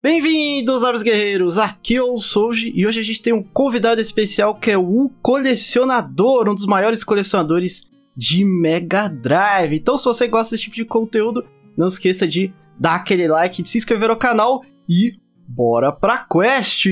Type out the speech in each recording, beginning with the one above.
Bem-vindos, Aros Guerreiros! Aqui é o Souji e hoje a gente tem um convidado especial que é o Colecionador, um dos maiores colecionadores de Mega Drive. Então, se você gosta desse tipo de conteúdo, não esqueça de dar aquele like, de se inscrever no canal e bora pra quest!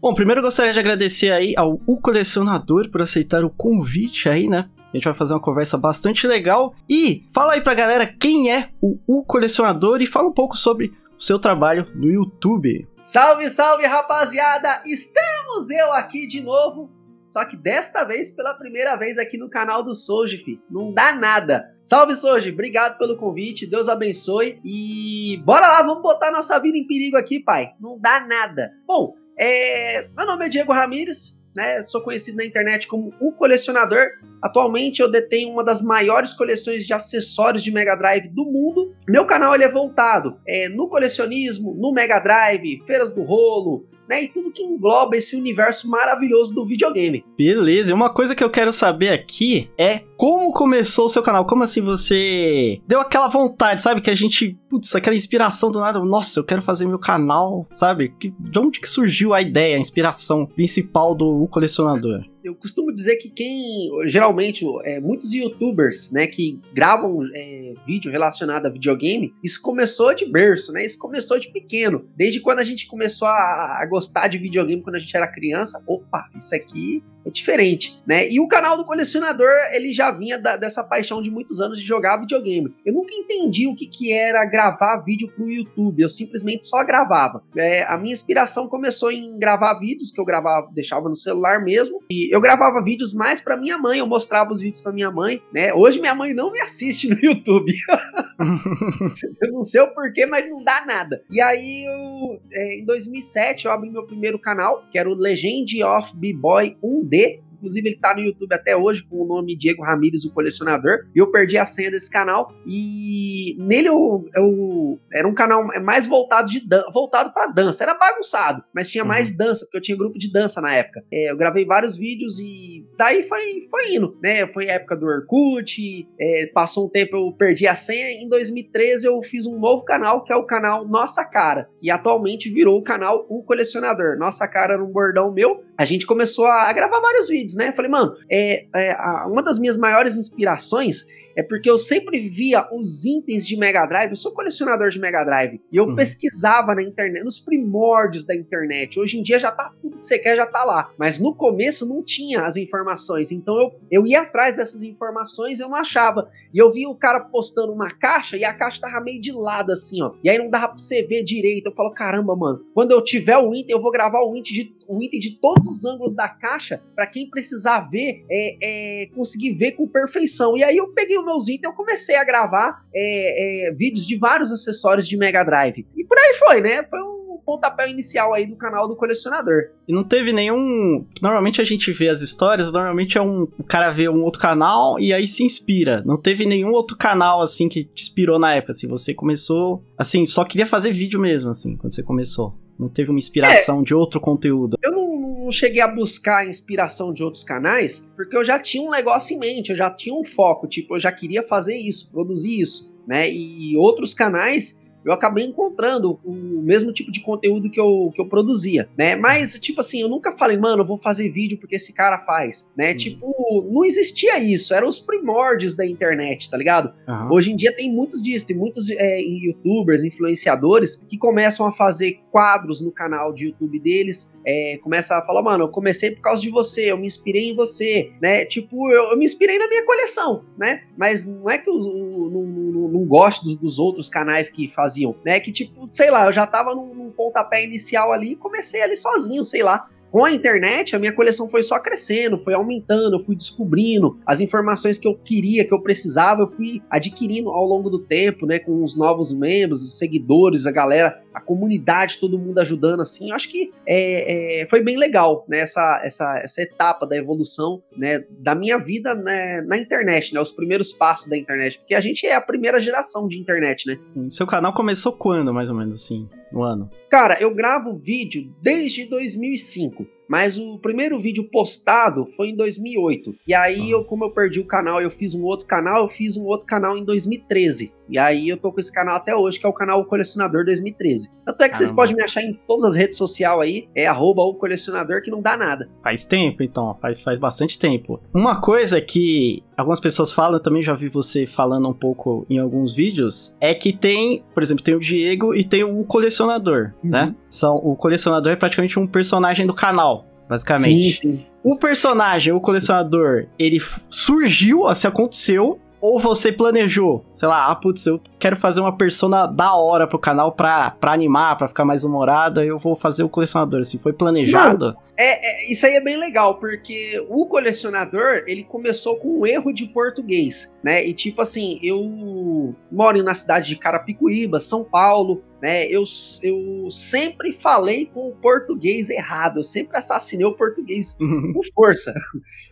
Bom, primeiro eu gostaria de agradecer aí ao colecionador por aceitar o convite aí, né? A gente vai fazer uma conversa bastante legal. E fala aí pra galera quem é o, o colecionador e fala um pouco sobre o seu trabalho no YouTube. Salve, salve, rapaziada! Estamos eu aqui de novo. Só que desta vez, pela primeira vez aqui no canal do Soji, fi. Não dá nada. Salve, Soji! Obrigado pelo convite, Deus abençoe. E bora lá, vamos botar nossa vida em perigo aqui, pai. Não dá nada. Bom, é... meu nome é Diego Ramires, né? Sou conhecido na internet como o colecionador. Atualmente eu detenho uma das maiores coleções de acessórios de Mega Drive do mundo. Meu canal ele é voltado é, no colecionismo, no Mega Drive, feiras do rolo, né, e tudo que engloba esse universo maravilhoso do videogame. Beleza, e uma coisa que eu quero saber aqui é como começou o seu canal? Como assim você deu aquela vontade, sabe? Que a gente, putz, aquela inspiração do nada, nossa, eu quero fazer meu canal, sabe? Que, de onde que surgiu a ideia, a inspiração principal do colecionador? Eu costumo dizer que quem geralmente é, muitos youtubers né que gravam é, vídeo relacionado a videogame isso começou de berço né isso começou de pequeno desde quando a gente começou a, a gostar de videogame quando a gente era criança opa isso aqui é diferente, né? E o canal do colecionador, ele já vinha da, dessa paixão de muitos anos de jogar videogame. Eu nunca entendi o que, que era gravar vídeo pro YouTube, eu simplesmente só gravava. É, a minha inspiração começou em gravar vídeos que eu gravava, deixava no celular mesmo, e eu gravava vídeos mais para minha mãe, eu mostrava os vídeos para minha mãe, né? Hoje minha mãe não me assiste no YouTube. eu não sei o porquê, mas não dá nada. E aí, eu, é, em 2007, eu abri meu primeiro canal, que era o Legend of B-Boy 1D, Inclusive, ele tá no YouTube até hoje com o nome Diego Ramírez, o colecionador. E eu perdi a senha desse canal. E nele eu, eu era um canal mais voltado de voltado para dança. Era bagunçado, mas tinha mais uhum. dança, porque eu tinha grupo de dança na época. É, eu gravei vários vídeos e daí foi, foi indo, né? Foi a época do Orkut, é, passou um tempo eu perdi a senha. Em 2013 eu fiz um novo canal, que é o canal Nossa Cara, que atualmente virou o canal O Colecionador. Nossa Cara era um bordão meu. A gente começou a gravar vários vídeos vídeos, né? Falei, mano, é, é a, uma das minhas maiores inspirações é porque eu sempre via os itens de Mega Drive. Eu sou colecionador de Mega Drive. E eu uhum. pesquisava na internet, nos primórdios da internet. Hoje em dia já tá tudo que você quer, já tá lá. Mas no começo não tinha as informações. Então eu, eu ia atrás dessas informações e eu não achava. E eu via o cara postando uma caixa e a caixa tava meio de lado, assim, ó. E aí não dava pra você ver direito. Eu falo, caramba, mano, quando eu tiver o item, eu vou gravar o item de, o item de todos os ângulos da caixa para quem precisar ver, é, é, conseguir ver com perfeição. E aí eu peguei o meus itens, eu comecei a gravar é, é, vídeos de vários acessórios de Mega Drive. E por aí foi, né? Foi um pontapé inicial aí do canal do colecionador. E não teve nenhum. Normalmente a gente vê as histórias, normalmente é um. O cara vê um outro canal e aí se inspira. Não teve nenhum outro canal assim que te inspirou na época. Assim, você começou. Assim, só queria fazer vídeo mesmo, assim, quando você começou. Não teve uma inspiração é, de outro conteúdo. Eu não, não, cheguei a buscar inspiração de outros canais, porque eu já tinha um negócio em mente, eu já tinha um foco, tipo, eu já queria fazer isso, produzir isso, né? E outros canais eu acabei encontrando o mesmo tipo de conteúdo que eu, que eu produzia, né? Mas, tipo assim, eu nunca falei, mano, eu vou fazer vídeo porque esse cara faz, né? Uhum. Tipo, não existia isso, eram os primórdios da internet, tá ligado? Uhum. Hoje em dia tem muitos disso, tem muitos é, youtubers, influenciadores que começam a fazer quadros no canal de YouTube deles, é, começa a falar, mano, eu comecei por causa de você, eu me inspirei em você, né? Tipo, eu, eu me inspirei na minha coleção, né? Mas não é que eu, eu não, não, não gosto dos, dos outros canais que fazem faziam, né? Que tipo, sei lá, eu já tava num, num pontapé inicial ali e comecei ali sozinho, sei lá com a internet, a minha coleção foi só crescendo, foi aumentando, eu fui descobrindo as informações que eu queria, que eu precisava, eu fui adquirindo ao longo do tempo, né, com os novos membros, os seguidores, a galera, a comunidade, todo mundo ajudando, assim, eu acho que é, é, foi bem legal, né, essa, essa, essa etapa da evolução, né, da minha vida né, na internet, né, os primeiros passos da internet, porque a gente é a primeira geração de internet, né. Seu canal começou quando, mais ou menos, assim, no ano? Cara, eu gravo vídeo desde 2005. mas o primeiro vídeo postado foi em 2008. E aí, eu, como eu perdi o canal, eu fiz um outro canal, eu fiz um outro canal em 2013. E aí eu tô com esse canal até hoje, que é o canal Colecionador 2013. Tanto é que Caramba. vocês podem me achar em todas as redes sociais aí, é arroba o colecionador que não dá nada. Faz tempo, então, faz, faz bastante tempo. Uma coisa que algumas pessoas falam, eu também já vi você falando um pouco em alguns vídeos, é que tem, por exemplo, tem o Diego e tem o colecionador, uhum. né? São, o colecionador é praticamente um personagem do canal, basicamente. Sim, sim. O personagem, o colecionador, ele surgiu, se aconteceu, ou você planejou, sei lá, ah, putz, eu quero fazer uma persona da hora pro canal pra, pra animar, pra ficar mais humorada, eu vou fazer o colecionador, assim, foi planejado? Não, é, é, isso aí é bem legal, porque o colecionador, ele começou com um erro de português, né, e tipo assim, eu moro na cidade de Carapicuíba, São Paulo, né? Eu, eu sempre falei com o português errado, eu sempre assassinei o português com força.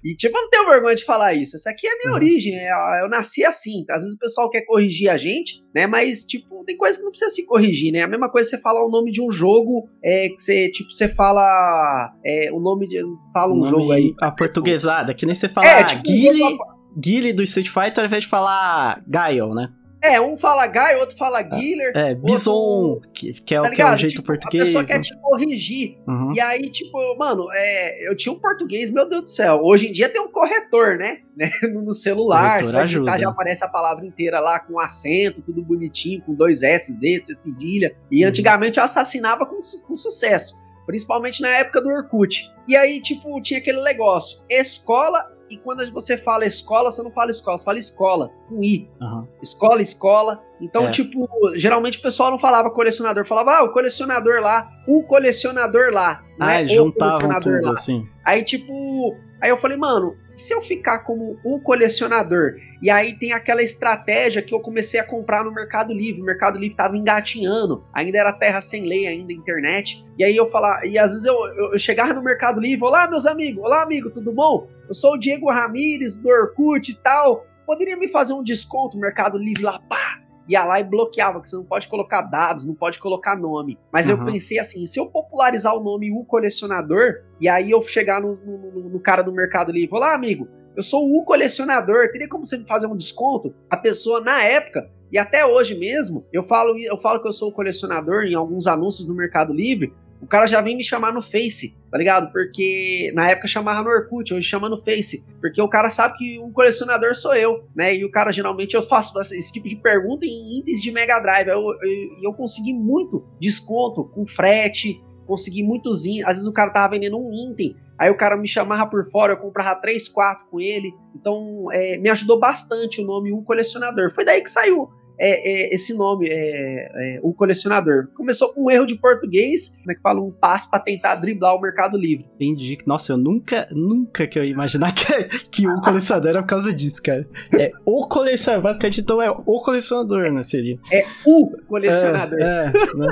E, tipo, eu não tenho vergonha de falar isso. Essa aqui é a minha uhum. origem, é, eu nasci assim. Às vezes o pessoal quer corrigir a gente, né? Mas, tipo, tem coisa que não precisa se corrigir, né? A mesma coisa você falar o nome de um jogo, é que você, tipo, você fala é, o nome de. Fala um jogo aí. A portuguesada, que nem você fala é, tipo, Guile, Guile do Street Fighter ao invés de falar Gaio, né? É, um fala Guy, outro fala Guiller. É, Bison, outro... que, que, é, tá o, que é o jeito tipo, português. A pessoa quer te corrigir. Uhum. E aí, tipo, mano, é, eu tinha um português, meu Deus do céu. Hoje em dia tem um corretor, né? né? No celular, você vai digitar, já aparece a palavra inteira lá com acento, tudo bonitinho, com dois S, Z, C, cedilha. E uhum. antigamente eu assassinava com, com sucesso. Principalmente na época do Orkut. E aí, tipo, tinha aquele negócio: escola e quando você fala escola, você não fala escola, você fala escola, com I. Uhum. Escola, escola. Então, é. tipo, geralmente o pessoal não falava colecionador, falava, ah, o colecionador lá, o colecionador lá. Ah, é juntavam tudo, lá. assim. Aí, tipo, aí eu falei, mano, se eu ficar como o colecionador? E aí tem aquela estratégia que eu comecei a comprar no Mercado Livre. O Mercado Livre tava engatinhando, ainda era terra sem lei, ainda internet. E aí eu falar, e às vezes eu, eu, eu chegava no Mercado Livre, olá meus amigos, olá amigo, tudo bom? Eu sou o Diego Ramires do Orkut e tal. Poderia me fazer um desconto no Mercado Livre lá, pá? ia lá e bloqueava, que você não pode colocar dados, não pode colocar nome. Mas uhum. eu pensei assim, se eu popularizar o nome o colecionador, e aí eu chegar no, no, no cara do Mercado Livre, vou lá, amigo, eu sou o colecionador, teria como você me fazer um desconto? A pessoa, na época, e até hoje mesmo, eu falo, eu falo que eu sou o colecionador em alguns anúncios no Mercado Livre, o cara já vem me chamar no Face, tá ligado? Porque na época chamava no Orkut, hoje chama no Face. Porque o cara sabe que o colecionador sou eu, né? E o cara geralmente eu faço esse tipo de pergunta em índices de Mega Drive. Eu, eu, eu consegui muito desconto com frete, consegui muitos. Às vezes o cara tava vendendo um item, aí o cara me chamava por fora, eu comprava 3, 4 com ele. Então é, me ajudou bastante o nome O Colecionador. Foi daí que saiu é, é, esse nome, é, é, o colecionador. Começou com um erro de português, como é que fala? Um passo para tentar driblar o Mercado Livre. Entendi. Nossa, eu nunca, nunca que eu ia imaginar que, que o colecionador era por causa disso, cara. É o colecionador, basicamente, então é o colecionador, né? Seria. É o colecionador. É, é né?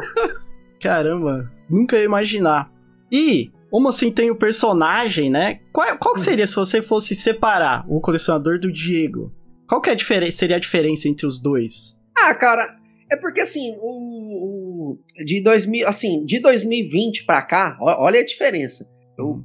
Caramba, nunca ia imaginar. E como assim tem o personagem, né? Qual, qual seria se você fosse separar o colecionador do Diego? Qual que é a diferença, seria a diferença entre os dois? Ah, cara, é porque assim, o, o de 2000, assim, de 2020 para cá, olha a diferença. Eu, uhum.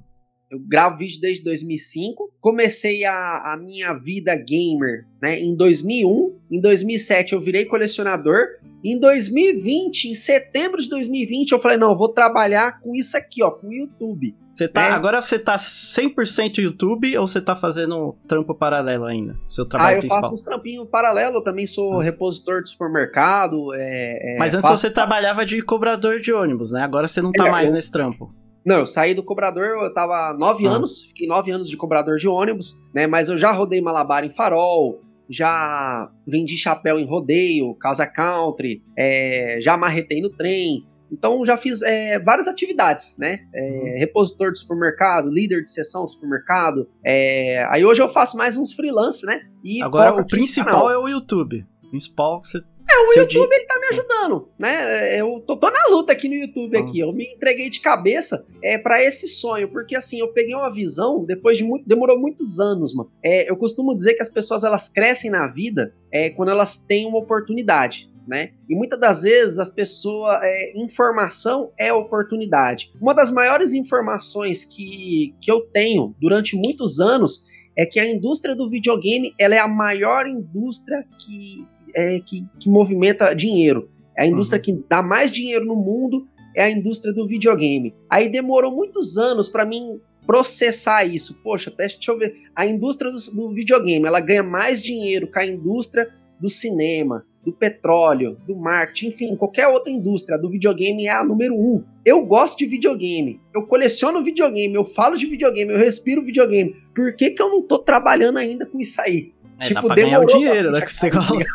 eu gravo vídeo desde 2005, comecei a, a minha vida gamer, né, em 2001, em 2007 eu virei colecionador, em 2020, em setembro de 2020, eu falei, não, eu vou trabalhar com isso aqui, ó, com o YouTube. Você tá, é. Agora você tá 100% YouTube ou você tá fazendo trampo paralelo ainda? Seu trabalho ah, eu principal? faço uns trampinhos paralelo, eu também sou ah. repositor de supermercado. É, é, Mas antes faço... você trabalhava de cobrador de ônibus, né? Agora você não tá é, mais nesse trampo. Não, eu saí do cobrador, eu tava nove ah. anos, fiquei nove anos de cobrador de ônibus, né? Mas eu já rodei malabar em farol, já vendi chapéu em rodeio, casa country, é, já marretei no trem, então já fiz é, várias atividades, né? É, uhum. repositor de supermercado, líder de sessão de supermercado. É, aí hoje eu faço mais uns freelance, né? E Agora o principal é o YouTube. O principal você é, o YouTube dia... ele tá me ajudando, né? Eu tô, tô na luta aqui no YouTube uhum. aqui. Eu me entreguei de cabeça é para esse sonho, porque assim, eu peguei uma visão depois de muito, demorou muitos anos, mano. É, eu costumo dizer que as pessoas elas crescem na vida é, quando elas têm uma oportunidade né? E muitas das vezes as pessoas. É, informação é oportunidade. Uma das maiores informações que, que eu tenho durante muitos anos é que a indústria do videogame ela é a maior indústria que, é, que, que movimenta dinheiro. É a indústria uhum. que dá mais dinheiro no mundo é a indústria do videogame. Aí demorou muitos anos para mim processar isso. Poxa, deixa eu ver. A indústria do, do, videogame, ela ganha mais dinheiro que a indústria do cinema, do petróleo, do marketing, enfim, qualquer outra indústria. Do videogame é a número um. Eu gosto de videogame, eu coleciono videogame, eu falo de videogame, eu respiro videogame. Por que, que eu não tô trabalhando ainda com isso aí? É, tipo, dá pra ganhar o dinheiro, né, que você gosta.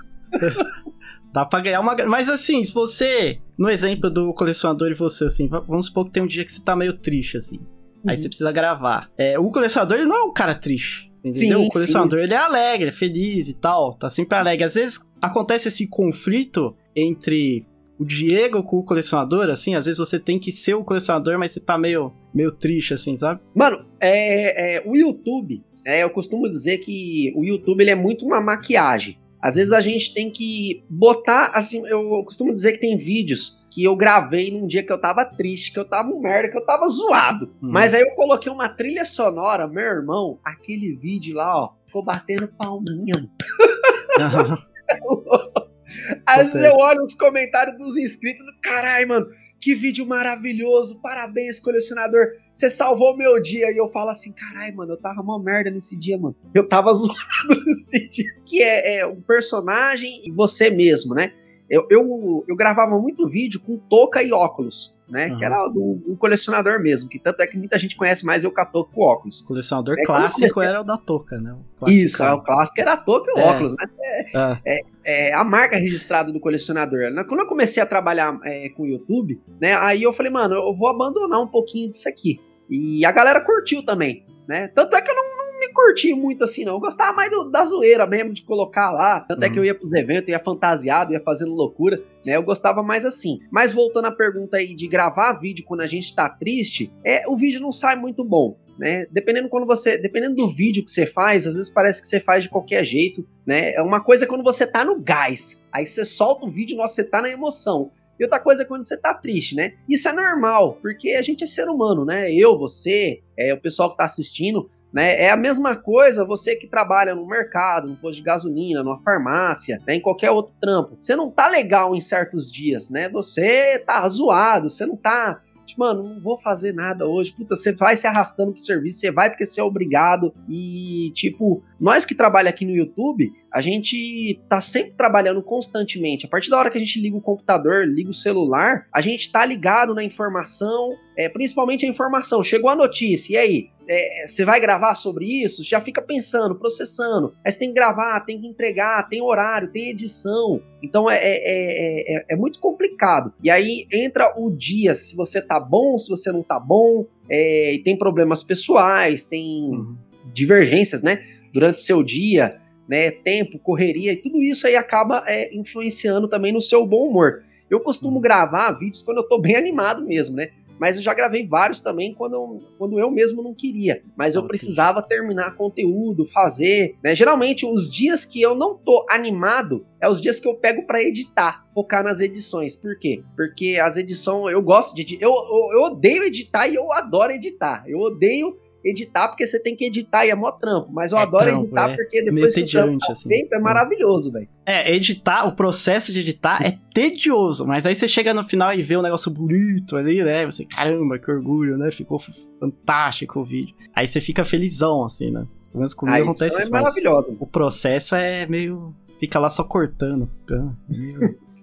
Dá pra ganhar uma. Mas assim, se você. No exemplo do colecionador e você, assim, vamos supor que tem um dia que você tá meio triste, assim. Uhum. Aí você precisa gravar. É, o colecionador ele não é um cara triste. Entendeu? Sim, o colecionador sim. ele é alegre, é feliz e tal. Tá sempre alegre. Às vezes acontece esse conflito entre o Diego com o colecionador, assim, às vezes você tem que ser o colecionador, mas você tá meio, meio triste, assim, sabe? Mano, é, é o YouTube, é, eu costumo dizer que o YouTube ele é muito uma maquiagem. Às vezes a gente tem que botar, assim, eu costumo dizer que tem vídeos que eu gravei num dia que eu tava triste, que eu tava um merda, que eu tava zoado. Hum. Mas aí eu coloquei uma trilha sonora, meu irmão, aquele vídeo lá, ó, ficou batendo palminha. Às vezes eu olho os comentários dos inscritos, caralho, mano, que vídeo maravilhoso, parabéns, colecionador, você salvou meu dia. E eu falo assim, caralho, mano, eu tava uma merda nesse dia, mano. Eu tava zoado nesse dia. Que é, é um personagem e você mesmo, né? Eu, eu, eu, gravava muito vídeo com touca e óculos, né? Uhum. Que era do, um colecionador mesmo, que tanto é que muita gente conhece mais eu com a touca com óculos. O colecionador é, clássico comecei... era o da touca, né? O Isso, é, o clássico era a touca e o é. óculos, né? É, ah. é, é, a marca registrada do colecionador. Quando eu comecei a trabalhar é, com o YouTube, né? Aí eu falei, mano, eu vou abandonar um pouquinho disso aqui. E a galera curtiu também, né? Tanto é que eu não, me curti muito assim, não. Eu gostava mais do, da zoeira mesmo, de colocar lá. Tanto uhum. é que eu uhum. ia pros eventos, ia fantasiado, ia fazendo loucura, né? Eu gostava mais assim. Mas voltando à pergunta aí de gravar vídeo quando a gente tá triste, é, o vídeo não sai muito bom. Né? Dependendo quando você, dependendo do vídeo que você faz, às vezes parece que você faz de qualquer jeito, né? É uma coisa quando você tá no gás, aí você solta o vídeo, nossa, você tá na emoção. E outra coisa é quando você tá triste, né? Isso é normal, porque a gente é ser humano, né? Eu, você, é, o pessoal que tá assistindo, né? É a mesma coisa você que trabalha no mercado, no posto de gasolina, numa farmácia, né? em qualquer outro trampo. Você não tá legal em certos dias, né? Você tá zoado, você não tá Tipo, mano, não vou fazer nada hoje. Puta, você vai se arrastando pro serviço, você vai porque você é obrigado. E, tipo, nós que trabalhamos aqui no YouTube, a gente tá sempre trabalhando constantemente. A partir da hora que a gente liga o computador, liga o celular, a gente tá ligado na informação, é, principalmente a informação. Chegou a notícia, e aí? É, você vai gravar sobre isso? Já fica pensando, processando. Aí você tem que gravar, tem que entregar, tem horário, tem edição. Então é, é, é, é muito complicado. E aí entra o dia, se você tá bom, se você não tá bom, e tem problemas pessoais, tem uhum. divergências, né? Durante seu dia, né? Tempo, correria, e tudo isso aí acaba influenciando também no seu bom humor. Eu costumo gravar vídeos quando eu tô bem animado mesmo, né? mas eu já gravei vários também quando eu, quando eu mesmo não queria. Mas eu precisava terminar conteúdo, fazer. Né? Geralmente, os dias que eu não tô animado é os dias que eu pego para editar, focar nas edições. Por quê? Porque as edições, eu gosto de editar. Eu, eu, eu odeio editar e eu adoro editar. Eu odeio editar porque você tem que editar e é mó trampo. Mas eu é adoro trampo, editar é. porque depois que o trampo tá assim. feito é maravilhoso, velho. É, editar, o processo de editar é tedioso, mas aí você chega no final e vê um negócio bonito ali, né? Você, caramba, que orgulho, né? Ficou fantástico o vídeo. Aí você fica felizão, assim, né? Pelo menos comigo acontece é isso. É maravilhoso. O processo é meio. Fica lá só cortando.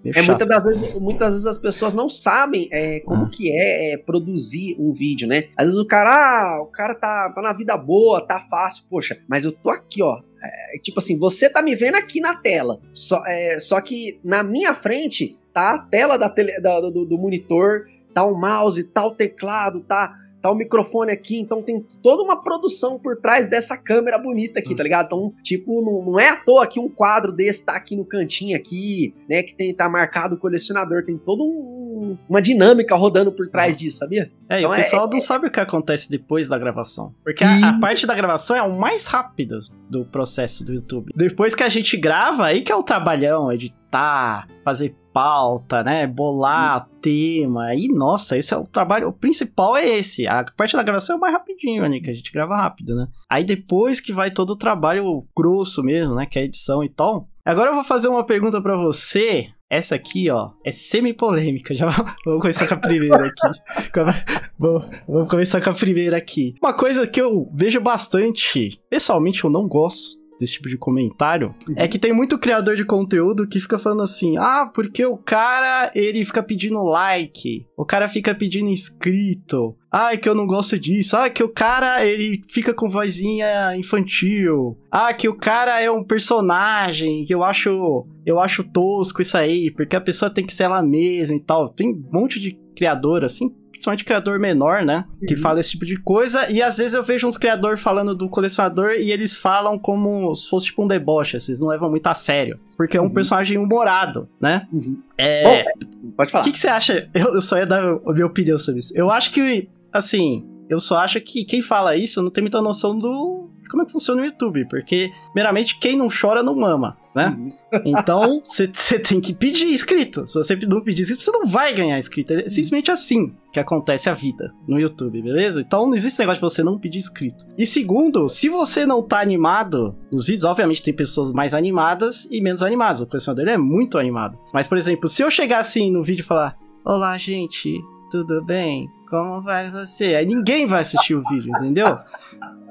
Meio... É, muitas das, vezes, muitas vezes as pessoas não sabem é, como ah. que é, é, produzir um vídeo, né? Às vezes o cara, ah, o cara tá, tá na vida boa, tá fácil, poxa, mas eu tô aqui, ó. É, tipo assim, você tá me vendo aqui na tela. Só, é, só que na minha frente tá a tela da tele, da, do, do monitor, tá o mouse, tá o teclado, tá tá o microfone aqui, então tem toda uma produção por trás dessa câmera bonita aqui, tá ligado? Então, tipo, não, não é à toa que um quadro desse tá aqui no cantinho aqui, né, que tem, tá marcado o colecionador, tem todo um, uma dinâmica rodando por trás disso, sabia? É, então, e o é, pessoal é, não é... sabe o que acontece depois da gravação. Porque a, a, parte da gravação é o mais rápido do processo do YouTube. Depois que a gente grava, aí que é o trabalhão, editar, fazer pauta, né? Bolar hum. tema. E, nossa, esse é o trabalho. O principal é esse. A parte da gravação é mais rapidinho, né? Que a gente grava rápido, né? Aí depois que vai todo o trabalho grosso mesmo, né? Que é a edição e tal. Agora eu vou fazer uma pergunta para você. Essa aqui, ó, é semi-polêmica. Já vamos começar com a primeira aqui. vamos, vamos começar com a primeira aqui. Uma coisa que eu vejo bastante, pessoalmente eu não gosto desse tipo de comentário, uhum. é que tem muito criador de conteúdo que fica falando assim: "Ah, porque o cara, ele fica pedindo like, o cara fica pedindo inscrito. Ai, que eu não gosto disso. Ah, que o cara, ele fica com vozinha infantil. Ah, que o cara é um personagem que eu acho, eu acho tosco isso aí, porque a pessoa tem que ser ela mesma e tal. Tem um monte de criador assim, principalmente criador menor, né? Uhum. Que fala esse tipo de coisa. E às vezes eu vejo uns criadores falando do colecionador e eles falam como se fosse tipo um deboche, vocês não levam muito a sério. Porque é um uhum. personagem humorado, né? Uhum. É. Bom, pode falar. O que, que, você acha? Eu, eu só ia dar a minha opinião sobre isso. Eu acho que, assim, eu só acho que quem fala isso não tem muita noção do como é que funciona o YouTube, porque, meramente, quem não chora não mama, né? Uhum. Então, você tem que pedir inscrito. Se você não pedir inscrito, você não vai ganhar inscrito. É simplesmente assim que acontece a vida no YouTube, beleza? Então, não existe negócio de você não pedir inscrito. E segundo, se você não tá animado nos vídeos, obviamente tem pessoas mais animadas e menos animadas. O colecionador é muito animado. Mas, por exemplo, se eu chegar assim no vídeo e falar: Olá, gente, tudo bem? Como vai você? Aí ninguém vai assistir o vídeo, entendeu?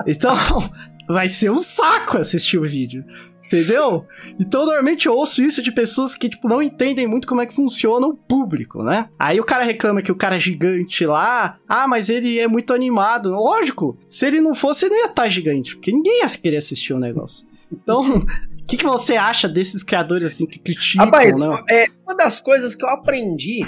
Então, vai ser um saco assistir o vídeo. Entendeu? Então, normalmente eu ouço isso de pessoas que, tipo, não entendem muito como é que funciona o público, né? Aí o cara reclama que o cara é gigante lá. Ah, mas ele é muito animado. Lógico, se ele não fosse, ele não ia estar gigante. Porque ninguém ia querer assistir o negócio. Então, o que, que você acha desses criadores, assim, que criticam, Rapaz, né? é uma das coisas que eu aprendi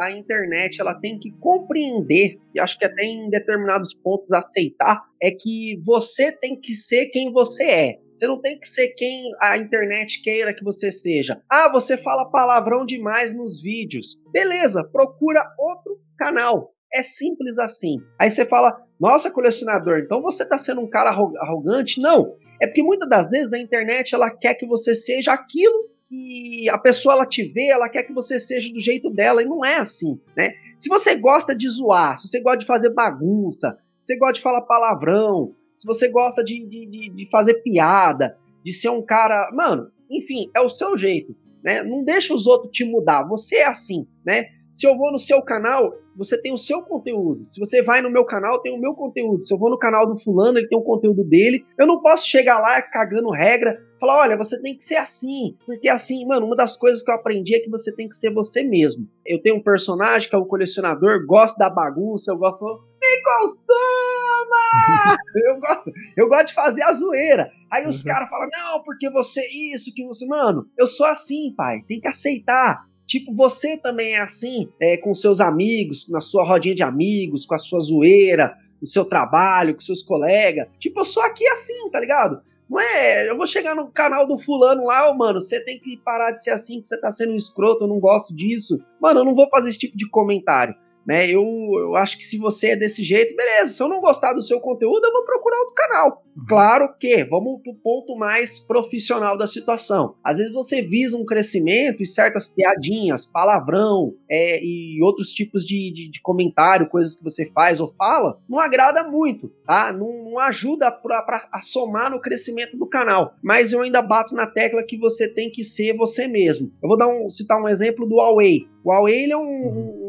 a internet ela tem que compreender, e acho que até em determinados pontos aceitar, é que você tem que ser quem você é. Você não tem que ser quem a internet queira que você seja. Ah, você fala palavrão demais nos vídeos. Beleza, procura outro canal. É simples assim. Aí você fala, nossa, colecionador, então você tá sendo um cara arrogante? Não. É porque muitas das vezes a internet ela quer que você seja aquilo que a pessoa ela te vê, ela quer que você seja do jeito dela, e não é assim, né? Se você gosta de zoar, se você gosta de fazer bagunça, se você gosta de falar palavrão, se você gosta de, de, de fazer piada, de ser um cara. Mano, enfim, é o seu jeito, né? Não deixa os outros te mudar, você é assim, né? Se eu vou no seu canal, você tem o seu conteúdo. Se você vai no meu canal, tem o meu conteúdo. Se eu vou no canal do fulano, ele tem o conteúdo dele. Eu não posso chegar lá cagando regra, falar, olha, você tem que ser assim, porque assim, mano, uma das coisas que eu aprendi é que você tem que ser você mesmo. Eu tenho um personagem que é o colecionador, gosto da bagunça, eu gosto, me consuma! eu, gosto, eu gosto de fazer a zoeira. Aí os uhum. caras falam, não, porque você isso, que você, mano, eu sou assim, pai, tem que aceitar. Tipo, você também é assim, é, com seus amigos, na sua rodinha de amigos, com a sua zoeira, no seu trabalho, com seus colegas. Tipo, eu sou aqui assim, tá ligado? Não é, eu vou chegar no canal do fulano lá, oh, mano, você tem que parar de ser assim, que você tá sendo um escroto, eu não gosto disso. Mano, eu não vou fazer esse tipo de comentário. Né? Eu, eu acho que se você é desse jeito, beleza. Se eu não gostar do seu conteúdo, eu vou procurar outro canal. Uhum. Claro que, vamos pro ponto mais profissional da situação. Às vezes você visa um crescimento e certas piadinhas, palavrão é, e outros tipos de, de, de, comentário, coisas que você faz ou fala, não agrada muito, tá? Não, não ajuda pra, pra, a somar no crescimento do canal. Mas eu ainda bato na tecla que você tem que ser você mesmo. Eu vou dar um, citar um exemplo do Huawei. O Huawei ele é um, uhum.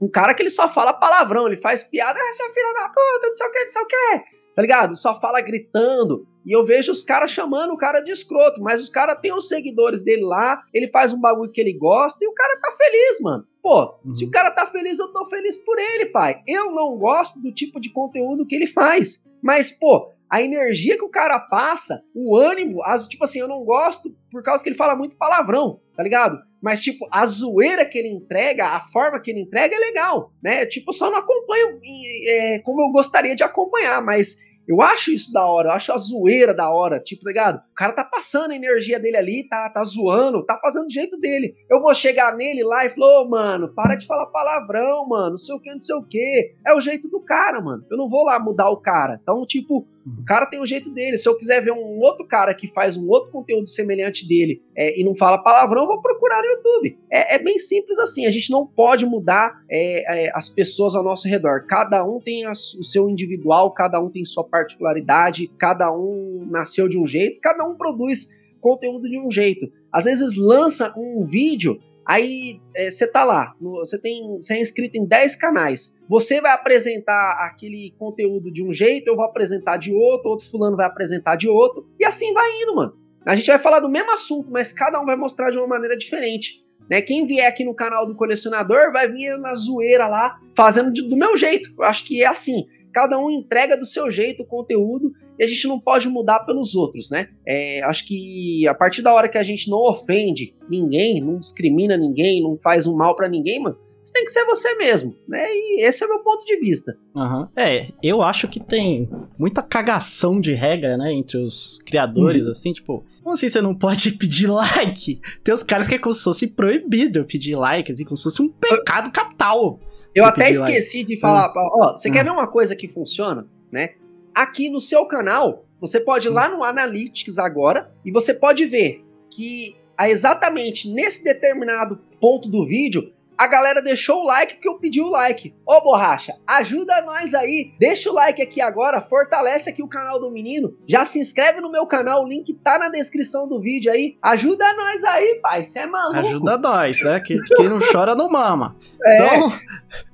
Um um, cara que ele só fala palavrão, ele faz piada, ah, seu filho da puta, não sei o que, não sei o que, tá ligado? Só fala gritando. E eu vejo os caras chamando o cara de escroto, mas os caras têm os seguidores dele lá, ele faz um bagulho que ele gosta e o cara tá feliz, mano. Pô, uhum. se o cara tá feliz, eu tô feliz por ele, pai. Eu não gosto do tipo de conteúdo que ele faz. Mas, pô, a energia que o cara passa, o ânimo, as, tipo assim, eu não gosto por causa que ele fala muito palavrão, tá ligado? Mas, tipo, a zoeira que ele entrega, a forma que ele entrega é legal, né? Tipo, só não acompanho é, como eu gostaria de acompanhar, mas eu acho isso da hora, eu acho a zoeira da hora, tipo, tá ligado? O cara tá passando a energia dele ali, tá, tá zoando, tá fazendo do jeito dele. Eu vou chegar nele lá e falar, ô, oh, mano, para de falar palavrão, mano, não sei o que, não sei o que. É o jeito do cara, mano. Eu não vou lá mudar o cara. Então, tipo, O cara tem o jeito dele. Se eu quiser ver um outro cara que faz um outro conteúdo semelhante dele é, e não fala palavrão, eu vou procurar no YouTube. É, é bem simples assim. A gente não pode mudar é, é as pessoas ao nosso redor. Cada um tem a, o seu individual, cada um tem sua particularidade, cada um nasceu de um jeito, cada um produz conteúdo de um jeito. Às vezes lança um vídeo Aí você é, tá lá, você tem, você é inscrito em 10 canais. Você vai apresentar aquele conteúdo de um jeito, eu vou apresentar de outro, outro fulano vai apresentar de outro, e assim vai indo, mano. A gente vai falar do mesmo assunto, mas cada um vai mostrar de uma maneira diferente. Né? Quem vier aqui no canal do colecionador vai vir na zoeira lá, fazendo de, do meu jeito. Eu acho que é assim. Cada um entrega do seu jeito o conteúdo e a gente não pode mudar pelos outros, né? É, acho que a partir da hora que a gente não ofende ninguém, não discrimina ninguém, não faz um mal para ninguém, mano, você tem que ser você mesmo, né? E esse é o meu ponto de vista. Uhum. É, eu acho que tem muita cagação de regra, né, entre os criadores, uhum. assim, tipo, como assim você não pode pedir like? Tem os caras que é como se fosse proibido pedir like, assim, como se fosse um pecado capital. Eu até esqueci like. de falar, uhum. ó, você quer ver uma coisa que funciona, né? Aqui no seu canal. Você pode ir lá no Analytics agora e você pode ver que exatamente nesse determinado ponto do vídeo a galera deixou o like porque eu pedi o like. Ô borracha, ajuda nós aí. Deixa o like aqui agora, fortalece aqui o canal do menino. Já se inscreve no meu canal, o link tá na descrição do vídeo aí. Ajuda nós aí, pai. Você é maluco. Ajuda nós, né? Que, quem não chora não mama. É. Então,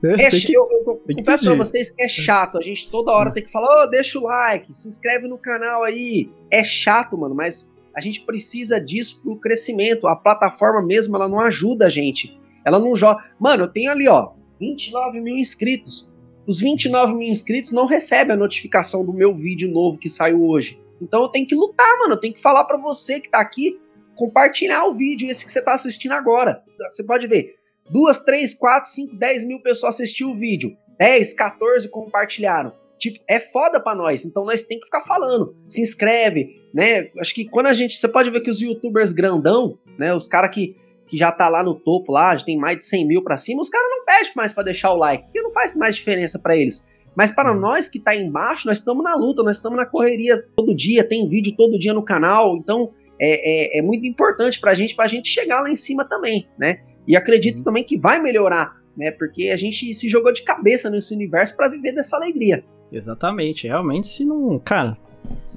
é, que, eu, eu, eu confesso pra vocês que é chato. A gente toda hora tem que falar, ô, oh, deixa o like, se inscreve no canal aí. É chato, mano, mas a gente precisa disso pro crescimento. A plataforma mesmo, ela não ajuda a gente. Ela não joga. Mano, eu tenho ali, ó, 29 mil inscritos. Os 29 mil inscritos não recebem a notificação do meu vídeo novo que saiu hoje. Então eu tenho que lutar, mano. Eu tenho que falar para você que tá aqui, compartilhar o vídeo, esse que você tá assistindo agora. Você pode ver. Duas, três, quatro, cinco, dez mil pessoas assistiram o vídeo. 10, 14 compartilharam. Tipo, é foda pra nós. Então nós tem que ficar falando. Se inscreve, né? Acho que quando a gente. Você pode ver que os youtubers grandão, né? Os caras que que já tá lá no topo, lá, já tem mais de 100 mil pra cima, os caras não pedem mais para deixar o like, porque não faz mais diferença para eles. Mas para hum. nós que tá embaixo, nós estamos na luta, nós estamos na correria todo dia, tem vídeo todo dia no canal, então é, é, é muito importante pra gente, pra gente chegar lá em cima também, né? E acredito uhum. também que vai melhorar, né? Porque a gente se jogou de cabeça nesse universo para viver dessa alegria. Exatamente, realmente, se não. Cara,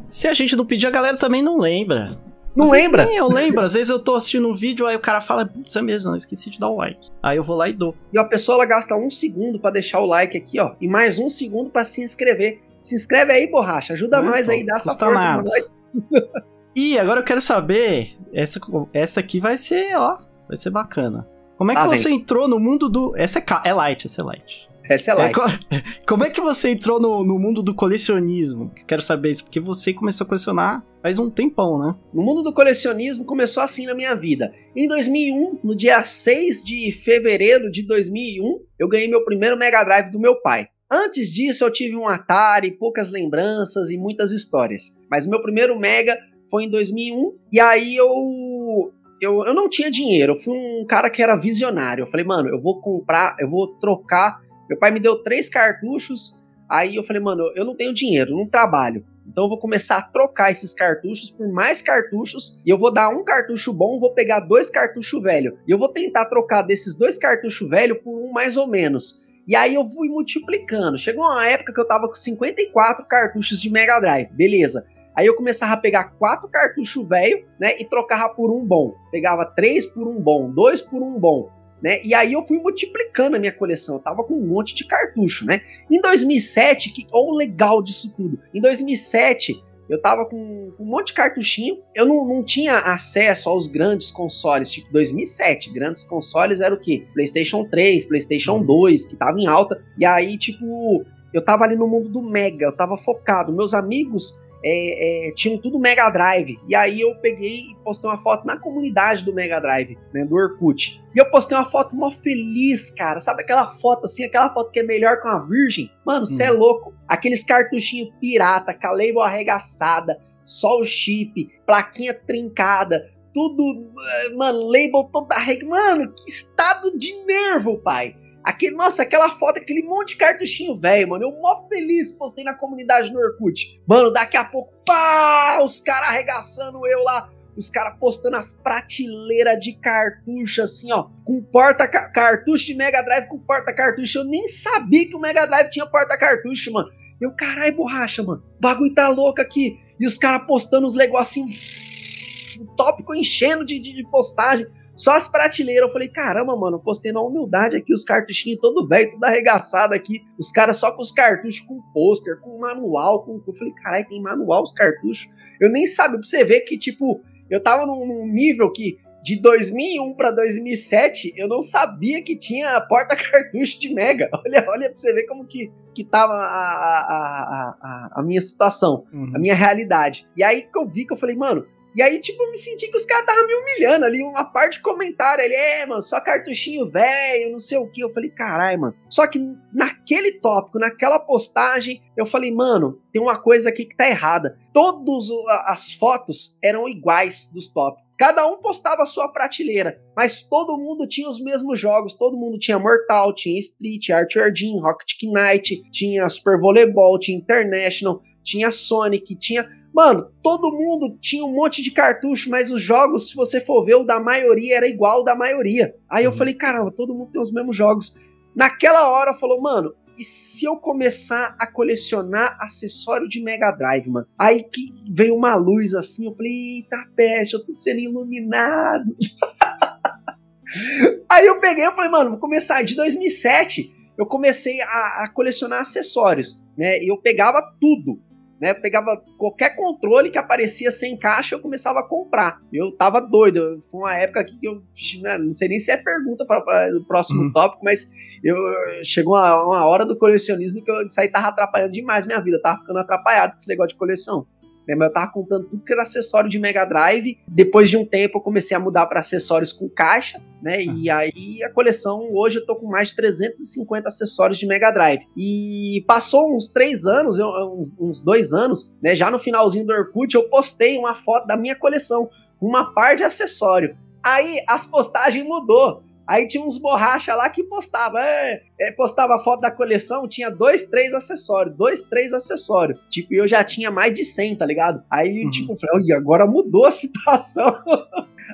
se a gente não pedir, a galera também não lembra. Não às lembra? Sim, eu lembro. Às vezes eu tô assistindo um vídeo, aí o cara fala, putz, é mesmo, eu esqueci de dar o like. Aí eu vou lá e dou. E a pessoa ela gasta um segundo para deixar o like aqui, ó. E mais um segundo para se inscrever. Se inscreve aí, borracha. Ajuda Não, pô, aí, dá essa força nada. pra nós. e agora eu quero saber. Essa, essa aqui vai ser, ó. Vai ser bacana. Como é que ah, você vem. entrou no mundo do. Essa é, é light, essa é light. Essa é like. É, como é que você entrou no, no mundo do colecionismo? Quero saber isso, porque você começou a colecionar faz um tempão, né? No mundo do colecionismo começou assim na minha vida. Em 2001, no dia 6 de fevereiro de 2001, eu ganhei meu primeiro Mega Drive do meu pai. Antes disso, eu tive um Atari, poucas lembranças e muitas histórias. Mas meu primeiro Mega foi em 2001, e aí eu eu, eu não tinha dinheiro, eu fui um cara que era visionário. Eu falei, mano, eu vou comprar, eu vou trocar meu pai me deu três cartuchos, aí eu falei, mano, eu não tenho dinheiro, não trabalho. Então eu vou começar a trocar esses cartuchos por mais cartuchos e eu vou dar um cartucho bom, vou pegar dois cartuchos velho e eu vou tentar trocar desses dois cartuchos velho por um mais ou menos. E aí eu fui multiplicando. Chegou uma época que eu tava com 54 cartuchos de Mega Drive, beleza. Aí eu começava a pegar quatro cartuchos velho, né, e trocava por um bom. Pegava três por um bom, dois por um bom né? E aí eu fui multiplicando a minha coleção, eu tava com um monte de cartucho, né? Em 2007, que o legal disso tudo. Em 2007, eu tava com, um monte de cartuchinho. Eu não, não tinha acesso aos grandes consoles, tipo 2007. Grandes consoles era o quê? PlayStation 3, PlayStation 2, que tava em alta. E aí, tipo, eu tava ali no mundo do Mega, eu tava focado. Meus amigos é, é, tinham tudo Mega Drive. E aí eu peguei e postei uma foto na comunidade do Mega Drive, né, do Orkut. E eu postei uma foto mó feliz, cara. Sabe aquela foto assim, aquela foto que é melhor que uma virgem? Mano, você é hum. é louco. Aqueles cartuchinhos pirata, com a label arregaçada, só o chip, plaquinha trincada, tudo, eh, mano, label toda arregaçada. Mano, que estado de nervo, pai. Aquele, nossa, aquela foto, aquele monte de cartuchinho velho, mano. Eu mó feliz postei na comunidade no Orkut. Mano, daqui a pouco, pá, os caras arregaçando eu lá os caras postando as prateleiras de cartucho, assim, ó, com porta-cartucho de Mega Drive com porta-cartucho. Eu nem sabia que o Mega Drive tinha porta-cartucho, mano. Eu, caralho, borracha, mano. O bagulho tá louco aqui. E os caras postando os negocinhos. O tópico enchendo de, de, de, postagem. Só as prateleiras. Eu falei, caramba, mano, postei na humildade aqui os cartuchinhos todo velho, tudo arregaçado aqui. Os caras só com os cartuchos, com pôster, com manual. Com... Eu falei, caralho, tem manual os cartuchos. Eu nem sabia, pra você ver que, tipo, eu tava num, num nível que de 2001 para 2007 eu não sabia que tinha porta-cartucho de Mega. Olha, olha pra você ver como que, que tava a, a, a, a minha situação, uhum. a minha realidade. E aí que eu vi que eu falei, mano, e aí, tipo, eu me senti que os caras estavam me humilhando ali, uma parte de comentário. Ele, é, mano, só cartuchinho velho, não sei o que. Eu falei, caralho, mano. Só que naquele tópico, naquela postagem, eu falei, mano, tem uma coisa aqui que tá errada. Todas as fotos eram iguais dos tópicos. Cada um postava a sua prateleira, mas todo mundo tinha os mesmos jogos. Todo mundo tinha Mortal, tinha Street, Art Jam, Rocket Knight, tinha Super Volleyball, tinha International, tinha Sonic, tinha Mano, todo mundo tinha um monte de cartucho, mas os jogos, se você for ver, o da maioria era igual o da maioria. Aí eu uhum. falei, caramba, todo mundo tem os mesmos jogos. Naquela hora, falou, mano, e se eu começar a colecionar acessório de Mega Drive, mano? Aí que veio uma luz assim, eu falei, eita peste, eu tô sendo iluminado. Aí eu peguei e falei, mano, vou começar. De 2007, eu comecei a, a colecionar acessórios, né? E eu pegava tudo né? Eu pegava qualquer controle que aparecia sem caixa, eu começava a comprar. Eu tava doido. Foi uma época aqui que eu né, não sei nem se é pergunta para o próximo uhum. tópico, mas eu chegou uma, uma, hora do colecionismo que eu, isso aí tava atrapalhando demais minha vida. Eu tava ficando atrapalhado com esse negócio de coleção. Né? Mas eu tava comprando tudo que era acessório de Mega Drive. Depois de um tempo eu comecei a mudar para acessórios com caixa, né? E aí a coleção, hoje eu tô com mais de 350 acessórios de Mega Drive. E passou uns três anos, eu, uns, uns dois anos, né? Já no finalzinho do Orkut eu postei uma foto da minha coleção, uma par de acessório. Aí as postagens mudou. Aí tinha uns borracha lá que postava, é, é, postava foto da coleção, tinha dois, três acessórios, dois, três acessórios. Tipo, eu já tinha mais de 100, tá ligado? Aí, uhum. tipo, eu falei, e agora mudou a situação.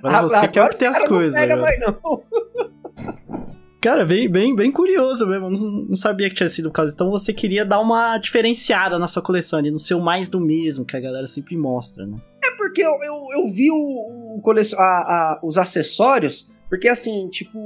Mas você agora quer ter as coisas. Não pega mais, não. Cara, bem, bem, bem curioso mesmo. Não, não, sabia que tinha sido o caso. Então você queria dar uma diferenciada na sua coleção, ali, no seu mais do mesmo, que a galera sempre mostra, né? É porque eu, eu, eu vi o, o colecion... a, a, os acessórios porque assim, tipo,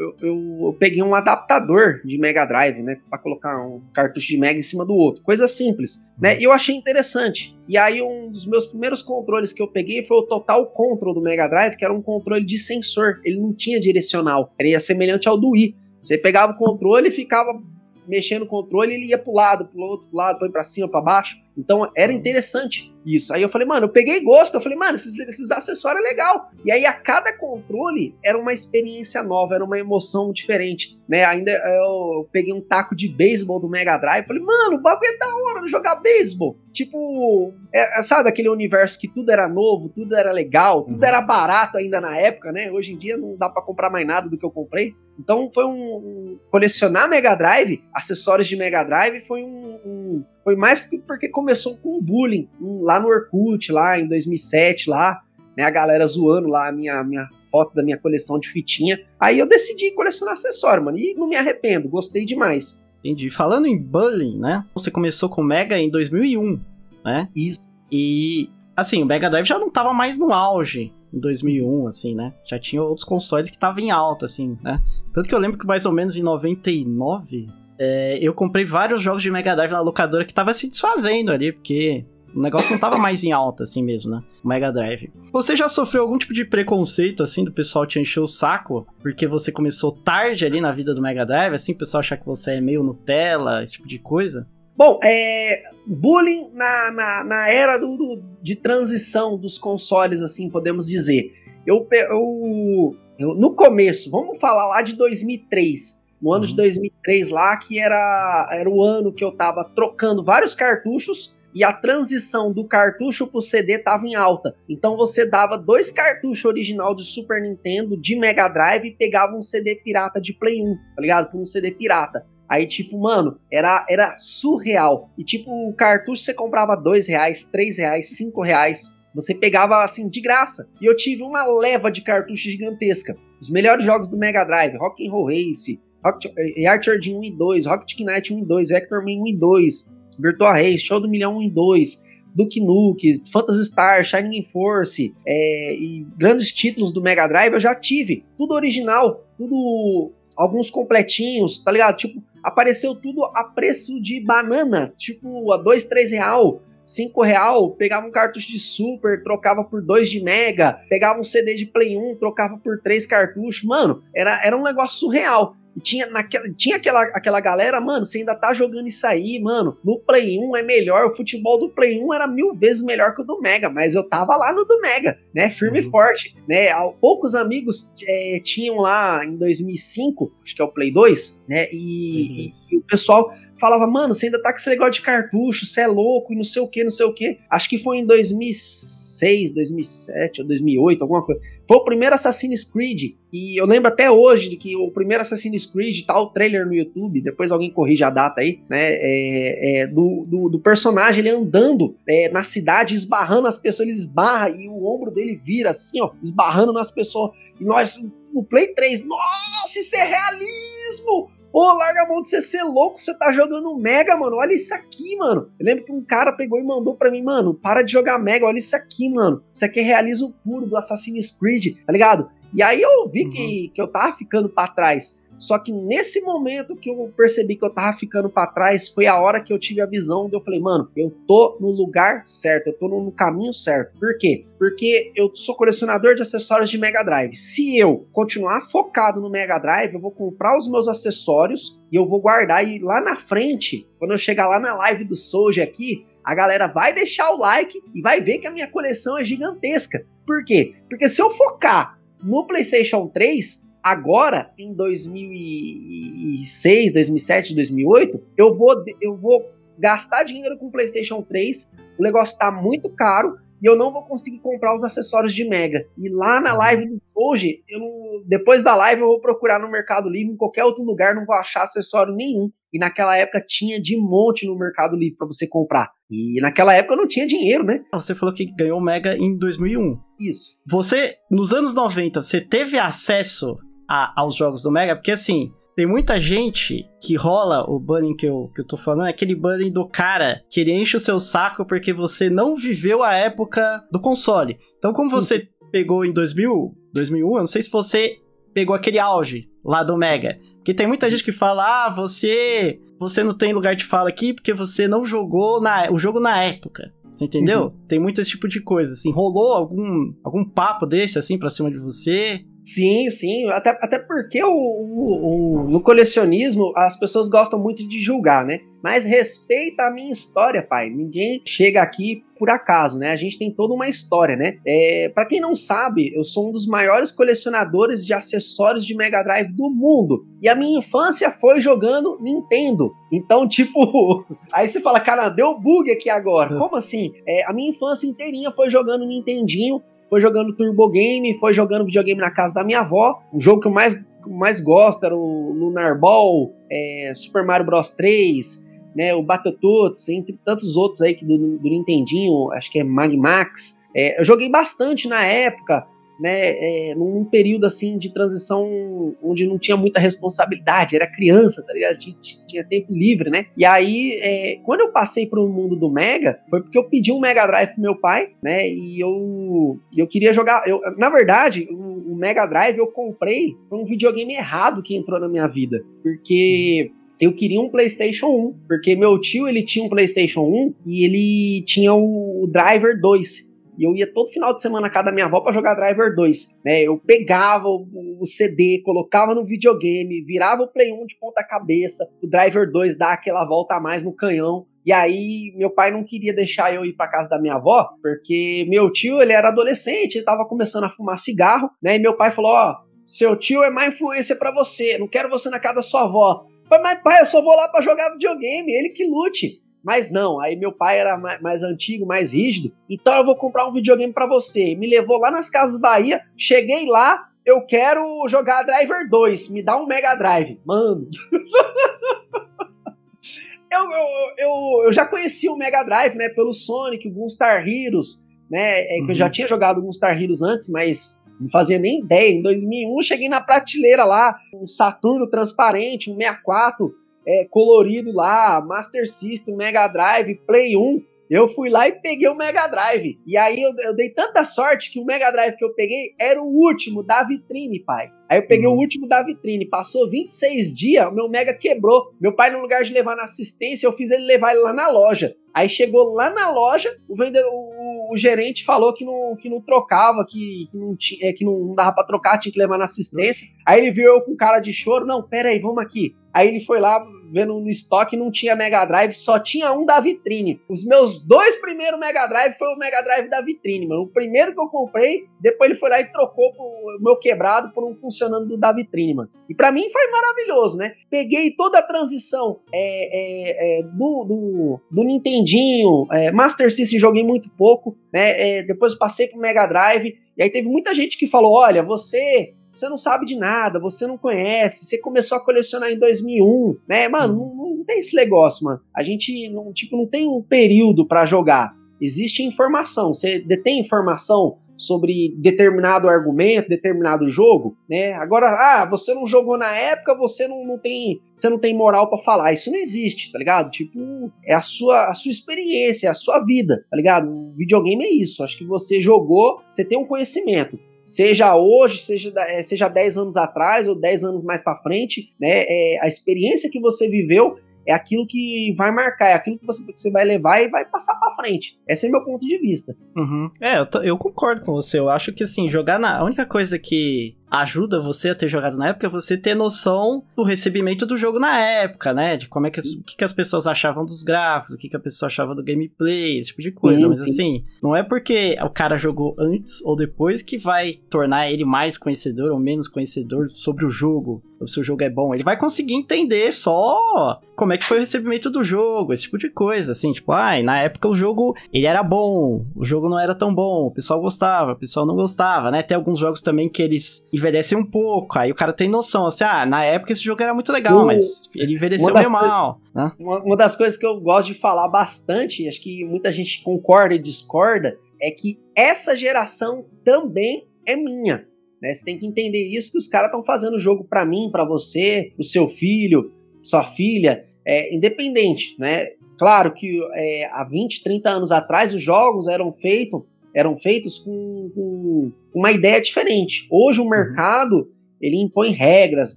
eu, eu, eu, peguei um adaptador de Mega Drive, né? Pra colocar um cartucho de Mega em cima do outro. Coisa simples, né? E eu achei interessante. E aí, um dos meus primeiros controles que eu peguei foi o Total Control do Mega Drive, que era um controle de sensor. Ele não tinha direcional. Ele semelhante ao do Wii. Você pegava o controle e ficava mexendo o controle, ele ia pro lado, pro outro lado, põe pra cima, pra baixo. Então era interessante isso. Aí eu falei, mano, eu peguei gosto. Eu falei, mano, esses, esses acessórios é legal. E aí a cada controle era uma experiência nova, era uma emoção diferente, né? Ainda eu peguei um taco de beisebol do Mega Drive. Falei, mano, o bagulho é da hora de jogar beisebol. Tipo, é, sabe aquele universo que tudo era novo, tudo era legal, tudo uhum. era barato ainda na época, né? Hoje em dia não dá para comprar mais nada do que eu comprei. Então foi um, um, colecionar Mega Drive, acessórios de Mega Drive foi um, um foi mais porque começou com bullying lá no Orkut, lá em 2007, lá, né, a galera zoando lá a minha, minha foto da minha coleção de fitinha. Aí eu decidi colecionar acessório, mano, e não me arrependo, gostei demais. Entendi. Falando em bullying, né, você começou com o Mega em 2001, né? Isso. E, assim, o Mega Drive já não tava mais no auge em 2001, assim, né? Já tinha outros consoles que estavam em alta, assim, né? Tanto que eu lembro que mais ou menos em 99, é, eu comprei vários jogos de Mega Drive na locadora que tava se desfazendo ali, porque o negócio não tava mais em alta, assim mesmo, né? O Mega Drive. Você já sofreu algum tipo de preconceito, assim, do pessoal te encher o saco? Porque você começou tarde ali na vida do Mega Drive, assim, o pessoal achar que você é meio Nutella, esse tipo de coisa? Bom, é, bullying na, na, na era do, do, de transição dos consoles, assim, podemos dizer. Eu, eu, eu, no começo, vamos falar lá de 2003 no ano uhum. de 2003 lá, que era, era o ano que eu tava trocando vários cartuchos e a transição do cartucho pro CD tava em alta. Então você dava dois cartuchos original de Super Nintendo, de Mega Drive e pegava um CD pirata de Play 1, tá ligado? Por um CD pirata. Aí, tipo, mano, era, era surreal. E, tipo, o cartucho você comprava dois reais, três reais, cinco reais. Você pegava, assim, de graça. E eu tive uma leva de cartuchos gigantesca. Os melhores jogos do Mega Drive, Rock and Roll Race, Rocket, eh, Archer 1 e 2, Rocket Knight 1 e 2, Vectorman 1 e 2, Virtua Race, Show do Milhão 1 e 2, Duke Nuke, Phantasy Star, Shining Force é, e grandes títulos do Mega Drive eu já tive. Tudo original, tudo alguns completinhos, tá ligado? Tipo, apareceu tudo a preço de banana, tipo a 2, 3 real. 5 real, pegava um cartucho de Super, trocava por 2 de Mega, pegava um CD de Play 1, trocava por 3 cartuchos, mano, era, era um negócio surreal. E tinha, naquela, tinha aquela, aquela galera, mano, você ainda tá jogando isso aí, mano. No Play 1 é melhor. O futebol do Play 1 era mil vezes melhor que o do Mega, mas eu tava lá no do Mega, né? Firme uhum. e forte, né? Poucos amigos é, tinham lá em 2005, acho que é o Play 2, né? E, e, e o pessoal falava, mano, você ainda tá com esse negócio de cartucho, você é louco e não sei o que, não sei o que. Acho que foi em 2006, 2007 ou 2008, alguma coisa. Foi o primeiro Assassin's Creed e eu lembro até hoje de que o primeiro Assassin's Creed, tá o trailer no YouTube, depois alguém corrige a data aí, né? É, é, do, do, do, personagem ele andando é, na cidade, esbarrando as pessoas, ele esbarra e o ombro dele vira assim, ó, esbarrando nas pessoas. E nós, no Play 3, nossa, isso é realismo! Ô, larga a mão de você ser louco, você tá jogando Mega, mano. Olha isso aqui, mano. Eu lembro que um cara pegou e mandou pra mim, mano, para de jogar Mega, olha isso aqui, mano. Isso aqui é realismo puro do Assassin's Creed, tá ligado? E aí eu vi uhum. que, que eu tava ficando para trás. Só que nesse momento que eu percebi que eu tava ficando para trás, foi a hora que eu tive a visão de eu falei, mano, eu tô no lugar certo, eu tô no caminho certo. Por quê? Porque eu sou colecionador de acessórios de Mega Drive. Se eu continuar focado no Mega Drive, eu vou comprar os meus acessórios e eu vou guardar e lá na frente, quando eu chegar lá na live do Soulja aqui, a galera vai deixar o like e vai ver que a minha coleção é gigantesca. Por quê? Porque se eu focar no PlayStation 3, agora em 2006, 2007, 2008, eu vou, eu vou gastar dinheiro com o PlayStation 3. O negócio tá muito caro e eu não vou conseguir comprar os acessórios de Mega. E lá na live do hoje, eu não, depois da live eu vou procurar no Mercado Livre, em qualquer outro lugar, não vou achar acessório nenhum. E naquela época tinha de monte no Mercado Livre para você comprar. E naquela época eu não tinha dinheiro, né? Você falou que ganhou Mega em 2001. Isso. Você, nos anos 90, você teve acesso a, aos jogos do Mega? Porque assim, tem muita gente que rola o banning que eu, que eu tô falando, é aquele banning do cara que ele enche o seu saco porque você não viveu a época do console. Então, como você pegou em 2000, 2001, eu não sei se você pegou aquele auge lá do Mega. Que tem muita gente que fala: "Ah, você, você não tem lugar de fala aqui porque você não jogou na, o jogo na época". Você entendeu? Uhum. Tem muito esse tipo de coisa, assim. Rolou algum, algum papo desse, assim, pra cima de você? Sim, sim. Até, até porque o, o, o, no colecionismo as pessoas gostam muito de julgar, né? Mas respeita a minha história, pai. Ninguém chega aqui por acaso, né? A gente tem toda uma história, né? É, para quem não sabe, eu sou um dos maiores colecionadores de acessórios de Mega Drive do mundo. E a minha infância foi jogando Nintendo. Então, tipo, aí você fala, cara, deu bug aqui agora. Como assim? É, a minha infância inteirinha foi jogando Nintendinho foi jogando Turbo Game, foi jogando videogame na casa da minha avó. O jogo que eu mais, mais gosto era o Lunar Ball, é, Super Mario Bros 3, né, o Battletoads, entre tantos outros aí que do, do Nintendinho, acho que é Magmax. É, eu joguei bastante na época né, é, num período assim de transição onde não tinha muita responsabilidade, era criança, tá ligado? Tinha, tinha tempo livre, né? E aí, é, quando eu passei para o mundo do Mega, foi porque eu pedi um Mega Drive pro meu pai, né? E eu, eu queria jogar. Eu, na verdade, o, o Mega Drive eu comprei foi um videogame errado que entrou na minha vida, porque eu queria um PlayStation 1, porque meu tio ele tinha um PlayStation 1 e ele tinha o Driver 2. E eu ia todo final de semana na casa da minha avó para jogar Driver 2. Né? Eu pegava o, CD, colocava no videogame, virava o Play 1 de ponta cabeça, o Driver 2 dá aquela volta a mais no canhão. E aí, meu pai não queria deixar eu ir para casa da minha avó, porque meu tio, ele era adolescente, ele tava começando a fumar cigarro, né? E meu pai falou: Ó, seu tio é má influência para você, não quero você na casa da sua avó. Mas pai, eu só vou lá para jogar videogame, ele que lute. Mas não, aí meu pai era mais, mais antigo, mais rígido. Então eu vou comprar um videogame para você. Me levou lá nas Casas Bahia. Cheguei lá, eu quero jogar Driver 2. Me dá um Mega Drive. Mano. eu, eu, eu, eu, já conheci o Mega Drive, né? Pelo Sonic, o Gunstar Heroes, né? É, uhum. Que eu já uhum. tinha jogado Gunstar Heroes antes, mas não fazia nem ideia. Em 2001, cheguei na prateleira lá, um Saturno transparente, um 64 é, colorido lá, Master System, Mega Drive, Play 1. Eu fui lá e peguei o Mega Drive. E aí eu, eu, dei tanta sorte que o Mega Drive que eu peguei era o último da vitrine, pai. Aí eu peguei uhum. o último da vitrine. Passou 26 dias, o meu Mega quebrou. Meu pai, no lugar de levar na assistência, eu fiz ele levar ele lá na loja. Aí chegou lá na loja, o vendedor, o, o gerente falou que não, que não trocava, que, que, não, tinha, é, que não dava pra trocar, tinha que levar na assistência. Aí ele viu eu com cara de choro. Não, pera aí, vamos aqui. Aí ele foi lá, vendo no estoque, não tinha Mega Drive, só tinha um da vitrine. Os meus dois primeiros Mega Drive foi o Mega Drive da vitrine, mano. O primeiro que eu comprei, depois ele foi lá e trocou o meu quebrado por um funcionando do da vitrine, mano. E para mim foi maravilhoso, né? Peguei toda a transição é, é, é, do, do, do, Nintendinho, é, Master System joguei muito pouco, né? É, depois passei pro Mega Drive. E aí teve muita gente que falou: olha, você você não sabe de nada, você não conhece, você começou a colecionar em 2001, né? Mano, uhum. não, não tem esse negócio, mano. A gente não, tipo, não tem um período para jogar. Existe informação. Você detém informação sobre determinado argumento, determinado jogo, né? Agora, ah, você não jogou na época, você não, não tem, você não tem moral para falar. Isso não existe, tá ligado? Tipo, é a sua, a sua experiência, é a sua vida, tá ligado? O videogame é isso. Acho que você jogou, você tem um conhecimento seja hoje, seja, é, seja 10 anos atrás ou 10 anos mais para frente, né? É, a experiência que você viveu é aquilo que vai marcar, é aquilo que você, que você vai levar e vai passar para frente. Esse é meu ponto de vista. Uhum. É, eu, eu, concordo com você. Eu acho que assim, jogar na. A única coisa que ajuda você a ter jogado na época, você ter noção do recebimento do jogo na época, né? De como é que, o que, que as pessoas achavam dos gráficos, o que, que a pessoa achava do gameplay, esse tipo de coisa. Sim, Mas sim. assim, não é porque o cara jogou antes ou depois que vai tornar ele mais conhecedor ou menos conhecedor sobre o jogo, ou se o jogo é bom. Ele vai conseguir entender só como é que foi o recebimento do jogo, esse tipo de coisa, assim, tipo, ai, ah, na época o jogo, ele era bom, o jogo não era tão bom, o pessoal gostava, o pessoal não gostava, né? Tem alguns jogos também que eles envelhecem um pouco. Aí o cara tem noção, assim, ah, na época esse jogo era muito legal, mas ele envelheceu meio mal. Né? Uma, uma das coisas que eu gosto de falar bastante, acho que muita gente concorda e discorda, é que essa geração também é minha. Né? Você tem que entender isso, que os caras estão fazendo o jogo para mim, para você, o seu filho, sua filha, é, independente, né? Claro que é, há 20, 30 anos atrás os jogos eram feitos eram feitos com, com uma ideia diferente. Hoje o uhum. mercado ele impõe regras,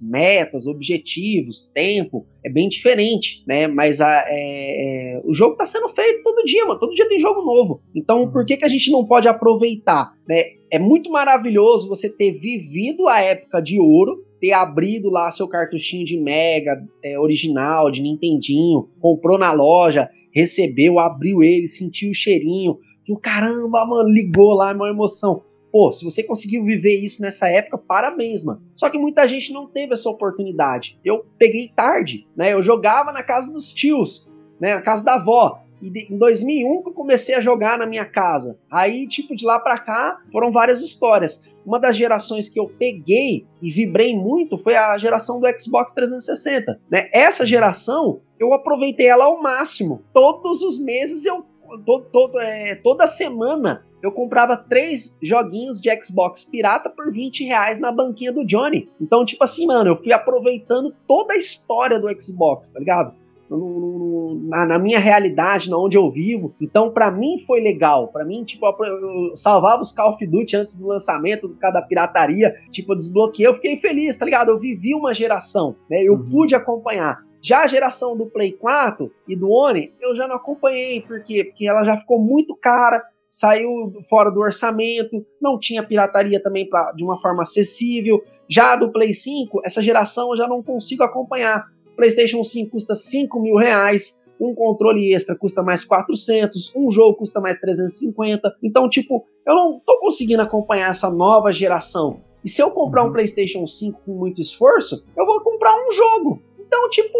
metas, objetivos, tempo, é bem diferente, né? Mas a, é, é, o jogo está sendo feito todo dia, mano. Todo dia tem jogo novo. Então, uhum. por que, que a gente não pode aproveitar? Né? É muito maravilhoso você ter vivido a época de ouro, ter abrido lá seu cartuchinho de Mega é, original, de Nintendinho, comprou na loja, recebeu, abriu ele, sentiu o cheirinho, o caramba, mano, ligou lá, é uma emoção. Pô, se você conseguiu viver isso nessa época, parabéns, mano. Só que muita gente não teve essa oportunidade. Eu peguei tarde, né? Eu jogava na casa dos tios, né? Na casa da avó. E de, em 2001 que eu comecei a jogar na minha casa. Aí, tipo, de lá pra cá, foram várias histórias. Uma das gerações que eu peguei e vibrei muito foi a geração do Xbox 360, né? Essa geração, eu aproveitei ela ao máximo. Todos os meses eu é, toda semana eu comprava três joguinhos de Xbox pirata por 20 reais na banquinha do Johnny. Então, tipo assim, mano, eu fui aproveitando toda a história do Xbox, tá ligado? Na, na, minha realidade, na onde eu vivo. Então, para mim foi legal. para mim, tipo, eu salvava os Call of Duty antes do lançamento, do cada pirataria. Tipo, eu desbloqueei, eu fiquei feliz, tá ligado? Eu vivi uma geração, né? Eu uhum. pude acompanhar. Já a geração do Play 4 e do One, eu já não acompanhei, por quê? Porque ela já ficou muito cara, saiu fora do orçamento, não tinha pirataria também pra, de uma forma acessível. Já do Play 5, essa geração eu já não consigo acompanhar. PlayStation 5 custa 5 mil reais, um controle extra custa mais 400, um jogo custa mais 350. Então, tipo, eu não tô conseguindo acompanhar essa nova geração. E se eu comprar um uhum. PlayStation 5 com muito esforço, eu vou comprar um jogo. Então, tipo,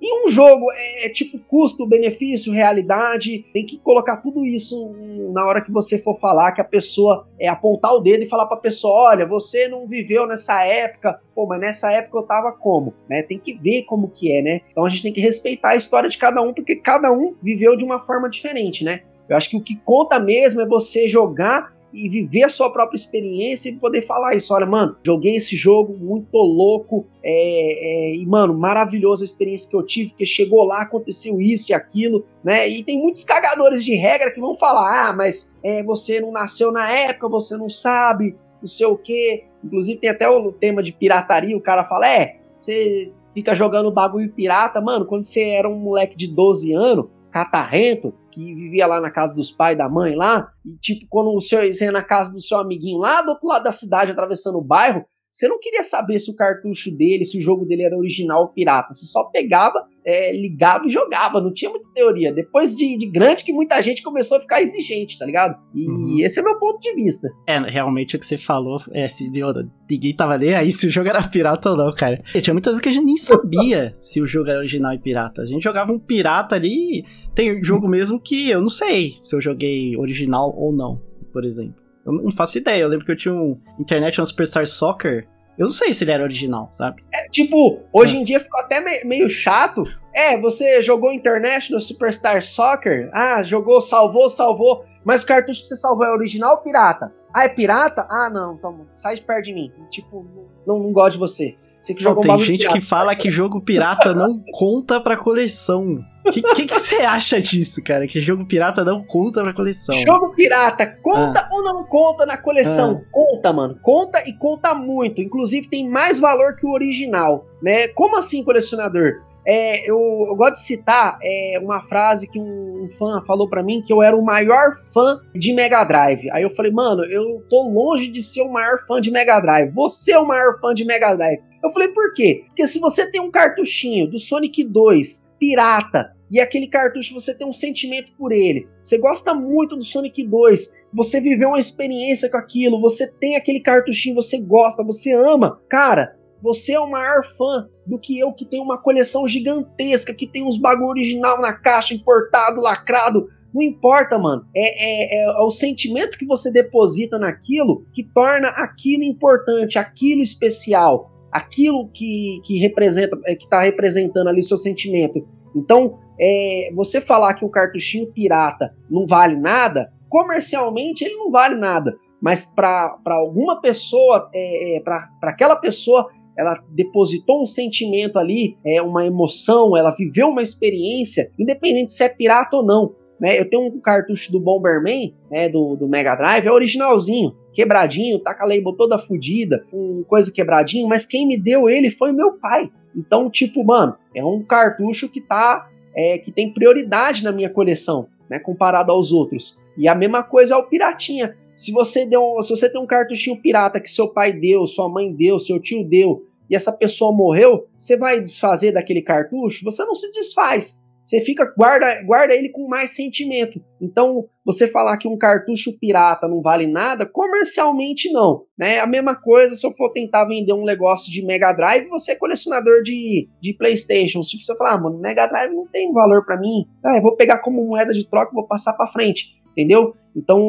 E um jogo é, é tipo custo, benefício, realidade. Tem que colocar tudo isso na hora que você for falar, que a pessoa é apontar o dedo e falar pra pessoa: olha, você não viveu nessa época, pô, mas nessa época eu tava como? Né? Tem que ver como que é, né? Então a gente tem que respeitar a história de cada um, porque cada um viveu de uma forma diferente, né? Eu acho que o que conta mesmo é você jogar e viver a sua própria experiência e poder falar isso. Olha, mano, joguei esse jogo muito louco é, é, e, mano, maravilhosa a experiência que eu tive, porque chegou lá, aconteceu isso e aquilo, né? E tem muitos cagadores de regra que vão falar, ah, mas é, você não nasceu na época, você não sabe, não sei o quê. Inclusive tem até o tema de pirataria, o cara fala, é, você fica jogando bagulho pirata, mano, quando você era um moleque de 12 anos, catarrento, que vivia lá na casa dos pais da mãe lá, e tipo, quando o senhor ia na casa do seu amiguinho lá do outro lado da cidade, atravessando o bairro, você não queria saber se o cartucho dele, se o jogo dele era original ou pirata. Você só pegava, é, ligava e jogava. Não tinha muita teoria. Depois de, de, grande que muita gente começou a ficar exigente, tá ligado? E uhum. esse é meu ponto de vista. É, realmente o que você falou, é, se, ninguém tava nem aí se o jogo era pirata ou não, cara. E tinha muitas vezes que a gente nem sabia se o jogo era original e pirata. A gente jogava um pirata ali. Tem jogo mesmo que eu não sei se eu joguei original ou não, por exemplo. Eu não faço ideia. Eu lembro que eu tinha um internet no Superstar Soccer. Eu não sei se ele era original, sabe? É, tipo, hoje é. em dia ficou até meio chato. É, você jogou internet no Superstar Soccer? Ah, jogou, salvou, salvou. Mas o cartucho que você salvou é original ou pirata? Ah, é pirata? Ah, não, então sai de perto de mim. Tipo, não, não gosto de você. Você que jogou Tem gente pirata. que fala que jogo pirata não conta pra coleção. O que, que, que, você acha disso, cara? Que jogo pirata não conta pra coleção. Jogo pirata conta ah. ou não conta na coleção? Ah. Conta, mano. Conta e conta muito. Inclusive tem mais valor que o original, né? Como assim, colecionador? É, eu, eu, gosto de citar é, uma frase que um, um fã falou para mim que eu era o maior fã de Mega Drive. Aí eu falei, mano, eu tô longe de ser o maior fã de Mega Drive. Você é o maior fã de Mega Drive. Eu falei, por quê? Porque se você tem um cartuchinho do Sonic 2 pirata e aquele cartucho você tem um sentimento por ele. Você gosta muito do Sonic 2, você viveu uma experiência com aquilo, você tem aquele cartuchinho, você gosta, você ama. Cara, você é o maior fã do que eu que tenho uma coleção gigantesca, que tem uns bagulho original na caixa, importado, lacrado. Não importa, mano. É, é, é, o sentimento que você deposita naquilo que torna aquilo importante, aquilo especial, aquilo que, que representa, é, que está representando ali o seu sentimento. Então, é, você falar que um cartuchinho pirata não vale nada, comercialmente ele não vale nada. Mas para alguma pessoa, é, é, para aquela pessoa, ela depositou um sentimento ali, é uma emoção, ela viveu uma experiência, independente se é pirata ou não. Né? Eu tenho um cartucho do Bomberman, né, do, do Mega Drive, é originalzinho, quebradinho, tá com a label toda fodida, com coisa quebradinho, mas quem me deu ele foi meu pai. Então, tipo, mano, é um cartucho que tá é, que tem prioridade na minha coleção, né, comparado aos outros. E a mesma coisa é o Piratinha. Se você, deu, se você tem um cartuchinho pirata que seu pai deu, sua mãe deu, seu tio deu, e essa pessoa morreu, você vai desfazer daquele cartucho? Você não se desfaz você fica guarda, guarda ele com mais sentimento. Então, você falar que um cartucho pirata não vale nada, comercialmente não, né? A mesma coisa se eu for tentar vender um negócio de Mega Drive, você é colecionador de, de PlayStation, tipo você falar, ah, mano, Mega Drive não tem valor para mim. Ah, eu vou pegar como moeda de troca, vou passar para frente, entendeu? Então,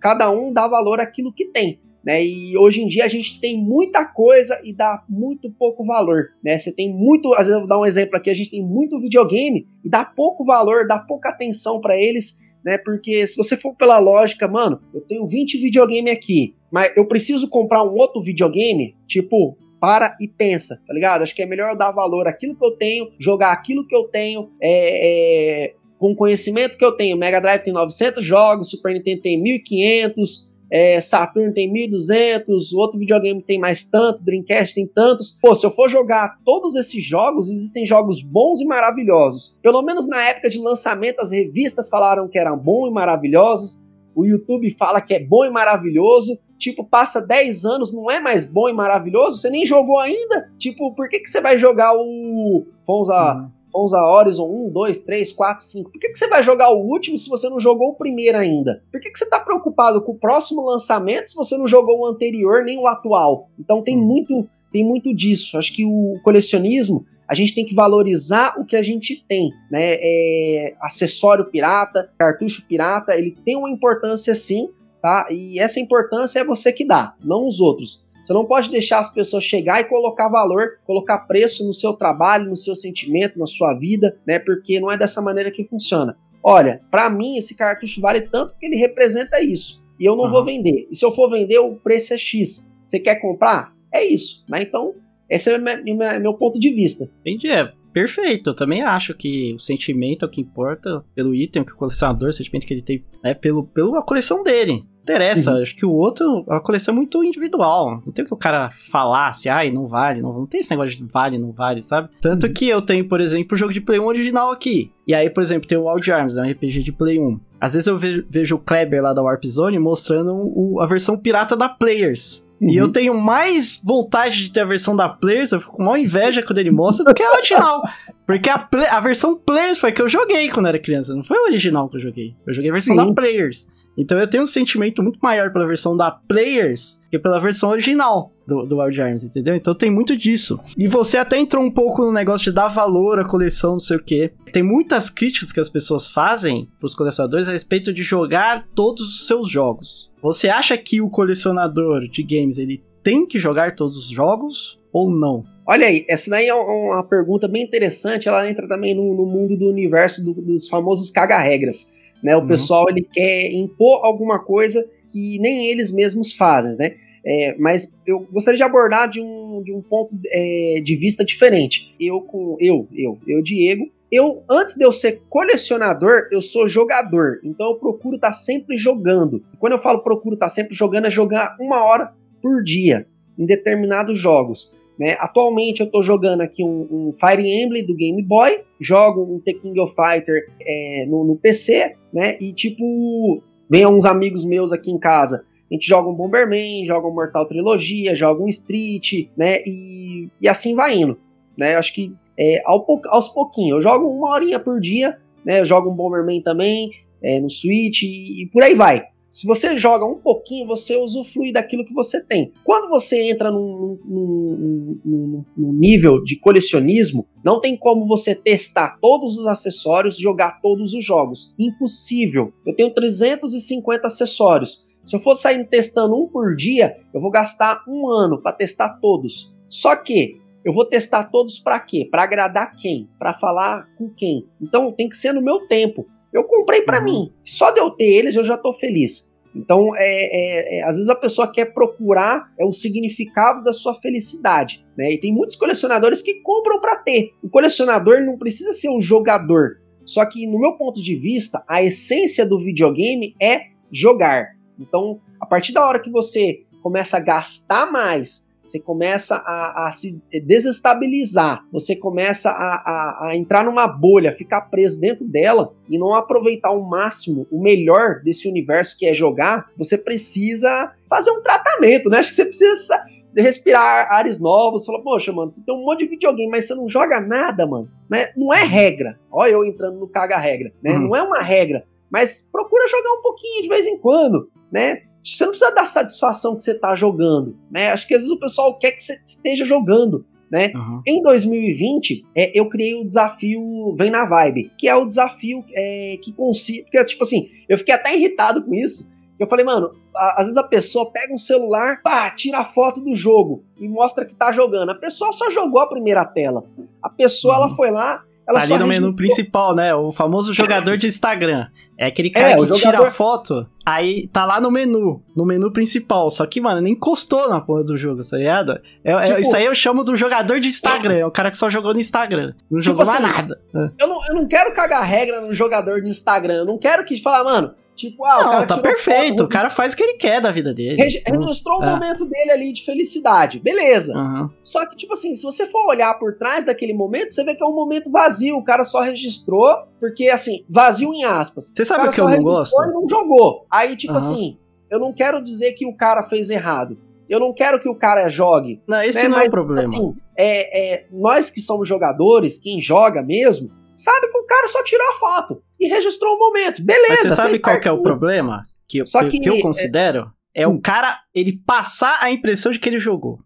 cada um dá valor àquilo que tem. Né? E hoje em dia a gente tem muita coisa e dá muito pouco valor, né? Você tem muito, às vezes eu vou dar um exemplo aqui, a gente tem muito videogame e dá pouco valor, dá pouca atenção para eles, né? Porque se você for pela lógica, mano, eu tenho 20 videogame aqui, mas eu preciso comprar um outro videogame, tipo, para e pensa, tá ligado? Acho que é melhor dar valor àquilo que eu tenho, jogar aquilo que eu tenho, é, é, com o conhecimento que eu tenho. Mega Drive tem 900 jogos, Super Nintendo tem 1500, é, Saturn tem 1200, o outro videogame tem mais tanto, Dreamcast tem tantos. Pô, se eu for jogar todos esses jogos, existem jogos bons e maravilhosos. Pelo menos na época de lançamento, as revistas falaram que eram bons e maravilhosos. O YouTube fala que é bom e maravilhoso. Tipo, passa 10 anos, não é mais bom e maravilhoso? Você nem jogou ainda? Tipo, por que, que você vai jogar o. Vamos a. Forza Horizon 1, 2, 3, 4, 5. Por que, que você vai jogar o último se você não jogou o primeiro ainda? Por que, que você está preocupado com o próximo lançamento se você não jogou o anterior nem o atual? Então tem hum. muito tem muito disso. Acho que o colecionismo a gente tem que valorizar o que a gente tem, né? É, acessório pirata, cartucho pirata, ele tem uma importância sim, tá? E essa importância é você que dá, não os outros. Você não pode deixar as pessoas chegar e colocar valor, colocar preço no seu trabalho, no seu sentimento, na sua vida, né? Porque não é dessa maneira que funciona. Olha, para mim esse cartucho vale tanto porque ele representa isso. E eu não uhum. vou vender. E se eu for vender, o preço é X. Você quer comprar? É isso, né? Então, esse é meu, meu ponto de vista. Entendi, é perfeito. Eu também acho que o sentimento é o que importa pelo item que o colecionador, o sentimento que ele tem é pelo, pela coleção dele interessa. Uhum. Acho que o outro, a coleção é muito individual. Não tem o que o cara falar se, ai, não vale, não, não tem esse negócio de vale, não vale, sabe? Tanto uhum. que eu tenho, por exemplo, o jogo de Play 1 original aqui. E aí, por exemplo, tem o Wild Arms, é um RPG de Play 1. Às vezes eu vejo, vejo o Kleber lá da Warp Zone mostrando o, a versão pirata da Players. Uhum. E eu tenho mais vontade de ter a versão da Players, eu fico com maior inveja quando ele mostra do que a original. Porque a, play, a versão Players foi a que eu joguei quando era criança, não foi a original que eu joguei. Eu joguei a versão Sim. da Players. Então eu tenho um sentimento muito maior pela versão da Players que pela versão original do, do Wild Arms, entendeu? Então tem muito disso. E você até entrou um pouco no negócio de dar valor à coleção, não sei o quê. Tem muitas críticas que as pessoas fazem pros colecionadores a respeito de jogar todos os seus jogos. Você acha que o colecionador de games ele tem que jogar todos os jogos ou não? Olha aí, essa daí é uma pergunta bem interessante. Ela entra também no, no mundo do universo do, dos famosos caga-regras. Né? O uhum. pessoal ele quer impor alguma coisa que nem eles mesmos fazem, né? É, mas eu gostaria de abordar de um, de um ponto é, de vista diferente. Eu com eu, eu, eu Diego, eu antes de eu ser colecionador, eu sou jogador. Então eu procuro estar tá sempre jogando. quando eu falo procuro estar tá sempre jogando, é jogar uma hora por dia em determinados jogos. Né? Atualmente eu estou jogando aqui um, um, Fire Emblem do Game Boy, jogo um The King of Fighter é, no, no, PC, né? E tipo, vem uns amigos meus aqui em casa. A gente joga um Bomberman, joga um Mortal Trilogia, joga um Street, né? E, e assim vai indo. Né? Acho que é, ao, aos pouquinhos. Eu jogo uma horinha por dia, né? Eu jogo um Bomberman também é, no Switch e, e por aí vai. Se você joga um pouquinho, você usufrui daquilo que você tem. Quando você entra num, num, num, num, nível de colecionismo, não tem como você testar todos os acessórios, jogar todos os jogos. Impossível. Eu tenho 350 acessórios. Se eu for sair testando um por dia, eu vou gastar um ano para testar todos. Só que eu vou testar todos para quê? Para agradar quem? Para falar com quem? Então tem que ser no meu tempo. Eu comprei para uhum. mim. Só de eu ter eles eu já tô feliz. Então, é, é, é, às vezes a pessoa quer procurar é, o significado da sua felicidade. Né? E tem muitos colecionadores que compram para ter. O colecionador não precisa ser um jogador. Só que, no meu ponto de vista, a essência do videogame é jogar. Então, a partir da hora que você começa a gastar mais você começa a, a se desestabilizar, você começa a, a, a, entrar numa bolha, ficar preso dentro dela e não aproveitar ao máximo o melhor desse universo que é jogar, você precisa fazer um tratamento, né? Acho que você precisa respirar ares novos, falar, poxa, mano, você tem um monte de videogame, mas você não joga nada, mano. Né? Não é regra. Olha eu entrando no caga-regra, né? Uhum. Não é uma regra. Mas procura jogar um pouquinho de vez em quando, né? Você não precisa dar satisfação que você está jogando, né? Acho que às vezes o pessoal quer que você esteja jogando, né? Uhum. Em 2020, é, eu criei o desafio Vem na Vibe, que é o desafio é, que consiste. Porque, tipo assim, eu fiquei até irritado com isso. Eu falei, mano, a, às vezes a pessoa pega um celular, pá, tira a foto do jogo e mostra que tá jogando. A pessoa só jogou a primeira tela. A pessoa, uhum. ela foi lá, ela tá ali no menu principal, né? O famoso jogador de Instagram. É aquele cara é, que jogador... tira a foto, aí tá lá no menu, no menu principal. Só que, mano, nem encostou na porra do jogo, tá ligado? É, é tipo, é, isso aí eu chamo do jogador de Instagram. É o cara que só jogou no Instagram. Não tipo jogou assim, mais nada. Eu não, eu não quero cagar regra no jogador de Instagram. Eu não quero que falar, mano, Tipo, ah, não, o cara tá perfeito. Foto, o cara faz o que ele quer da vida dele. Registrou o é. momento dele ali de felicidade. Beleza. Uhum. Só que, tipo assim, se você for olhar por trás daquele momento, você vê que é um momento vazio. O cara só registrou, porque, assim, vazio em aspas. Você sabe o, o que eu não gosto? E não jogou. Aí, tipo uhum. assim, eu não quero dizer que o cara fez errado. Eu não quero que o cara jogue. Não, esse né? não Mas, é o problema. Assim, é, é, nós que somos jogadores, quem joga mesmo, sabe que o cara só tirou a foto e registrou o momento. Beleza. Mas você sabe qual que é o problema? Que, só que, que eu considero? É, é o cara, ele passar a impressão de que ele jogou.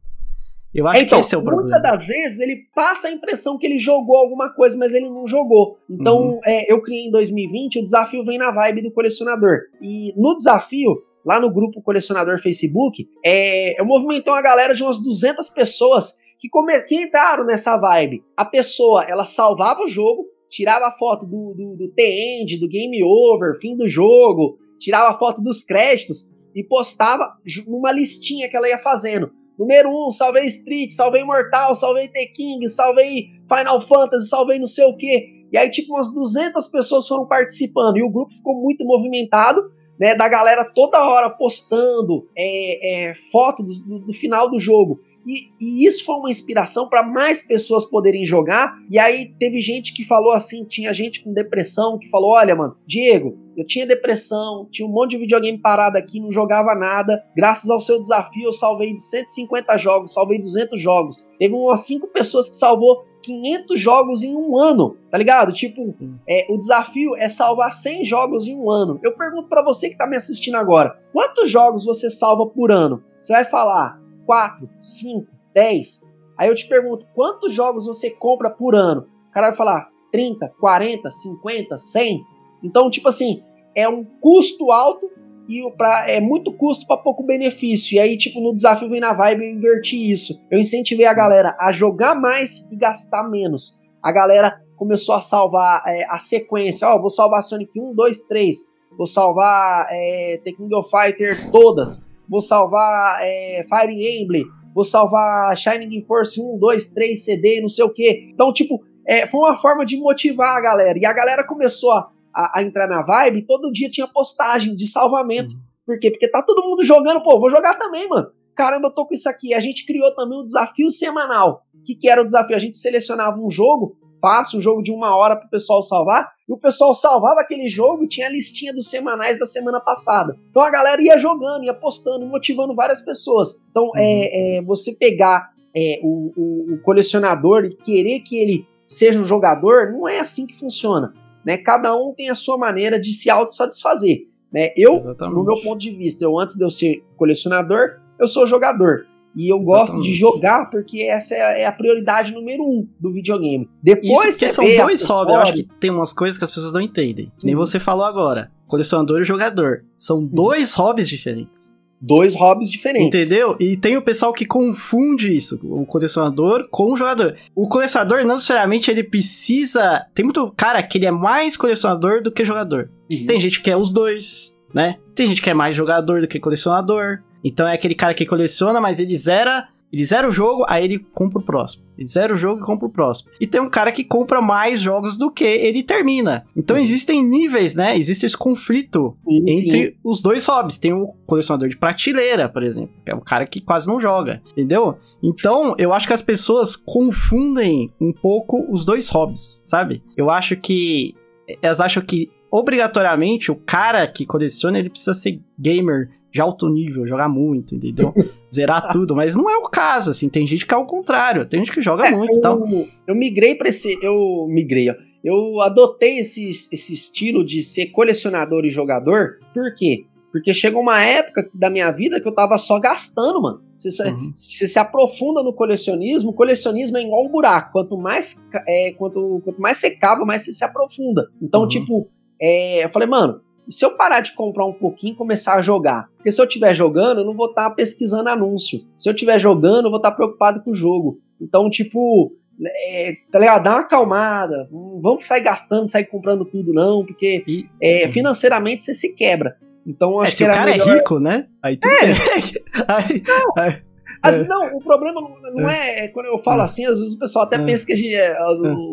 Eu acho então, que esse é o problema. Muitas das vezes ele passa a impressão que ele jogou alguma coisa, mas ele não jogou. Então, uhum. é, eu criei em 2020 o desafio Vem na Vibe do colecionador. E no desafio, lá no grupo colecionador Facebook, é, eu movimentei uma galera de umas 200 pessoas que, come, que entraram nessa vibe. A pessoa, ela salvava o jogo, tirava foto do, do, do end do game over, fim do jogo, tirava foto dos créditos e postava numa listinha que ela ia fazendo. Número 1, um, salvei Street, salvei Mortal, salvei The King, salvei Final Fantasy, salvei não sei o que. E aí, tipo, umas 200 pessoas foram participando e o grupo ficou muito movimentado, né? Da galera toda hora postando é, é, foto do, do, do final do jogo. E, e, isso foi uma inspiração para mais pessoas poderem jogar. E aí teve gente que falou assim: tinha gente com depressão que falou: Olha, mano, Diego, eu tinha depressão, tinha um monte de videogame parado aqui, não jogava nada. Graças ao seu desafio, eu salvei de 150 jogos, salvei 200 jogos. Teve umas 5 pessoas que salvou 500 jogos em um ano, tá ligado? Tipo, é, o desafio é salvar 100 jogos em um ano. Eu pergunto para você que tá me assistindo agora: quantos jogos você salva por ano? Você vai falar 4, 5, 10. Aí eu te pergunto: quantos jogos você compra por ano? O cara vai falar 30, 40, 50, 100. Então, tipo assim, é um custo alto e pra, é muito custo para pouco benefício. E aí, tipo, no desafio Vem na Vibe eu inverti isso. Eu incentivei a galera a jogar mais e gastar menos. A galera começou a salvar é, a sequência. Ó, oh, vou salvar Sonic 1, 2, 3. Vou salvar é, The King of Fighter todas. Vou salvar é, Fire Emblem. Vou salvar Shining Force 1, 2, 3, CD, não sei o que. Então, tipo, é, foi uma forma de motivar a galera. E a galera começou a a, a, entrar na vibe, todo dia tinha postagem de salvamento. Uhum. Por quê? Porque tá todo mundo jogando, pô, vou jogar também, mano. Caramba, eu tô com isso aqui. A gente criou também um desafio semanal. O que, que era o desafio? A gente selecionava um jogo fácil, um jogo de uma hora pro pessoal salvar, e o pessoal salvava aquele jogo tinha a listinha dos semanais da semana passada. Então a galera ia jogando, ia postando, motivando várias pessoas. Então, uhum. é, é, você pegar é, o, o, o colecionador e querer que ele seja um jogador, não é assim que funciona. Né? Cada um tem a sua maneira de se autossatisfazer. Né? Eu, Exatamente. no meu ponto de vista, eu antes de eu ser colecionador, eu sou jogador. E eu Exatamente. gosto de jogar porque essa é a, é a, prioridade número um do videogame. Depois Isso, são dois hobbies. Eu acho que tem umas coisas que as pessoas não entendem. Uhum. Nem você falou agora. Colecionador e jogador. São uhum. dois hobbies diferentes dois hobbies diferentes. Entendeu? E tem o pessoal que confunde isso, o colecionador com o jogador. O colecionador não necessariamente ele precisa. Tem muito cara que ele é mais colecionador do que jogador. Uhum. Tem gente que é os dois, né? Tem gente que é mais jogador do que colecionador. Então é aquele cara que coleciona, mas ele zera ele zera o jogo, aí ele compra o próximo. Ele zera o jogo e compra o próximo. E tem um cara que compra mais jogos do que ele termina. Então uhum. existem níveis, né? Existe esse conflito sim, entre sim. os dois hobbies. Tem o colecionador de prateleira, por exemplo, que é o cara que quase não joga, entendeu? Então, eu acho que as pessoas confundem um pouco os dois hobbies, sabe? Eu acho que elas acham que obrigatoriamente o cara que coleciona ele precisa ser gamer de alto nível, jogar muito, entendeu? Zerar tudo, mas não é o caso, assim, tem gente que é o contrário, tem gente que joga é, muito e tal. Eu migrei para esse, eu migrei, ó, eu adotei esse, esse estilo de ser colecionador e jogador, por quê? Porque chegou uma época da minha vida que eu tava só gastando, mano. Você, uhum. você se aprofunda no colecionismo, colecionismo é igual um buraco. Quanto mais, é, quanto, quanto mais você cava, mais você se aprofunda. Então, uhum. tipo, é, eu falei, mano, e se eu parar de comprar um pouquinho e começar a jogar? Porque se eu estiver jogando, eu não vou estar tá pesquisando anúncio. Se eu estiver jogando, eu vou estar tá preocupado com o jogo. Então, tipo, é, tá ligado? Dá uma acalmada. Não vamos sair gastando, sair comprando tudo, não, porque e, é, financeiramente você se quebra. Então, acho é, que se o cara é melhor... é rico, né? Aí tudo é. aí, aí, as, é. não, o problema não, é. é. Quando eu falo é. assim, às vezes o pessoal até pensa que a gente,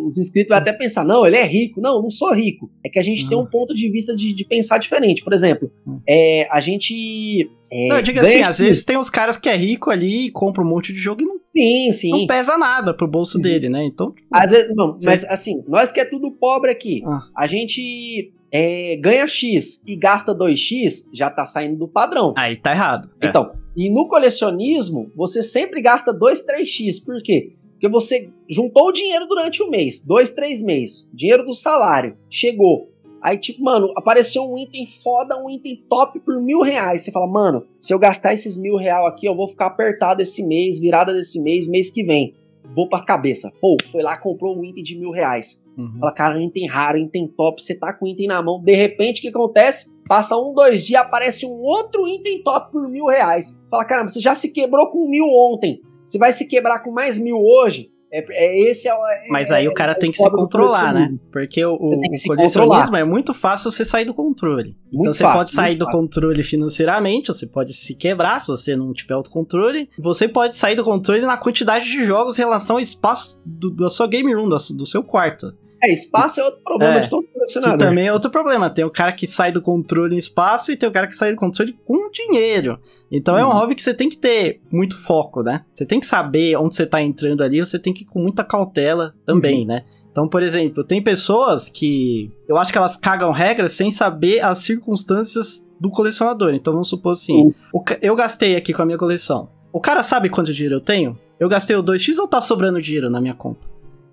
os inscritos vão até pensar, não, ele é rico. Não, não sou rico. É que a gente tem um ponto de vista de, de pensar diferente. Por exemplo, é, a gente. É, não, diga assim, às vezes tem uns caras que é rico ali e compra um monte de jogo e não, sim, sim. não pesa nada pro bolso sim. dele, né? Então. Às vezes, não, mas assim, nós que é tudo pobre aqui, ah. a gente é, ganha X e gasta 2X, já tá saindo do padrão. Aí tá errado. Então, e no colecionismo, você sempre gasta 2, 3x. Por quê? Porque você juntou o dinheiro durante o mês, dois, três meses, dinheiro do salário, chegou. Aí, tipo, mano, apareceu um item foda, um item top por mil reais. Você fala, mano, se eu gastar esses mil real aqui, eu vou ficar apertado esse mês, virada desse mês, mês que vem. Vou pra cabeça. Pô, foi lá, comprou um item de mil reais. Uhum. Fala, cara, item raro, item top, você tá com item na mão. De repente, o que acontece? Passa um, dois dias, aparece um outro item top por mil reais. Fala, caramba, você já se quebrou com mil ontem. Você vai se quebrar com mais mil hoje? É, é, esse é, é, Mas aí o cara é, tem que se controlar, né? Porque o, o, colecionismo é muito fácil você sair do controle. Muito então você fácil, pode sair do fácil. controle financeiramente, você pode se quebrar se você não tiver autocontrole. Você pode sair do controle na quantidade de jogos em relação ao espaço do, da sua game room, do, do seu quarto. É, espaço é outro problema é, de todo colecionador. Que também é outro problema. Tem o cara que sai do controle em espaço e tem o cara que sai do controle com dinheiro. Então é um uhum. hobby que você tem que ter muito foco, né? Você tem que saber onde você tá entrando ali, você tem que ir com muita cautela também, uhum. né? Então, por exemplo, tem pessoas que eu acho que elas cagam regras sem saber as circunstâncias do colecionador. Então vamos supor assim: uhum. eu gastei aqui com a minha coleção. O cara sabe quanto dinheiro eu tenho? Eu gastei o 2x ou tá sobrando dinheiro na minha conta?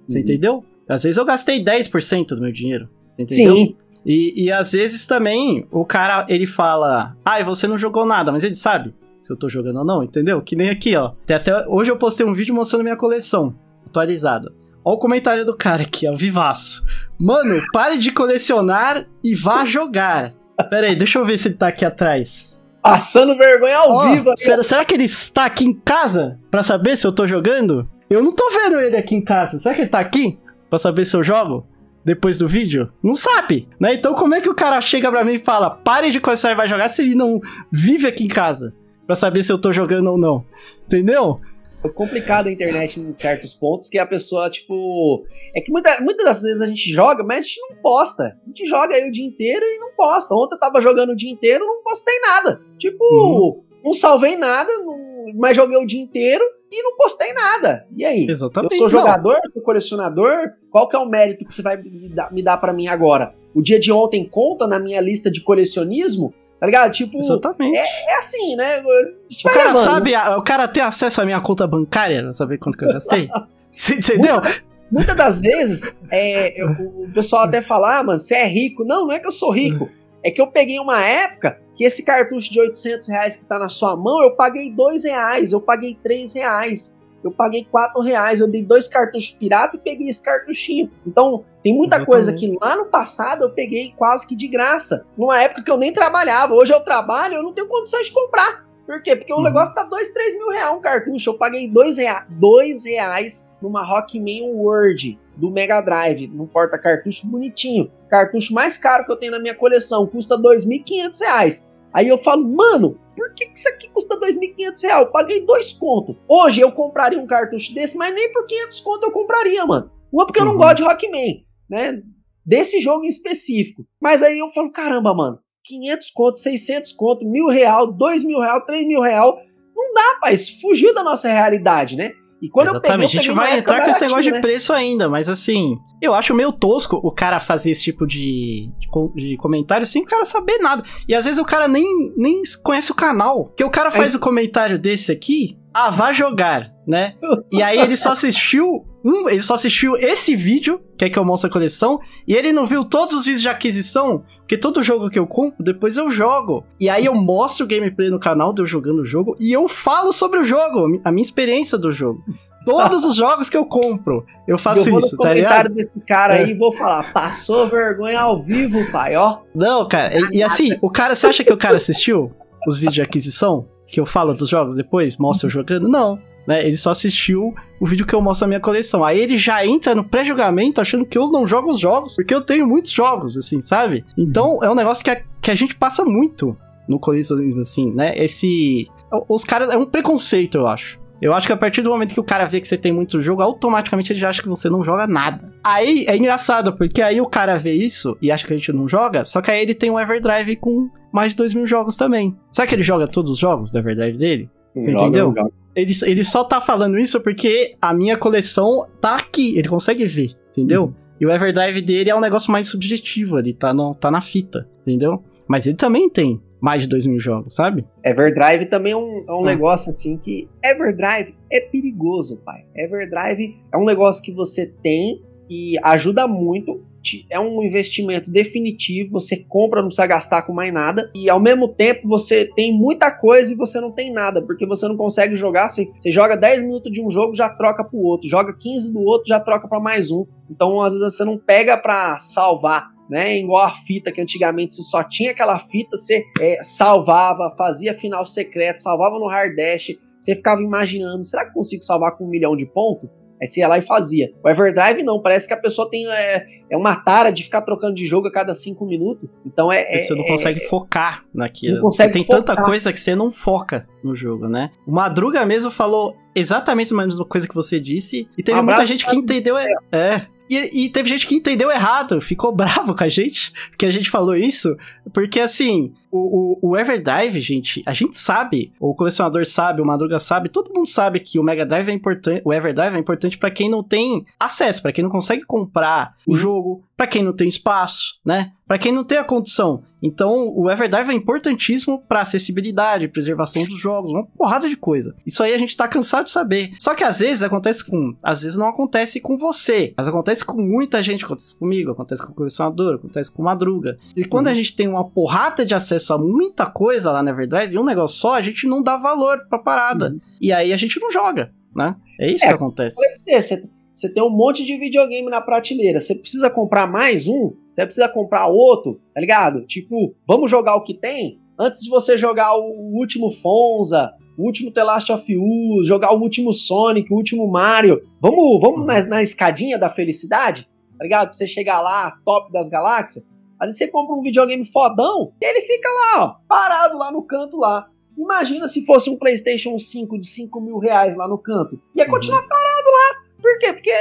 Você uhum. entendeu? Às vezes eu gastei 10% do meu dinheiro. Você entendeu? Sim. E, e às vezes também o cara ele fala: Ai, ah, você não jogou nada, mas ele sabe se eu tô jogando ou não, entendeu? Que nem aqui, ó. até, hoje eu postei um vídeo mostrando minha coleção atualizada. Olha o comentário do cara aqui, ó, vivaço. Mano, pare de colecionar e vá jogar. Pera aí, deixa eu ver se ele tá aqui atrás. Passando vergonha ao vivo. Será, será que ele está aqui em casa para saber se eu tô jogando? Eu não tô vendo ele aqui em casa. Será que ele tá aqui? Pra saber se eu jogo? Depois do vídeo? Não sabe, né? Então como é que o cara chega pra mim e fala, pare de começar e vai jogar se ele não vive aqui em casa? Pra saber se eu tô jogando ou não. Entendeu? É complicado a internet em certos pontos que a pessoa, tipo. É que muita, muitas das vezes a gente joga, mas a gente não posta. A gente joga aí o dia inteiro e não posta. Ontem eu tava jogando o dia inteiro não postei nada. Tipo, uhum. Não salvei nada, não, mas joguei o dia inteiro e não postei nada. E aí? Exatamente. Eu sou jogador, não. sou colecionador. Qual que é o mérito que você vai me dar, me dar para mim agora? O dia de ontem conta na minha lista de colecionismo? Tá ligado? Tipo, Exatamente. É, é assim, né? O cara levando. sabe, o cara tem acesso à minha conta bancária pra saber quanto que eu gastei? Entendeu? Muita, muitas das vezes, é, eu, o pessoal até fala, ah, mano, você é rico. Não, não é que eu sou rico. É que eu peguei uma época que esse cartucho de 800 reais que está na sua mão, eu paguei 2 reais, eu paguei 3 reais, eu paguei 4 reais, eu dei dois cartuchos pirata e peguei esse cartuchinho. Então, tem muita Exatamente. coisa que lá no passado eu peguei quase que de graça, numa época que eu nem trabalhava. Hoje eu trabalho, eu não tenho condições de comprar. Por quê? Porque o uhum. negócio tá 2, 3 mil reais um cartucho. Eu paguei 2 reais, dois reais numa Rockman Word do Mega Drive, num porta-cartucho bonitinho. Cartucho mais caro que eu tenho na minha coleção, custa 2.500 reais. Aí eu falo, mano, por que isso aqui custa 2.500 reais? Eu paguei dois conto. Hoje eu compraria um cartucho desse, mas nem por 500 conto eu compraria, mano. Uma porque uhum. eu não uhum. gosto de Rockman, né? Desse jogo em específico. Mas aí eu falo, caramba, mano, 500 conto, 600 conto, mil real, dois mil real, três mil real. Não dá, pai. Fugiu da nossa realidade, né? E quando Exatamente, eu peguei, eu a gente vai entrar com esse negócio né? de preço ainda, mas assim, eu acho meio tosco o cara fazer esse tipo de, de, de, comentário sem o cara saber nada. E às vezes o cara nem, nem conhece o canal. Que o cara faz é. o comentário desse aqui, ah, vá jogar, né? E aí ele só assistiu um, ele só assistiu esse vídeo, que é que eu mostro a coleção, e ele não viu todos os vídeos de aquisição, porque todo jogo que eu compro, depois eu jogo. E aí eu mostro o gameplay no canal de eu jogando o jogo, e eu falo sobre o jogo, a minha experiência do jogo. Todos os jogos que eu compro, eu faço eu vou isso, no tá comentário desse cara é. aí e vou falar, passou vergonha ao vivo, pai, ó. Não, cara, e, e assim, o cara, você acha que o cara assistiu os vídeos de aquisição? Que eu falo dos jogos depois, mostro eu jogando? Não né? Ele só assistiu o vídeo que eu mostro a minha coleção. Aí ele já entra no pré-julgamento achando que eu não jogo os jogos, porque eu tenho muitos jogos, assim, sabe? Então é um negócio que a, que a gente passa muito no colecionismo, assim, né? Esse. Os caras. É um preconceito, eu acho. Eu acho que a partir do momento que o cara vê que você tem muito jogo, automaticamente ele já acha que você não joga nada. Aí é engraçado, porque aí o cara vê isso e acha que a gente não joga, só que aí ele tem um Everdrive com mais de 2 mil jogos também. Será que ele joga todos os jogos do Everdrive dele? Você joga, entendeu? Joga. Ele, ele só tá falando isso porque a minha coleção tá aqui, ele consegue ver, entendeu? Uhum. E o Everdrive dele é um negócio mais subjetivo, ele tá, no, tá na fita, entendeu? Mas ele também tem mais de 2 mil jogos, sabe? Everdrive também é um, é um ah. negócio assim que. Everdrive é perigoso, pai. Everdrive é um negócio que você tem que ajuda muito é um investimento definitivo, você compra, não precisa gastar com mais nada, e ao mesmo tempo você tem muita coisa e você não tem nada, porque você não consegue jogar, você, você joga 10 minutos de um jogo, já troca pro outro, joga 15 do outro, já troca para mais um. Então, às vezes você não pega para salvar né? Igual a fita que antigamente você só tinha aquela fita, você é, salvava, fazia final secreto, salvava no hard dash, você ficava imaginando, será que consigo salvar com um milhão de pontos? Aí você ia lá e fazia. O Everdrive não, parece que a pessoa tem é, é uma tara de ficar trocando de jogo a cada cinco minutos. Então é. Você não é, consegue focar naquilo. Não consegue você tem focar. tanta coisa que você não foca no jogo, né? O Madruga mesmo falou exatamente a mesma coisa que você disse. E teve Um muita gente que entendeu. É. é. E, e, teve gente que entendeu errado, ficou bravo com a gente, que a gente falou isso, porque assim, o, o, o, Everdrive, gente, a gente sabe, o colecionador sabe, o Madruga sabe, todo mundo sabe que o Mega Drive é importante, o Everdrive é importante para quem não tem acesso, para quem não consegue comprar o jogo, para quem não tem espaço, né? Para quem não tem a condição. Então, o Everdrive é importantíssimo para acessibilidade, preservação dos jogos, uma porrada de coisa. Isso aí a gente tá cansado de saber. Só que às vezes acontece com, às vezes não acontece com você, mas acontece com muita gente, acontece comigo, acontece com o colecionador, acontece com o Madruga. E quando Uhum. a gente tem uma porrada de acesso a muita coisa lá na Everdrive, um negócio só, a gente não dá valor pra parada. Uhum. E aí a gente não joga, né? É isso É, que acontece. Você, você tem um monte de videogame na prateleira. Você precisa comprar mais um, você precisa comprar outro, tá ligado? Tipo, vamos jogar o que tem? Antes de você jogar o último Fonza, o último The Last of Us, jogar o último Sonic, o último Mario. Vamos, vamos Uhum. na, na escadinha da felicidade, tá ligado? Pra você chegar lá, top das galáxias. Às vezes você compra um videogame fodão e ele fica lá, ó, parado lá no canto lá. Imagina se fosse um PlayStation 5 de 5 mil reais lá no canto. Ia Uhum. continuar parado lá. Por quê? Porque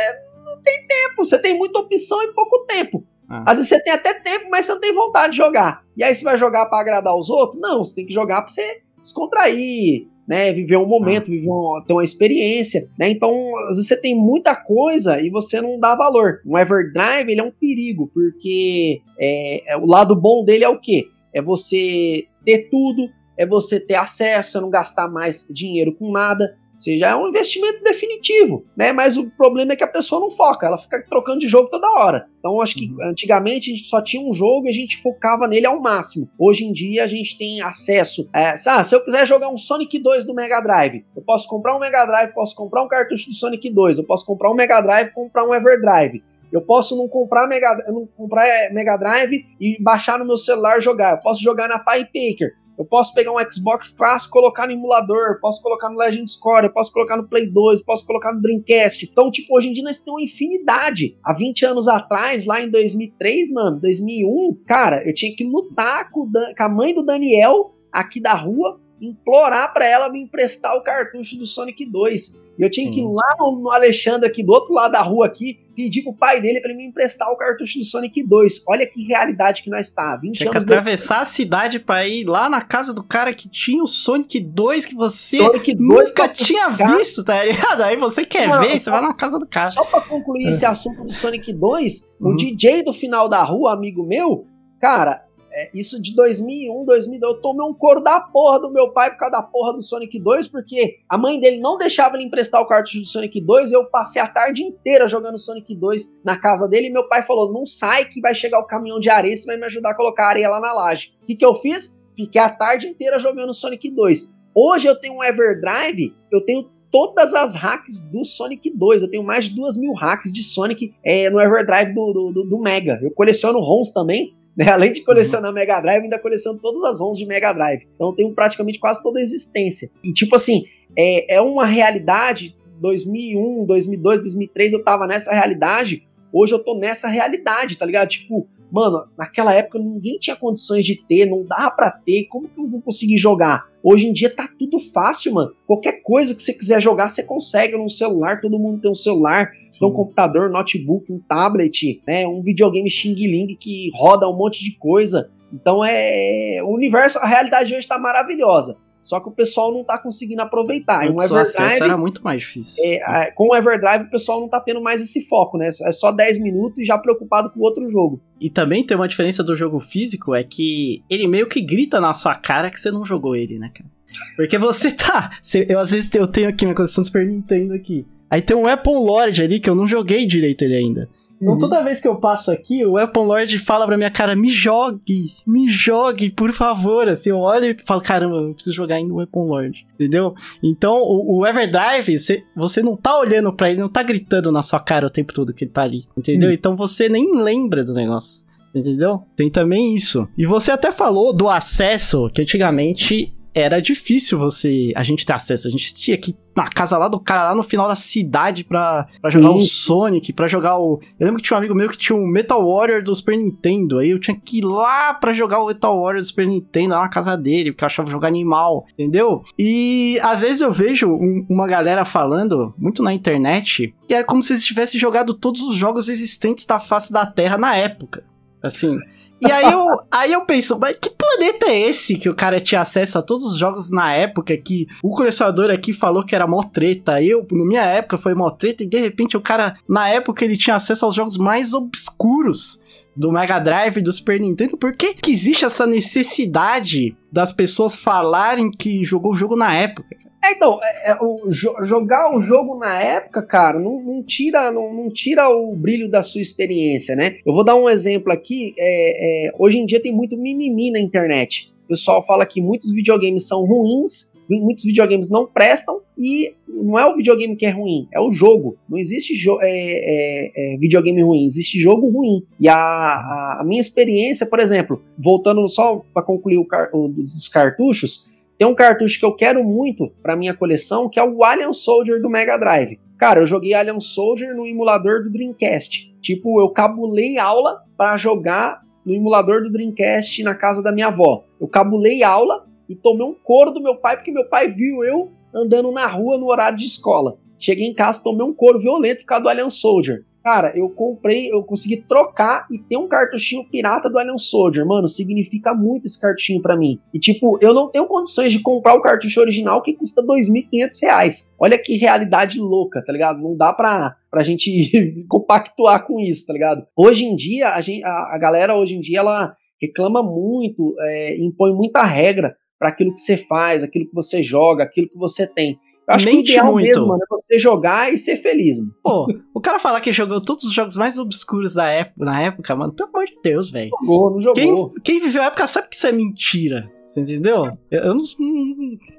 não tem tempo. Você tem muita opção e pouco tempo. Ah. Às vezes você tem até tempo, mas você não tem vontade de jogar. E aí você vai jogar pra agradar os outros? Não, você tem que jogar pra você descontrair, né? Viver um momento, viver uma, ter uma experiência, né? Então, às vezes você tem muita coisa e você não dá valor. Um Everdrive, ele é um perigo, porque é, é- o lado bom dele é o quê? É você ter tudo, é você ter acesso, você não gastar mais dinheiro com nada. Você já é um investimento definitivo, né? Mas o problema é que a pessoa não foca, ela fica trocando de jogo toda hora. Então, acho que Uhum. antigamente a gente só tinha um jogo e a gente focava nele ao máximo. Hoje em dia a gente tem acesso. É, ah, se eu quiser jogar um Sonic 2 do Mega Drive, eu posso comprar um Mega Drive, posso comprar um cartucho do Sonic 2, eu posso comprar um Mega Drive, comprar um Everdrive. Eu posso não comprar Mega, não comprar é, Mega Drive e baixar no meu celular e jogar. Eu posso jogar na Pi Paker. Eu posso pegar um Xbox clássico, colocar no emulador, posso colocar no Legend Score, eu posso colocar no Play 2, eu pois colocar no Dreamcast. Então, tipo, hoje em dia nós temos uma infinidade. Há 20 anos atrás, lá em 2003, mano, 2001, cara, eu tinha que lutar com, Dan- com a mãe do Daniel aqui da rua, implorar pra ela me emprestar o cartucho do Sonic 2. E eu tinha que ir lá no, Alexandre, aqui do outro lado da rua aqui, pedir pro pai dele pra ele me emprestar o cartucho do Sonic 2. Olha que realidade que nós tá. 20 Tinha que anos depois. atravessar a cidade pra ir lá na casa do cara que tinha o Sonic 2 que você Sonic 2 nunca tinha buscar. visto, tá ligado? Aí você quer Não, ver, você vai na casa do cara. Só pra concluir esse assunto do Sonic 2, Uhum. o DJ do final da rua, amigo meu, cara, é, isso de 2001, 2002, eu tomei um couro da porra do meu pai por causa da porra do Sonic 2, porque a mãe dele não deixava ele emprestar o cartucho do Sonic 2, eu passei a tarde inteira jogando Sonic 2 na casa dele, e meu pai falou, não sai que vai chegar o caminhão de areia, você vai me ajudar a colocar areia lá na laje. O que que eu fiz? Fiquei a tarde inteira jogando Sonic 2. Hoje eu tenho um Everdrive, eu tenho todas as hacks do Sonic 2. Eu tenho mais de duas mil hacks de Sonic é, no Everdrive do, do- do Mega. Eu coleciono ROMs também. Né? Além de colecionar Mega Drive, ainda coleciono todas as ROMs de Mega Drive. Então eu tenho praticamente quase toda a existência. E tipo assim, é, é uma realidade. 2001, 2002, 2003 eu tava nessa realidade. Hoje eu tô nessa realidade, tá ligado? Tipo, mano, naquela época ninguém tinha condições de ter, não dava pra ter. Como que eu vou conseguir jogar? Hoje em dia tá tudo fácil, mano. Qualquer coisa que você quiser jogar, você consegue no celular. Todo mundo tem um celular, tem um computador, notebook, um tablet, né? Um videogame Xing Ling que roda um monte de coisa. Então é. O universo, a realidade hoje tá maravilhosa. Só que o pessoal não tá conseguindo aproveitar. Um acesso Everdrive. era muito mais difícil. É, com o Everdrive, o pessoal não tá tendo mais esse foco, né? É só 10 minutos e já preocupado com outro jogo. E também tem uma diferença do jogo físico, é que ele meio que grita na sua cara que você não jogou ele, né, cara? Porque você tá. eu às vezes eu tenho aqui minha coleção Super Nintendo aqui. Aí tem um Apple Lord ali que eu não joguei direito ele ainda. Uhum. Toda vez que eu passo aqui, o Weapon Lord fala pra minha cara, me jogue, me jogue, por favor. Assim, eu olho e falo, caramba, eu preciso jogar ainda o Weapon Lord. Entendeu? Então, o, o Everdrive, você, você não tá olhando pra ele, não tá gritando na sua cara o tempo todo que ele tá ali. Entendeu? Uhum. Então você nem lembra do negócio. Entendeu? Tem também isso. E você até falou do acesso, que antigamente era difícil você a gente ter acesso. A gente tinha que ir na casa lá do cara, lá no final da cidade pra, pra jogar o Sonic, pra jogar o. Eu lembro que tinha um amigo meu que tinha um Metal Warrior do Super Nintendo. Aí eu tinha que ir lá pra jogar o Metal Warrior do Super Nintendo lá na casa dele, porque eu achava jogar animal, entendeu? E às vezes eu vejo um, uma galera falando, muito na internet, que é como se eles tivessem jogado todos os jogos existentes da face da Terra na época. Assim. E aí eu, aí eu penso, mas que planeta é esse que o cara tinha acesso a todos os jogos na época que o colecionador aqui falou que era mó treta. Eu, na minha época, foi mó treta e de repente o cara, na época, ele tinha acesso aos jogos mais obscuros do Mega Drive, do Super Nintendo. Por que, que existe essa necessidade das pessoas falarem que jogou o jogo na época? É, então, é, é, o, jogar o jogo na época, cara, não, não tira, não, não, tira o brilho da sua experiência, né? Eu vou dar um exemplo aqui. É, é, hoje em dia tem muito mimimi na internet. O pessoal fala que muitos videogames são ruins, muitos videogames não prestam e não é o videogame que é ruim, é o jogo. Não existe jo é, é, é, videogame ruim, existe jogo ruim. E a, a, a minha experiência, por exemplo, voltando só para concluir o, car dos cartuchos, tem um cartucho que eu quero muito para minha coleção, que é o Alien Soldier do Mega Drive. Cara, eu joguei Alien Soldier no emulador do Dreamcast. Tipo, eu cabulei aula para jogar no emulador do Dreamcast na casa da minha avó. Eu cabulei aula e tomei um couro do meu pai, porque meu pai viu eu andando na rua no horário de escola. Cheguei em casa, tomei um couro violento por causa do Alien Soldier. Cara, eu comprei, eu consegui trocar e ter um cartuchinho pirata do Alien Soldier. Mano, significa muito esse cartuchinho para mim. E tipo, eu não tenho condições de comprar o cartucho original que custa R$ 2.500. Olha que realidade louca, tá ligado? Não dá pra, pra gente compactuar com isso, tá ligado? Hoje em dia, a, gente, a, a galera hoje em dia, ela reclama muito, é, impõe muita regra para aquilo que você faz, aquilo que você joga, aquilo que você tem. Acho Mente que o ideal muito. mesmo, mano, é você jogar e ser feliz, mano. Pô, o cara falar que jogou todos os jogos mais obscuros da época, na época, mano, pelo amor de Deus, velho. Jogou, não jogou. Quem, quem, viveu a época sabe que isso é mentira. Você entendeu? Eu, eu, não,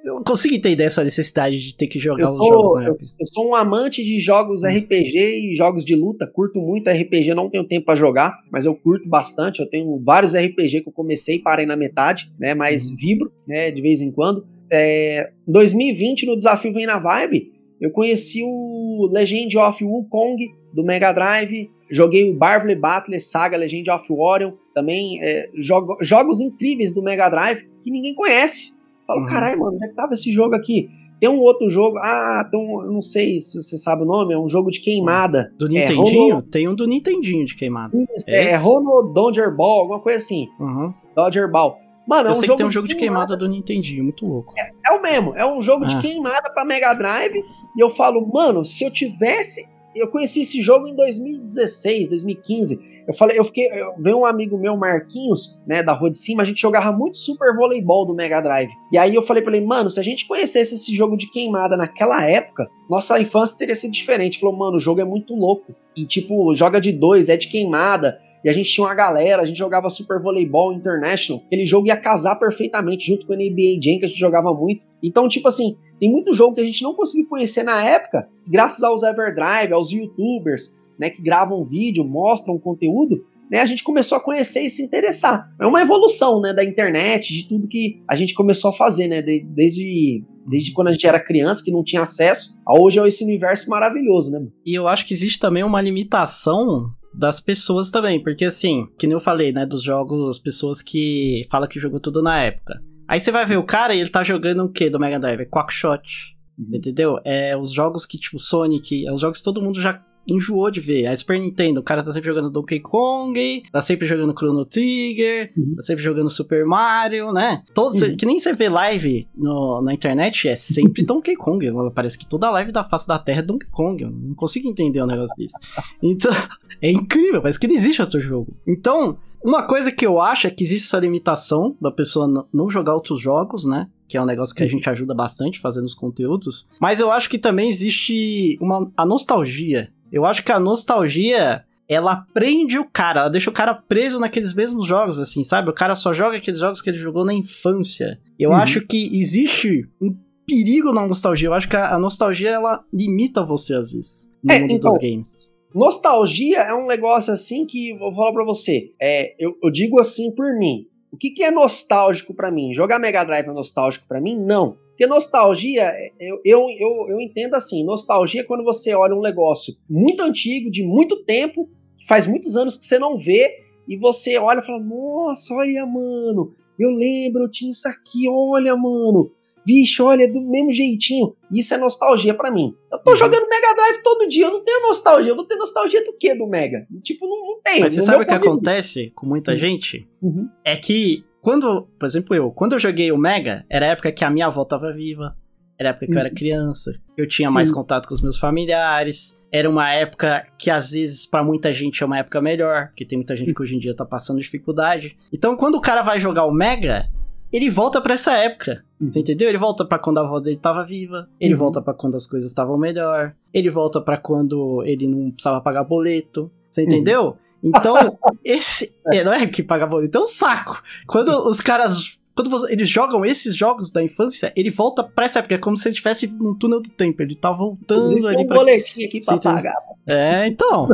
eu não consigo entender essa necessidade de ter que jogar eu os sou, jogos na época. Eu, eu, sou um amante de jogos RPG e jogos de luta. Curto muito RPG, não tenho tempo para jogar, mas eu curto bastante. Eu tenho vários RPG que eu comecei e parei na metade, né? Mas uhum. vibro, né? De vez em quando é, 2020, no Desafio Vem na Vibe, eu conheci o Legend of Wukong do Mega Drive, joguei o Barvley Battle Saga Legend of Orion, também é, jogo, jogos incríveis do Mega Drive que ninguém conhece. Falo, uhum. caralho, mano, onde é que tava esse jogo aqui? Tem um outro jogo, ah, tem um, não sei se você sabe o nome, é um jogo de queimada. Do é Nintendinho? É, Rono... Tem um do Nintendinho de queimada. Isso, é, é Rono Dodger Ball, alguma coisa assim. Uhum. Dodger Ball. Mano, é um jogo que tem um jogo de queimada, do Nintendinho, muito louco. É, é, o mesmo, é um jogo ah. de queimada pra Mega Drive. E eu falo, mano, se eu tivesse. Eu conheci esse jogo em 2016, 2015. Eu falei, eu fiquei. Eu, veio um amigo meu, Marquinhos, né, da rua de cima, a gente jogava muito Super Voleibol do Mega Drive. E aí eu falei pra ele, mano, se a gente conhecesse esse jogo de queimada naquela época, nossa infância teria sido diferente. Ele falou, mano, o jogo é muito louco. E tipo, joga de dois, é de queimada e a gente tinha uma galera, a gente jogava Super Voleibol International, aquele jogo ia casar perfeitamente junto com o NBA Jam, que a gente jogava muito. Então, tipo assim, tem muito jogo que a gente não conseguiu conhecer na época, graças aos Everdrive, aos youtubers, né, que gravam vídeo, mostram conteúdo, né, a gente começou a conhecer e se interessar. É uma evolução, né, da internet, de tudo que a gente começou a fazer, né, desde desde quando a gente era criança, que não tinha acesso, a hoje é esse universo maravilhoso, né? E eu acho que existe também uma limitação das pessoas também, porque assim, que nem eu falei, né, dos jogos, pessoas que falam que jogou tudo na época. Aí você vai ver o cara e ele tá jogando o que do Mega Drive? É Quackshot. Uhum. Entendeu? É os jogos que, tipo, Sonic, é os jogos que todo mundo já enjoou de ver. A Super Nintendo, o cara tá sempre jogando Donkey Kong, tá sempre jogando Chrono Trigger, uhum. tá sempre jogando Super Mario, né? Todos, uhum. Que nem você vê live no, na internet, é sempre Donkey Kong. Parece que toda live da face da Terra é Donkey Kong. Eu não consigo entender um negócio desse. Então, é incrível, parece que não existe outro jogo. Então, uma coisa que eu acho é que existe essa limitação da pessoa não jogar outros jogos, né? Que é um negócio que a uhum. gente ajuda bastante fazendo os conteúdos. Mas eu acho que também existe uma, a nostalgia eu acho que a nostalgia ela prende o cara, ela deixa o cara preso naqueles mesmos jogos, assim, sabe? O cara só joga aqueles jogos que ele jogou na infância. Eu uhum. acho que existe um perigo na nostalgia. Eu acho que a, nostalgia, ela limita você, às vezes, no é, mundo então, dos games. Nostalgia é um negócio assim que, vou falar pra você, é, eu, eu digo assim por mim. O que, que é nostálgico para mim? Jogar Mega Drive é nostálgico para mim? Não. Porque nostalgia, é, eu, eu, eu, eu, entendo assim, nostalgia é quando você olha um negócio muito antigo, de muito tempo, que faz muitos anos que você não vê, e você olha e fala, nossa, olha, mano, eu lembro, eu tinha isso aqui, olha, mano, vixe, olha, é do mesmo jeitinho. Isso é nostalgia para mim. Eu tô uhum. jogando Mega Drive todo dia, eu não tenho nostalgia. Eu vou ter nostalgia do que do Mega? Tipo, não, não tenho. Mas você sabe o que acontece com muita uhum. gente? Uhum. É que quando, por exemplo, eu, quando eu joguei o Mega, era a época que a minha avó tava viva. Era a época que eu era uhum. criança. Eu tinha Sim. mais contato com os meus familiares. Era uma época que, às vezes, para muita gente é uma época melhor. Porque tem muita gente que hoje em dia tá passando dificuldade. Então, quando o cara vai jogar o Mega, ele volta para essa época. Uhum. Você entendeu? Ele volta para quando a avó dele tava viva, ele uhum. volta para quando as coisas estavam melhor, ele volta para quando ele não precisava pagar boleto. Você uhum. entendeu? Uhum. Então, esse. É, não é que paga boleto, é um saco. Quando os caras quando você, eles jogam esses jogos da infância, ele volta pra essa época, é como se ele estivesse num túnel do tempo. Ele tá voltando ali. um pra... boletim aqui pra pagar. É, então.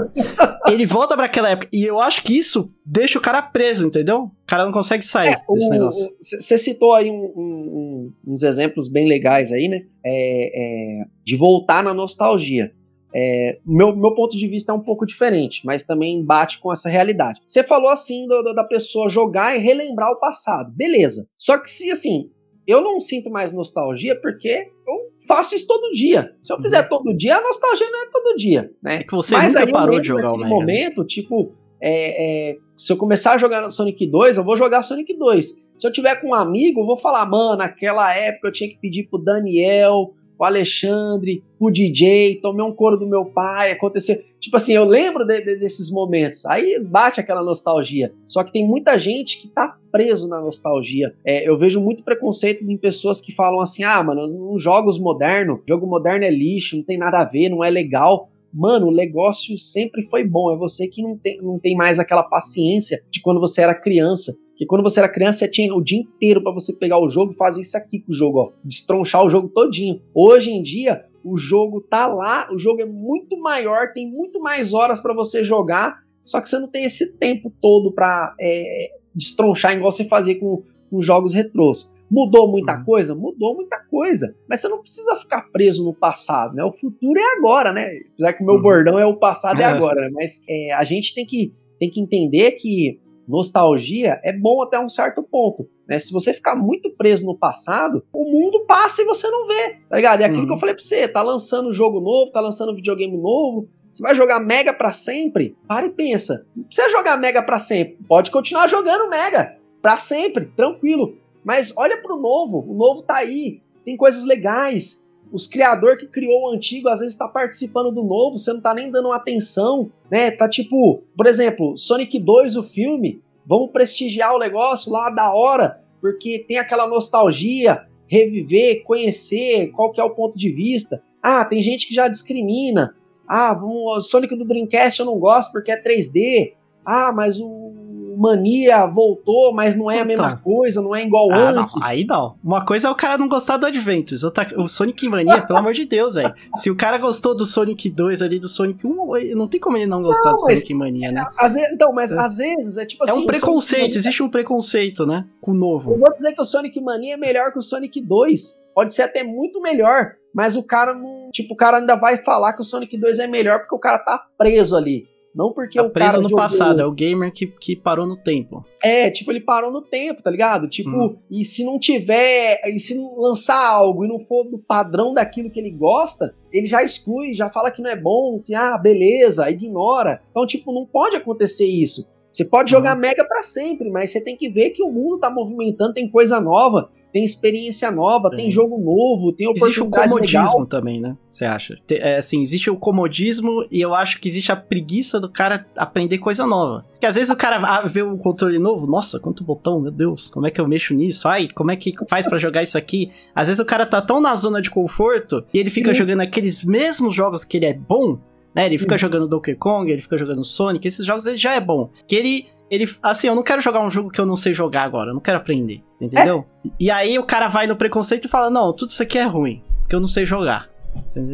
ele volta para aquela época. E eu acho que isso deixa o cara preso, entendeu? O cara não consegue sair é, desse o, negócio. Você citou aí um, um, uns exemplos bem legais aí, né? É, é, de voltar na nostalgia. É, meu, meu ponto de vista é um pouco diferente, mas também bate com essa realidade. Você falou assim do, do, da pessoa jogar e relembrar o passado, beleza. Só que se assim, eu não sinto mais nostalgia porque eu faço isso todo dia. Se eu fizer uhum. todo dia, a nostalgia não é todo dia, né? É que você Mas nunca parou de jogar o Mega. momento, tipo, é, é, se eu começar a jogar Sonic 2, eu vou jogar Sonic 2. Se eu tiver com um amigo, eu vou falar, mano, naquela época eu tinha que pedir pro Daniel o Alexandre, o DJ, tomei um coro do meu pai, aconteceu. Tipo assim, eu lembro de, de, desses momentos. Aí bate aquela nostalgia. Só que tem muita gente que tá preso na nostalgia. É, eu vejo muito preconceito em pessoas que falam assim: ah, mano, nos jogos modernos, jogo moderno é lixo, não tem nada a ver, não é legal mano, o negócio sempre foi bom. É você que não tem, não tem mais aquela paciência de quando você era criança. Que quando você era criança, você tinha o dia inteiro para você pegar o jogo e fazer isso aqui com o jogo, ó. Destronchar o jogo todinho. Hoje em dia, o jogo tá lá, o jogo é muito maior, tem muito mais horas para você jogar, só que você não tem esse tempo todo pra é, destronchar igual você fazia com, com jogos retrôs. Mudou muita uhum. coisa? Mudou muita coisa. Mas você não precisa ficar preso no passado, né? O futuro é agora, né? Apesar que o meu uhum. bordão é o passado é agora, né? Mas é, a gente tem que, tem que entender que nostalgia é bom até um certo ponto. Né? Se você ficar muito preso no passado, o mundo passa e você não vê, tá ligado? É aquilo uhum. que eu falei pra você, tá lançando jogo novo, tá lançando videogame novo, você vai jogar Mega para sempre? Para e pensa. Não precisa jogar Mega para sempre. Pode continuar jogando Mega para sempre, tranquilo. Mas olha pro novo, o novo tá aí, tem coisas legais. Os criador que criou o antigo às vezes está participando do novo, você não tá nem dando atenção, né? Tá tipo, por exemplo, Sonic 2 o filme, vamos prestigiar o negócio lá da hora, porque tem aquela nostalgia, reviver, conhecer, qual que é o ponto de vista. Ah, tem gente que já discrimina. Ah, o Sonic do Dreamcast eu não gosto porque é 3D. Ah, mas o Mania voltou, mas não é a mesma coisa, não é igual ah, antes. Não, aí não. Uma coisa é o cara não gostar do Adventures, outra, o Sonic Mania, pelo amor de Deus, velho. Se o cara gostou do Sonic 2 ali, do Sonic 1, não tem como ele não gostar não, do Sonic Mania, né? Às vezes, então, mas é. às vezes é tipo assim. É um assim, preconceito, existe um preconceito, né? Com o novo. Eu vou dizer que o Sonic Mania é melhor que o Sonic 2. Pode ser até muito melhor, mas o cara não. Tipo, o cara ainda vai falar que o Sonic 2 é melhor porque o cara tá preso ali. Não porque tá o preso cara no jogou... passado, é o gamer que, que parou no tempo. É, tipo, ele parou no tempo, tá ligado? Tipo, hum. e se não tiver, e se não lançar algo e não for do padrão daquilo que ele gosta, ele já exclui, já fala que não é bom, que ah, beleza, ignora. Então, tipo, não pode acontecer isso. Você pode jogar uhum. Mega para sempre, mas você tem que ver que o mundo tá movimentando, tem coisa nova tem experiência nova, Sim. tem jogo novo, tem oportunidade Existe o comodismo legal. também, né? Você acha? É, assim, existe o comodismo e eu acho que existe a preguiça do cara aprender coisa nova. Porque às vezes o cara vê um controle novo, nossa, quanto botão, meu Deus, como é que eu mexo nisso? Ai, como é que faz para jogar isso aqui? Às vezes o cara tá tão na zona de conforto e ele fica Sim. jogando aqueles mesmos jogos que ele é bom, né? Ele fica Uhum. jogando Donkey Kong, ele fica jogando Sonic, esses jogos ele já é bom. Que ele, ele, assim, eu não quero jogar um jogo que eu não sei jogar agora, eu não quero aprender, entendeu? E aí o cara vai no preconceito e fala, não, tudo isso aqui é ruim, que eu não sei jogar.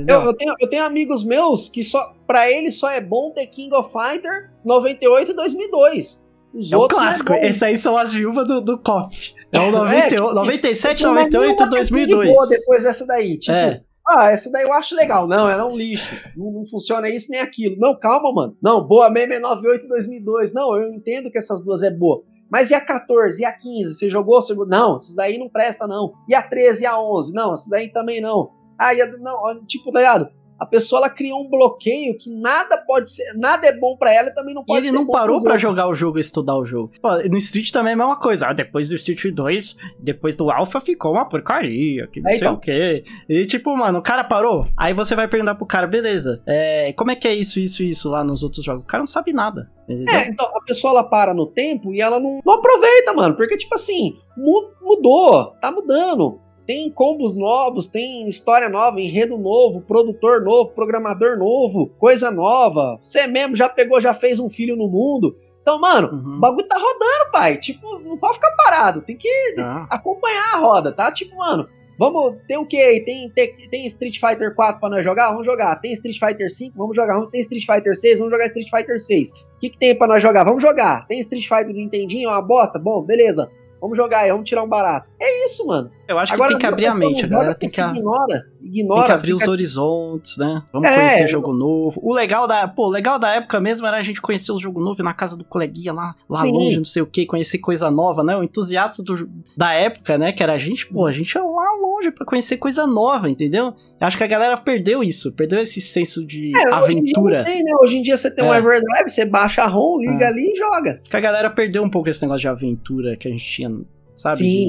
Eu, eu tenho, eu tenho amigos meus que só para eles só é bom ter King of Fighter 98 e 2002. Os É outros clássico, é bom. esse aí são as viúvas do, do KOF. É o 98, É, tipo, 97, Tipo, mas 98 nenhuma é 2002. boa depois dessa daí. Tipo, É. ah, essa daí eu acho legal. Não, ela é um lixo. Não, não funciona isso nem aquilo. Não, calma, mano. Não, boa mesmo é 98 e 2002. Não, eu entendo que essas duas é boa. Mas e a 14 e a 15? Você jogou? Você... Não, essas daí não presta, não. E a 13 e a 11? Não, essas daí também não. Ah, e a... não, tipo, tá ligado? A pessoa ela criou um bloqueio que nada pode ser, nada é bom pra ela e também não E pode ele ser não parou outros. jogar o jogo e estudar o jogo. Pô, no Street também é a mesma coisa. Ah, depois do Street 2, depois do Alpha ficou uma porcaria, que não É, sei então. o quê. E tipo, mano, o cara parou. Aí você vai perguntar pro cara, beleza, é, como é que é isso, isso e isso lá nos outros jogos? O cara não sabe nada. Entendeu? É, então a pessoa ela para no tempo e ela não, não aproveita, mano. Porque, tipo assim, mu- mudou, tá mudando. Tem combos novos, tem história nova, enredo novo, produtor novo, programador novo, coisa nova. Você mesmo já pegou, já fez um filho no mundo. Então, mano, Uhum. o bagulho tá rodando, pai. Tipo, não pode ficar parado. Tem que Ah. acompanhar a roda, tá? Tipo, mano, vamos. Tem o que aí? Tem, tem, tem Street Fighter 4 pra nós jogar? Vamos jogar. Tem Street Fighter 5? Vamos jogar. Tem Street Fighter 6? Vamos jogar Street Fighter 6. O que, que tem pra nós jogar? Vamos jogar. Tem Street Fighter do Nintendinho? É uma bosta? Bom, beleza. Vamos jogar aí, vamos tirar um barato. É isso, mano. Eu acho Agora que tem que abrir a mente, a galera tem que, ignora, ignora. tem que abrir fica- os horizontes, né? Vamos É. conhecer jogo novo. O legal da, pô, legal da época mesmo era a gente conhecer o jogo novo na casa do coleguinha lá, lá Sim. longe, não sei o que, conhecer coisa nova, né? O entusiasta do- da época, né? Que era a gente, pô, a gente ia lá longe pra conhecer coisa nova, entendeu? Eu acho que a galera perdeu isso, perdeu esse senso de É, hoje em aventura. não tem, né? Hoje em dia você tem um É. Everdrive, você baixa a ROM, liga É. ali e joga. Que a galera perdeu um pouco esse negócio de aventura que a gente tinha, sabe? Sim,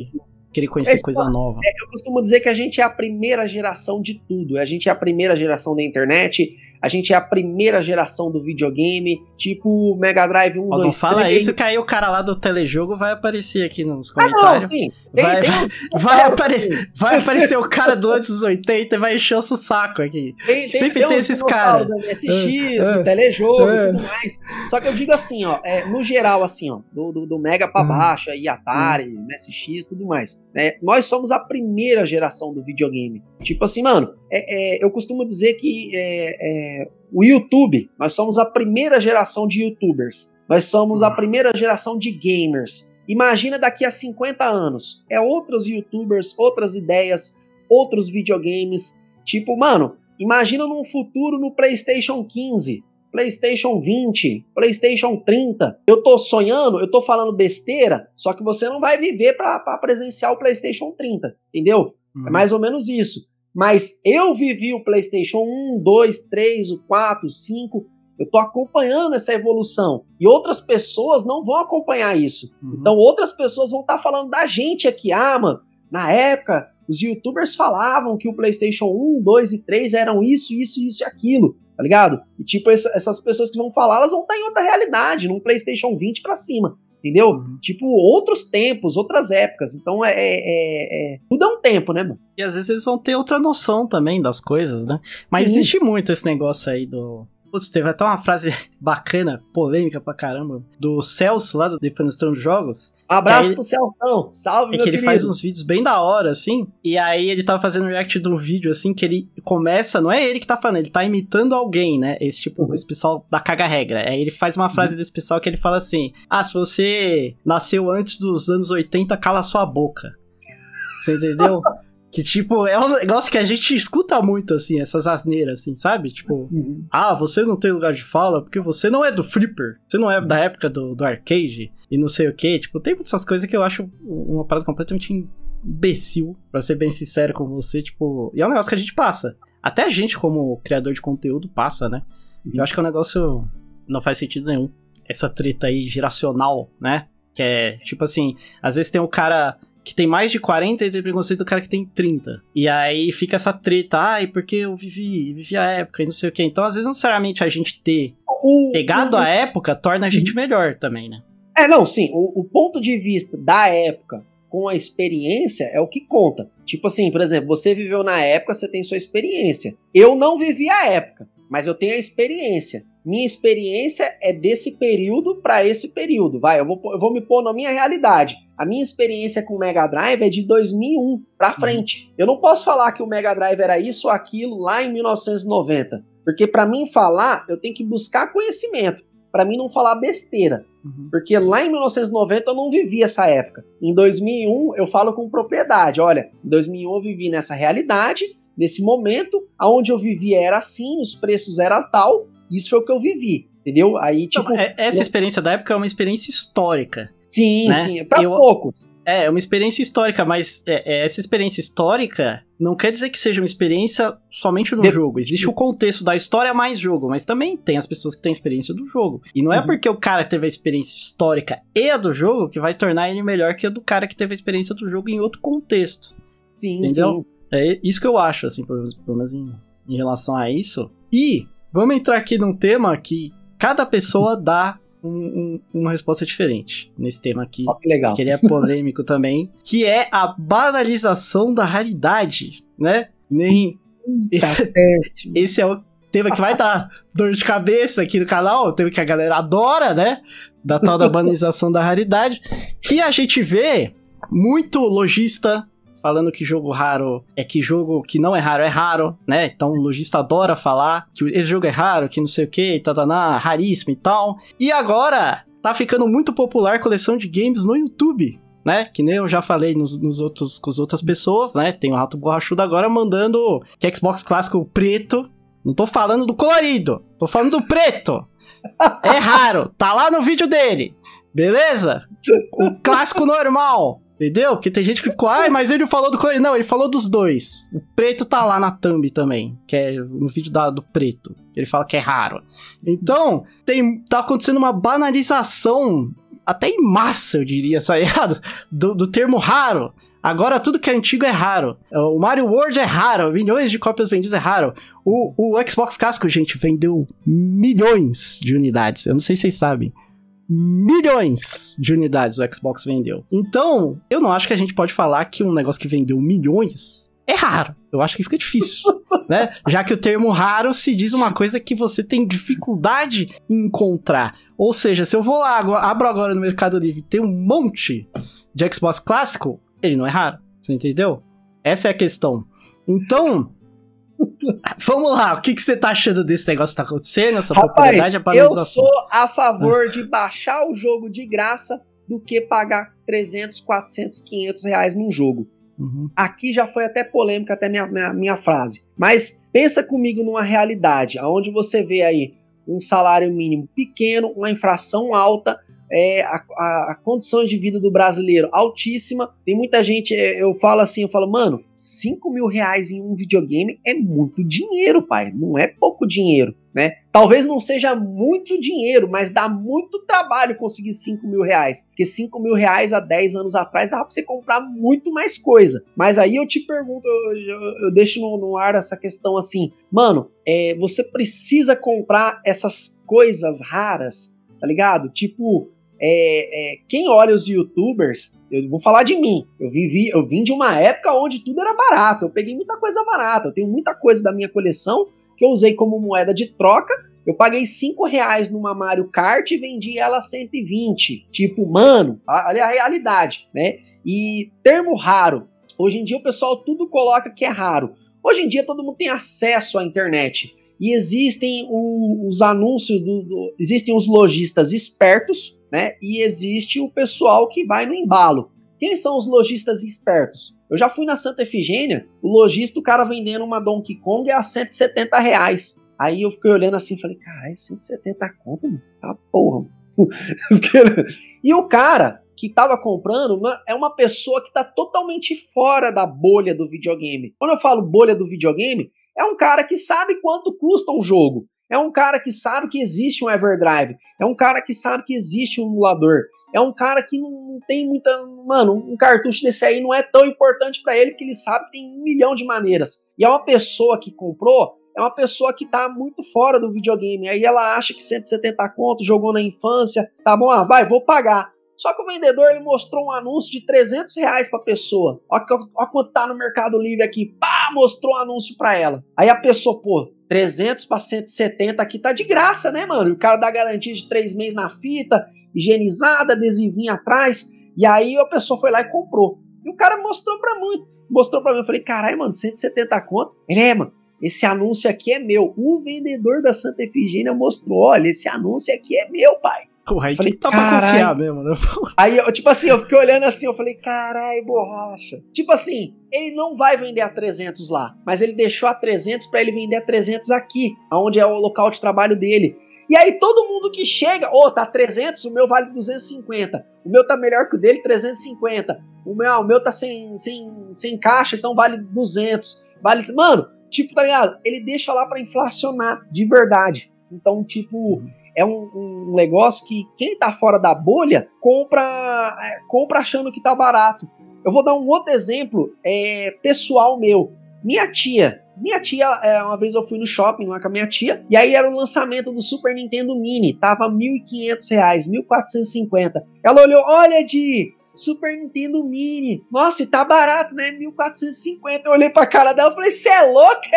De querer conhecer Esse- coisa nova. Eu costumo dizer que a gente é a primeira geração de tudo. A gente é a primeira geração da internet, a gente é a primeira geração do videogame, tipo Mega Drive 1, Ó, não 2, fala 3. isso que aí o cara lá do telejogo vai aparecer aqui nos Ah, não, comentários. sim. Tem, Vai- tem, Vai, apare- vai aparecer o cara do antes dos 80 e vai encher o saco aqui. sempre tem esses dinossauros cara. Do MSX, É, do é, telejogo é. e tudo mais. Só que eu digo assim, ó, é, no geral, assim, ó, do, do, do Mega pra Hum. baixo, aí Atari, MSX tudo mais. né? Nós somos a primeira geração do videogame. Tipo assim, mano, é, é, eu costumo dizer que é, é, o YouTube, nós somos a primeira geração de youtubers. Nós somos a Hum. primeira geração de gamers. Imagina daqui a 50 anos. É outros youtubers, outras ideias, outros videogames. Tipo, mano, imagina num futuro no PlayStation 15, PlayStation 20, PlayStation 30. Eu tô sonhando, eu tô falando besteira, só que você não vai viver pra presenciar o PlayStation 30, entendeu? Hum. É mais ou menos isso. Mas eu vivi o PlayStation 1, 2, 3, o 4, o 5. Eu tô acompanhando essa evolução. E outras pessoas não vão acompanhar isso. Uhum. Então outras pessoas vão estar falando da gente aqui. Ah, mano, na época os youtubers falavam que o PlayStation 1, 2 e 3 eram isso, isso, isso e aquilo. Tá ligado? E tipo, essa- essas pessoas que vão falar, elas vão estar em outra realidade, num PlayStation 20 pra cima. Entendeu? Uhum. Tipo, outros tempos, outras épocas. Então é. é, é, é- Tudo é um tempo, né, mano? E às vezes eles vão ter outra noção também das coisas, né? Mas Sim. existe muito esse negócio aí do. Putz, teve até uma frase bacana, polêmica pra caramba, do Celso lá do Defenestrão de Jogos. Abraço É, pro Celção. Salve, É que ele querido. faz uns vídeos bem da hora, assim. E aí ele tava fazendo react de um vídeo, assim, que ele começa. Não é ele que tá falando, ele tá imitando alguém, né? Esse tipo, Uhum. esse pessoal da caga-regra. Aí ele faz uma frase desse pessoal que ele fala assim: Ah, se você nasceu antes dos anos 80, cala sua boca. Você entendeu? que tipo, é um negócio que a gente escuta muito, assim, essas asneiras, assim, sabe? Tipo, Uhum. ah, você não tem lugar de fala porque você não é do flipper, você não é da época do, do arcade e não sei o que. Tipo, tem muitas coisas que eu acho uma parada completamente imbecil, pra ser bem sincero com você, tipo, e é um negócio que a gente passa. Até a gente, como criador de conteúdo, passa, né? Eu acho que é um negócio não faz sentido nenhum. Essa treta aí geracional, né? Que é, tipo assim, às vezes tem o cara que tem mais de 40 e tem preconceito do cara que tem 30. E aí fica essa treta, ai, porque eu vivi, vivi a época e não sei o que. Então, às vezes, não necessariamente a gente ter pegado a época torna a gente melhor também, né? É, não, sim. O, o ponto de vista da época com a experiência é o que conta. Tipo assim, por exemplo, você viveu na época, você tem sua experiência. Eu não vivi a época. mas eu tenho a experiência. Minha experiência é desse período para esse período. Vai, eu vou, eu vou me pôr na minha realidade. A minha experiência com o Mega Drive é de 2001 para uhum. frente. Eu não posso falar que o Mega Drive era isso ou aquilo lá em 1990, porque para mim falar, eu tenho que buscar conhecimento. Para mim não falar besteira. Uhum. Porque lá em 1990 eu não vivi essa época. Em 2001 eu falo com propriedade. Olha, em 2001 eu vivi nessa realidade, nesse momento, aonde eu vivia era assim, os preços eram tal, isso foi o que eu vivi, entendeu? Aí, tipo. Então, essa experiência da época é uma experiência histórica. Sim, né? sim, é eu... poucos. É, é uma experiência histórica, mas é, é, essa experiência histórica não quer dizer que seja uma experiência somente no de... jogo. Existe o contexto da história mais jogo, mas também tem as pessoas que têm experiência do jogo. E não é uhum. porque o cara teve a experiência histórica e a do jogo que vai tornar ele melhor que a do cara que teve a experiência do jogo em outro contexto. Sim, entendeu? Sim. É isso que eu acho, assim, pelo menos em, em relação a isso. E vamos entrar aqui num tema que cada pessoa dá um, um, uma resposta diferente nesse tema aqui. Oh, que legal. Que ele é polêmico também. Que é a banalização da raridade, né? Nem. Esse, esse é o tema que vai dar dor de cabeça aqui no canal, o tema que a galera adora, né? Da tal da banalização da raridade. Que a gente vê muito lojista falando que jogo raro é que jogo que não é raro é raro, né? Então o lojista adora falar que esse jogo é raro, que não sei o que, tataná, raríssimo e tal. E agora tá ficando muito popular coleção de games no YouTube. Né? Que nem eu já falei nos, nos outros, com as outras pessoas, né? Tem o Rato Borrachudo agora mandando que Xbox clássico preto. Não tô falando do colorido, tô falando do preto. É raro, tá lá no vídeo dele. Beleza? O clássico normal. Entendeu? Porque tem gente que ficou, ai, mas ele falou do colorido. Não, ele falou dos dois. O preto tá lá na thumb também, que é no vídeo da, do preto. Ele fala que é raro. Então, tem, tá acontecendo uma banalização, até em massa, eu diria, sabe? Do, do termo raro. Agora tudo que é antigo é raro. O Mario World é raro, milhões de cópias vendidas é raro. O, o Xbox Casco, gente, vendeu milhões de unidades. Eu não sei se vocês sabem milhões de unidades o Xbox vendeu. Então, eu não acho que a gente pode falar que um negócio que vendeu milhões é raro. Eu acho que fica difícil, né? Já que o termo raro se diz uma coisa que você tem dificuldade em encontrar. Ou seja, se eu vou lá, abro agora no Mercado Livre, tem um monte de Xbox clássico, ele não é raro. Você entendeu? Essa é a questão. Então, Vamos lá, o que, que você tá achando desse negócio que tá acontecendo? Essa Rapaz, eu sou a favor de baixar o jogo de graça do que pagar 300, 400, 500 reais num jogo. Uhum. Aqui já foi até polêmica até minha, minha, minha frase. Mas pensa comigo numa realidade, onde você vê aí um salário mínimo pequeno, uma infração alta, é, a, a, condição de vida do brasileiro altíssima. Tem muita gente, é, eu falo assim, eu falo, mano, 5 mil reais em um videogame é muito dinheiro, pai. Não é pouco dinheiro, né? Talvez não seja muito dinheiro, mas dá muito trabalho conseguir 5 mil reais. Porque 5 mil reais há 10 anos atrás dava pra você comprar muito mais coisa. Mas aí eu te pergunto, eu, eu, eu deixo no, no, ar essa questão assim, mano, é, você precisa comprar essas coisas raras, tá ligado? Tipo, é, é, quem olha os youtubers, eu vou falar de mim. Eu vivi, eu vim de uma época onde tudo era barato. Eu peguei muita coisa barata. Eu tenho muita coisa da minha coleção que eu usei como moeda de troca. Eu paguei 5 reais numa Mario Kart e vendi ela a 120. Tipo, mano, olha a realidade, né? E termo raro. Hoje em dia o pessoal tudo coloca que é raro. Hoje em dia todo mundo tem acesso à internet. E existem os anúncios, do, do, existem os lojistas espertos né? E existe o pessoal que vai no embalo. Quem são os lojistas espertos? Eu já fui na Santa Efigênia, o lojista, o cara vendendo uma Donkey Kong a 170 reais. Aí eu fiquei olhando assim falei, caralho, 170 conto, mano? Tá porra. e o cara que estava comprando é uma pessoa que está totalmente fora da bolha do videogame. Quando eu falo bolha do videogame, é um cara que sabe quanto custa um jogo. É um cara que sabe que existe um Everdrive. É um cara que sabe que existe um emulador. É um cara que não tem muita. Mano, um cartucho desse aí não é tão importante para ele porque ele sabe que tem um milhão de maneiras. E é uma pessoa que comprou, é uma pessoa que tá muito fora do videogame. Aí ela acha que 170 contos, jogou na infância, tá bom, ah, vai, vou pagar. Só que o vendedor ele mostrou um anúncio de 300 reais pra pessoa. Olha, quanto tá no Mercado Livre aqui. Pá, mostrou um anúncio pra ela. Aí a pessoa, pô, 300 para 170 aqui tá de graça, né, mano? O cara dá garantia de três meses na fita, higienizada, adesivinho atrás. E aí a pessoa foi lá e comprou. E o cara mostrou pra mim. Mostrou pra mim. Eu falei, caralho, mano, 170 conto? Ele é, mano. Esse anúncio aqui é meu. O vendedor da Santa Efigênia mostrou: olha, esse anúncio aqui é meu, pai. Porra, aí falei, tem que tá pra confiar mesmo, né? Aí, eu, tipo assim, eu fiquei olhando assim, eu falei, carai, borracha. Tipo assim, ele não vai vender a 300 lá, mas ele deixou a 300 para ele vender a 300 aqui, onde é o local de trabalho dele. E aí todo mundo que chega, ô, oh, tá 300, o meu vale 250. O meu tá melhor que o dele, 350. O meu, ah, o meu tá sem, sem, sem caixa, então vale 200. Vale, mano, tipo, tá ligado? Ele deixa lá para inflacionar de verdade. Então, tipo, é um, um, negócio que quem tá fora da bolha compra, é, compra achando que tá barato. Eu vou dar um outro exemplo é, pessoal meu. Minha tia, minha tia, é, uma vez eu fui no shopping lá com a minha tia, e aí era o lançamento do Super Nintendo Mini, tava R$ 1.500, 1.450. Ela olhou, olha de Super Nintendo Mini, nossa, e tá barato, né? 1.450. Eu olhei pra cara dela e falei, você é louca?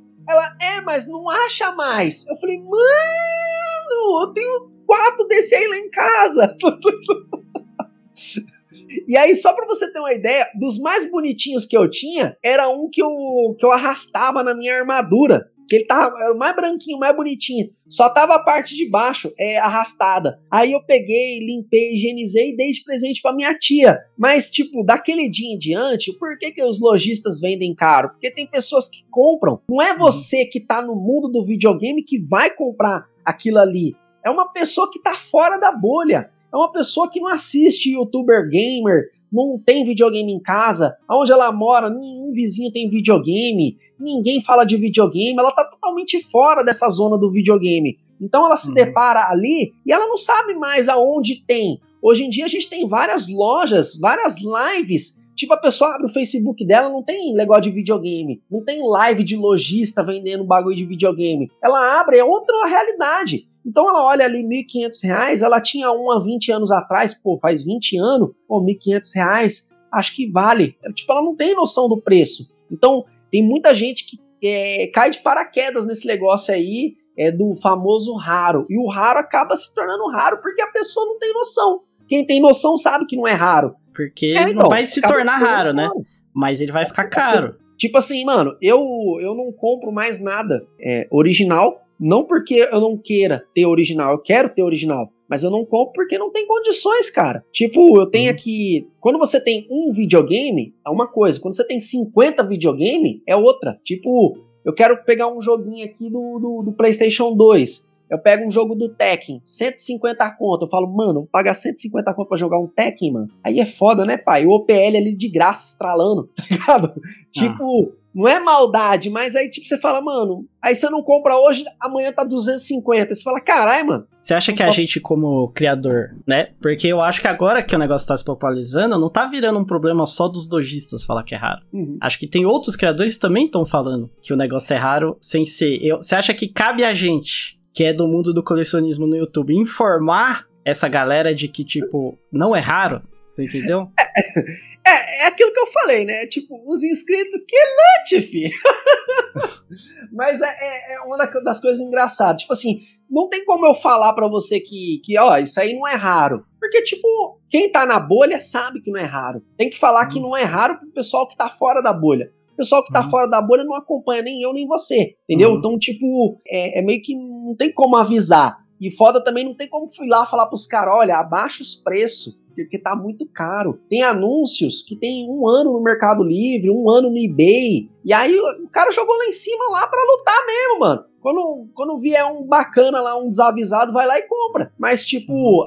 Ela, é, mas não acha mais. Eu falei, mano, eu tenho quatro desse aí lá em casa. E aí, só pra você ter uma ideia, dos mais bonitinhos que eu tinha, era um que eu, que eu arrastava na minha armadura. Que ele tava, era mais branquinho, mais bonitinho. Só tava a parte de baixo é, arrastada. Aí eu peguei, limpei, higienizei e dei de presente pra minha tia. Mas, tipo, daquele dia em diante, por que, que os lojistas vendem caro? Porque tem pessoas que compram. Não é você que tá no mundo do videogame que vai comprar aquilo ali. É uma pessoa que tá fora da bolha. É uma pessoa que não assiste youtuber gamer, não tem videogame em casa, onde ela mora, nenhum vizinho tem videogame, ninguém fala de videogame, ela tá totalmente fora dessa zona do videogame. Então ela se uhum. depara ali e ela não sabe mais aonde tem. Hoje em dia a gente tem várias lojas, várias lives. Tipo, a pessoa abre o Facebook dela, não tem negócio de videogame. Não tem live de lojista vendendo bagulho de videogame. Ela abre, é outra realidade. Então ela olha ali R$ 1.500, ela tinha um há 20 anos atrás, pô, faz 20 anos, pô, R$ 1.500, acho que vale. Tipo, ela não tem noção do preço. Então, tem muita gente que é, cai de paraquedas nesse negócio aí, é do famoso raro. E o raro acaba se tornando raro porque a pessoa não tem noção. Quem tem noção sabe que não é raro. Porque é, então, não vai se tornar raro, né? Raro. Mas ele vai ficar caro. Tipo assim, mano, eu, eu não compro mais nada é, original não porque eu não queira ter original, eu quero ter original. Mas eu não compro porque não tem condições, cara. Tipo, eu tenho uhum. aqui. Quando você tem um videogame, é uma coisa. Quando você tem 50 videogame, é outra. Tipo, eu quero pegar um joguinho aqui do, do, do PlayStation 2. Eu pego um jogo do Tekken, 150 conto. Eu falo, mano, pagar 150 conto pra jogar um Tekken, mano. Aí é foda, né, pai? O OPL ali de graça estralando, tá ligado? Ah. Tipo, não é maldade, mas aí tipo você fala, mano, aí você não compra hoje, amanhã tá 250. Você fala, caralho, mano. Você acha que a gente como criador, né? Porque eu acho que agora que o negócio tá se popularizando, não tá virando um problema só dos dojistas falar que é raro. Uhum. Acho que tem outros criadores que também estão falando que o negócio é raro sem ser. Eu, você acha que cabe a gente, que é do mundo do colecionismo no YouTube, informar essa galera de que, tipo, não é raro? Você entendeu? É, é aquilo que eu falei, né? Tipo, os inscritos, que lute, fi! Mas é, é, é, uma das coisas engraçadas. Tipo assim, não tem como eu falar para você que, que, ó, isso aí não é raro. Porque, tipo, quem tá na bolha sabe que não é raro. Tem que falar que uhum. não é raro pro pessoal que tá fora da bolha. O pessoal que tá uhum. fora da bolha não acompanha nem eu nem você, entendeu? Uhum. Então, tipo, é, é meio que não tem como avisar. E foda também não tem como fui lá falar pros caras, olha, abaixa os preços porque tá muito caro. Tem anúncios que tem um ano no Mercado Livre, um ano no eBay. E aí o cara jogou lá em cima lá para lutar mesmo, mano. Quando, quando vier um bacana lá, um desavisado, vai lá e compra. Mas, tipo,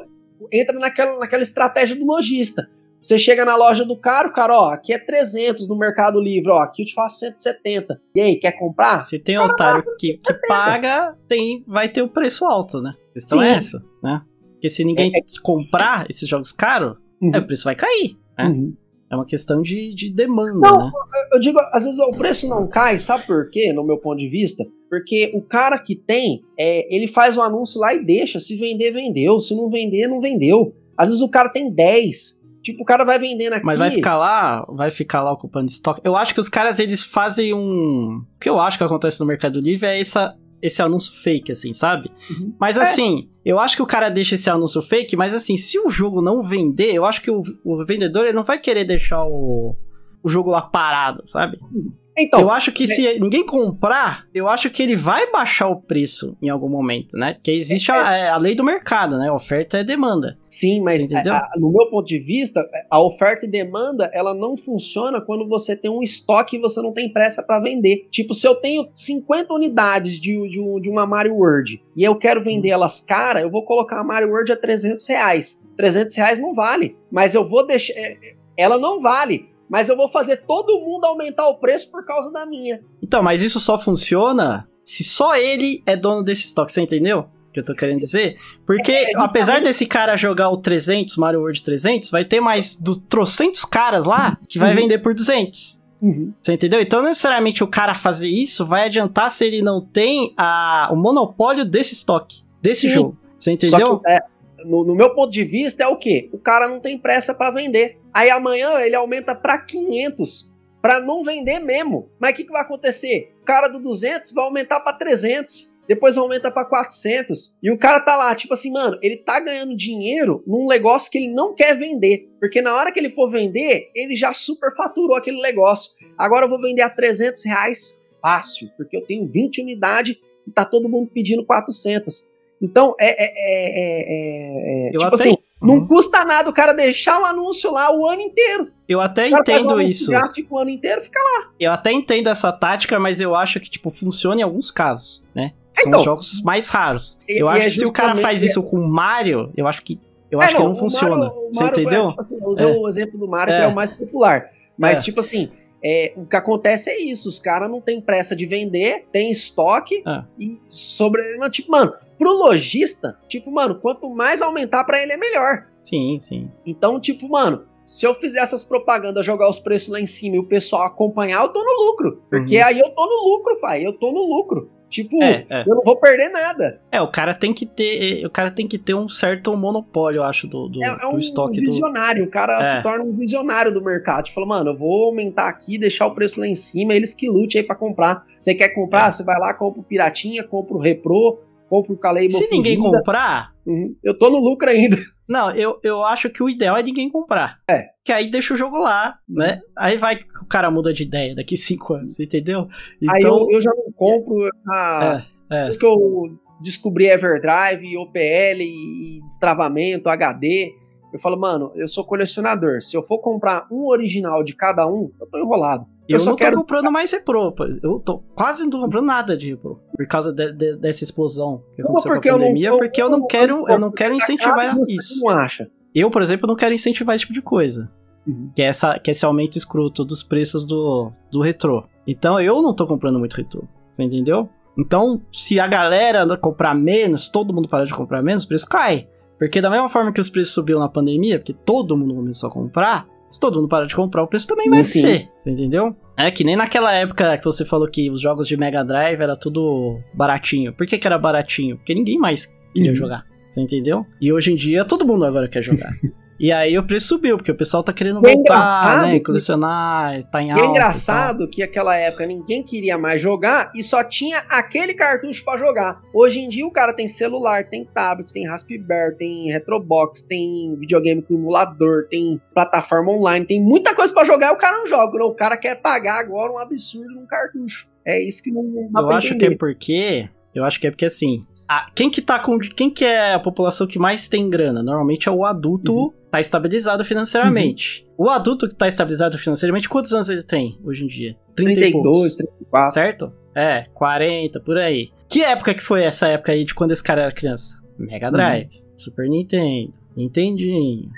entra naquela, naquela estratégia do lojista. Você chega na loja do cara, o cara, ó, aqui é 300 no Mercado Livre, ó, aqui eu te faço 170. E aí, quer comprar? Se tem otário que, que, paga, tem, vai ter o preço alto, né? A questão Sim. é essa, né? Porque se ninguém é, é... comprar esses jogos caros, uhum. o preço vai cair. Né? Uhum. É uma questão de, de demanda, não, né? Eu digo, às vezes o preço não cai, sabe por quê, no meu ponto de vista? Porque o cara que tem, é, ele faz o um anúncio lá e deixa. Se vender, vendeu. Se não vender, não vendeu. Às vezes o cara tem 10. Tipo, o cara vai vendendo aqui. Mas vai ficar lá, vai ficar lá ocupando estoque. Eu acho que os caras eles fazem um. O que eu acho que acontece no Mercado Livre é essa, esse anúncio fake, assim, sabe? Uhum. Mas é. assim, eu acho que o cara deixa esse anúncio fake, mas assim, se o jogo não vender, eu acho que o, o vendedor ele não vai querer deixar o, o jogo lá parado, sabe? Uhum. Então, eu acho que né? se ninguém comprar, eu acho que ele vai baixar o preço em algum momento, né? Porque existe é, a, é. a, lei do mercado, né? Oferta é demanda. Sim, mas a, a, no meu ponto de vista, a oferta e demanda, ela não funciona quando você tem um estoque e você não tem pressa para vender. Tipo, se eu tenho 50 unidades de, de, de uma Mario World e eu quero vender hum. elas cara, eu vou colocar a Mario World a 300 reais. 300 reais não vale, mas eu vou deixar... É, ela não vale mas eu vou fazer todo mundo aumentar o preço por causa da minha. Então, mas isso só funciona se só ele é dono desse estoque, você entendeu? O que eu tô querendo dizer? Porque é, é, apesar desse cara jogar o 300, Mario World 300, vai ter mais do trocentos caras lá que vai uhum. vender por 200. Uhum. Você entendeu? Então, necessariamente o cara fazer isso vai adiantar se ele não tem a, o monopólio desse estoque, desse Sim. jogo. Você entendeu? Que, é, no, no, meu ponto de vista, é o quê? O cara não tem pressa para vender. Aí amanhã ele aumenta para 500 para não vender mesmo. Mas o que, que vai acontecer? O cara do 200 vai aumentar para 300. Depois aumenta para 400. E o cara tá lá, tipo assim, mano, ele tá ganhando dinheiro num negócio que ele não quer vender. Porque na hora que ele for vender, ele já superfaturou aquele negócio. Agora eu vou vender a 300 reais fácil, porque eu tenho 20 unidades e tá todo mundo pedindo 400. Então, é. é, é, é, é tipo até... assim, não uhum. custa nada o cara deixar o anúncio lá o ano inteiro. Eu até entendo isso. Gaste o ano inteiro, fica lá. Eu até entendo essa tática, mas eu acho que, tipo, funciona em alguns casos, né? São então, jogos mais raros. E, eu acho é que se o cara faz isso com o Mario, eu acho que. Eu é, acho não, que não funciona. Mario, você Mario, entendeu? Tipo assim, eu usei o exemplo do Mario, que é o mais popular. Mas, tipo assim, é, o que acontece é isso, os caras não têm pressa de vender, tem estoque ah. e sobre. Tipo, mano, pro lojista, tipo, mano, quanto mais aumentar para ele é melhor. Sim, sim. Então, tipo, mano, se eu fizer essas propagandas, jogar os preços lá em cima e o pessoal acompanhar, eu tô no lucro. Porque uhum. aí eu tô no lucro, pai. Eu tô no lucro. Tipo, é, é. eu não vou perder nada. É, o cara tem que ter, o cara tem que ter um certo monopólio, eu acho, do, do, é, é um estoque. visionário, do... o cara é. se torna um visionário do mercado. Tipo, fala, mano, eu vou aumentar aqui, deixar o preço lá em cima, eles que lute aí para comprar. Você quer comprar? É. Você vai lá, compra o Piratinha, compra o Repro, compra o Calei Se ninguém comprar, uhum, eu tô no lucro ainda. Não, eu, eu acho que o ideal é ninguém comprar. É. Que aí deixa o jogo lá, né? Aí vai que o cara muda de ideia daqui cinco anos, entendeu? Então, aí eu, então eu já não compro. A... É, é. Depois que eu descobri Everdrive, OPL e destravamento, HD, eu falo, mano, eu sou colecionador. Se eu for comprar um original de cada um, eu tô enrolado. Eu, eu só não tô quero... comprando mais repro. Eu tô quase não tô comprando nada de repro. Por causa de, de, dessa explosão que aconteceu com a pandemia, eu não, porque eu não quero, eu não quero incentivar isso. Não acha? Eu, por exemplo, não quero incentivar esse tipo de coisa. Uhum. Que, é essa, que é esse aumento escroto dos preços do, do retrô. Então eu não tô comprando muito retrô. Você entendeu? Então, se a galera comprar menos, todo mundo parar de comprar menos, o preço cai. Porque da mesma forma que os preços subiram na pandemia, porque todo mundo começou a comprar, se todo mundo parar de comprar, o preço também vai Sim. descer. Você entendeu? É que nem naquela época que você falou que os jogos de Mega Drive era tudo baratinho. Por que, que era baratinho? Porque ninguém mais queria uhum. jogar. Você entendeu? E hoje em dia todo mundo agora quer jogar. E aí o preço subiu, porque o pessoal tá querendo é voltar, né? Colecionar, tá em alta. E é engraçado que aquela época ninguém queria mais jogar e só tinha aquele cartucho para jogar. Hoje em dia o cara tem celular, tem tablet, tem Raspberry, tem Retrobox, tem videogame com emulador, tem plataforma online, tem muita coisa para jogar e o cara não joga. Não, o cara quer pagar agora um absurdo num cartucho. É isso que não, não Eu acho entender. que é porque. Eu acho que é porque assim, a, quem que tá com. Quem que é a população que mais tem grana? Normalmente é o adulto uhum. tá estabilizado financeiramente. Uhum. O adulto que tá estabilizado financeiramente, quantos anos ele tem hoje em dia? 30 32, 34. Certo? É, 40, por aí. Que época que foi essa época aí de quando esse cara era criança? Mega Drive, uhum. Super Nintendo, Nintendinho,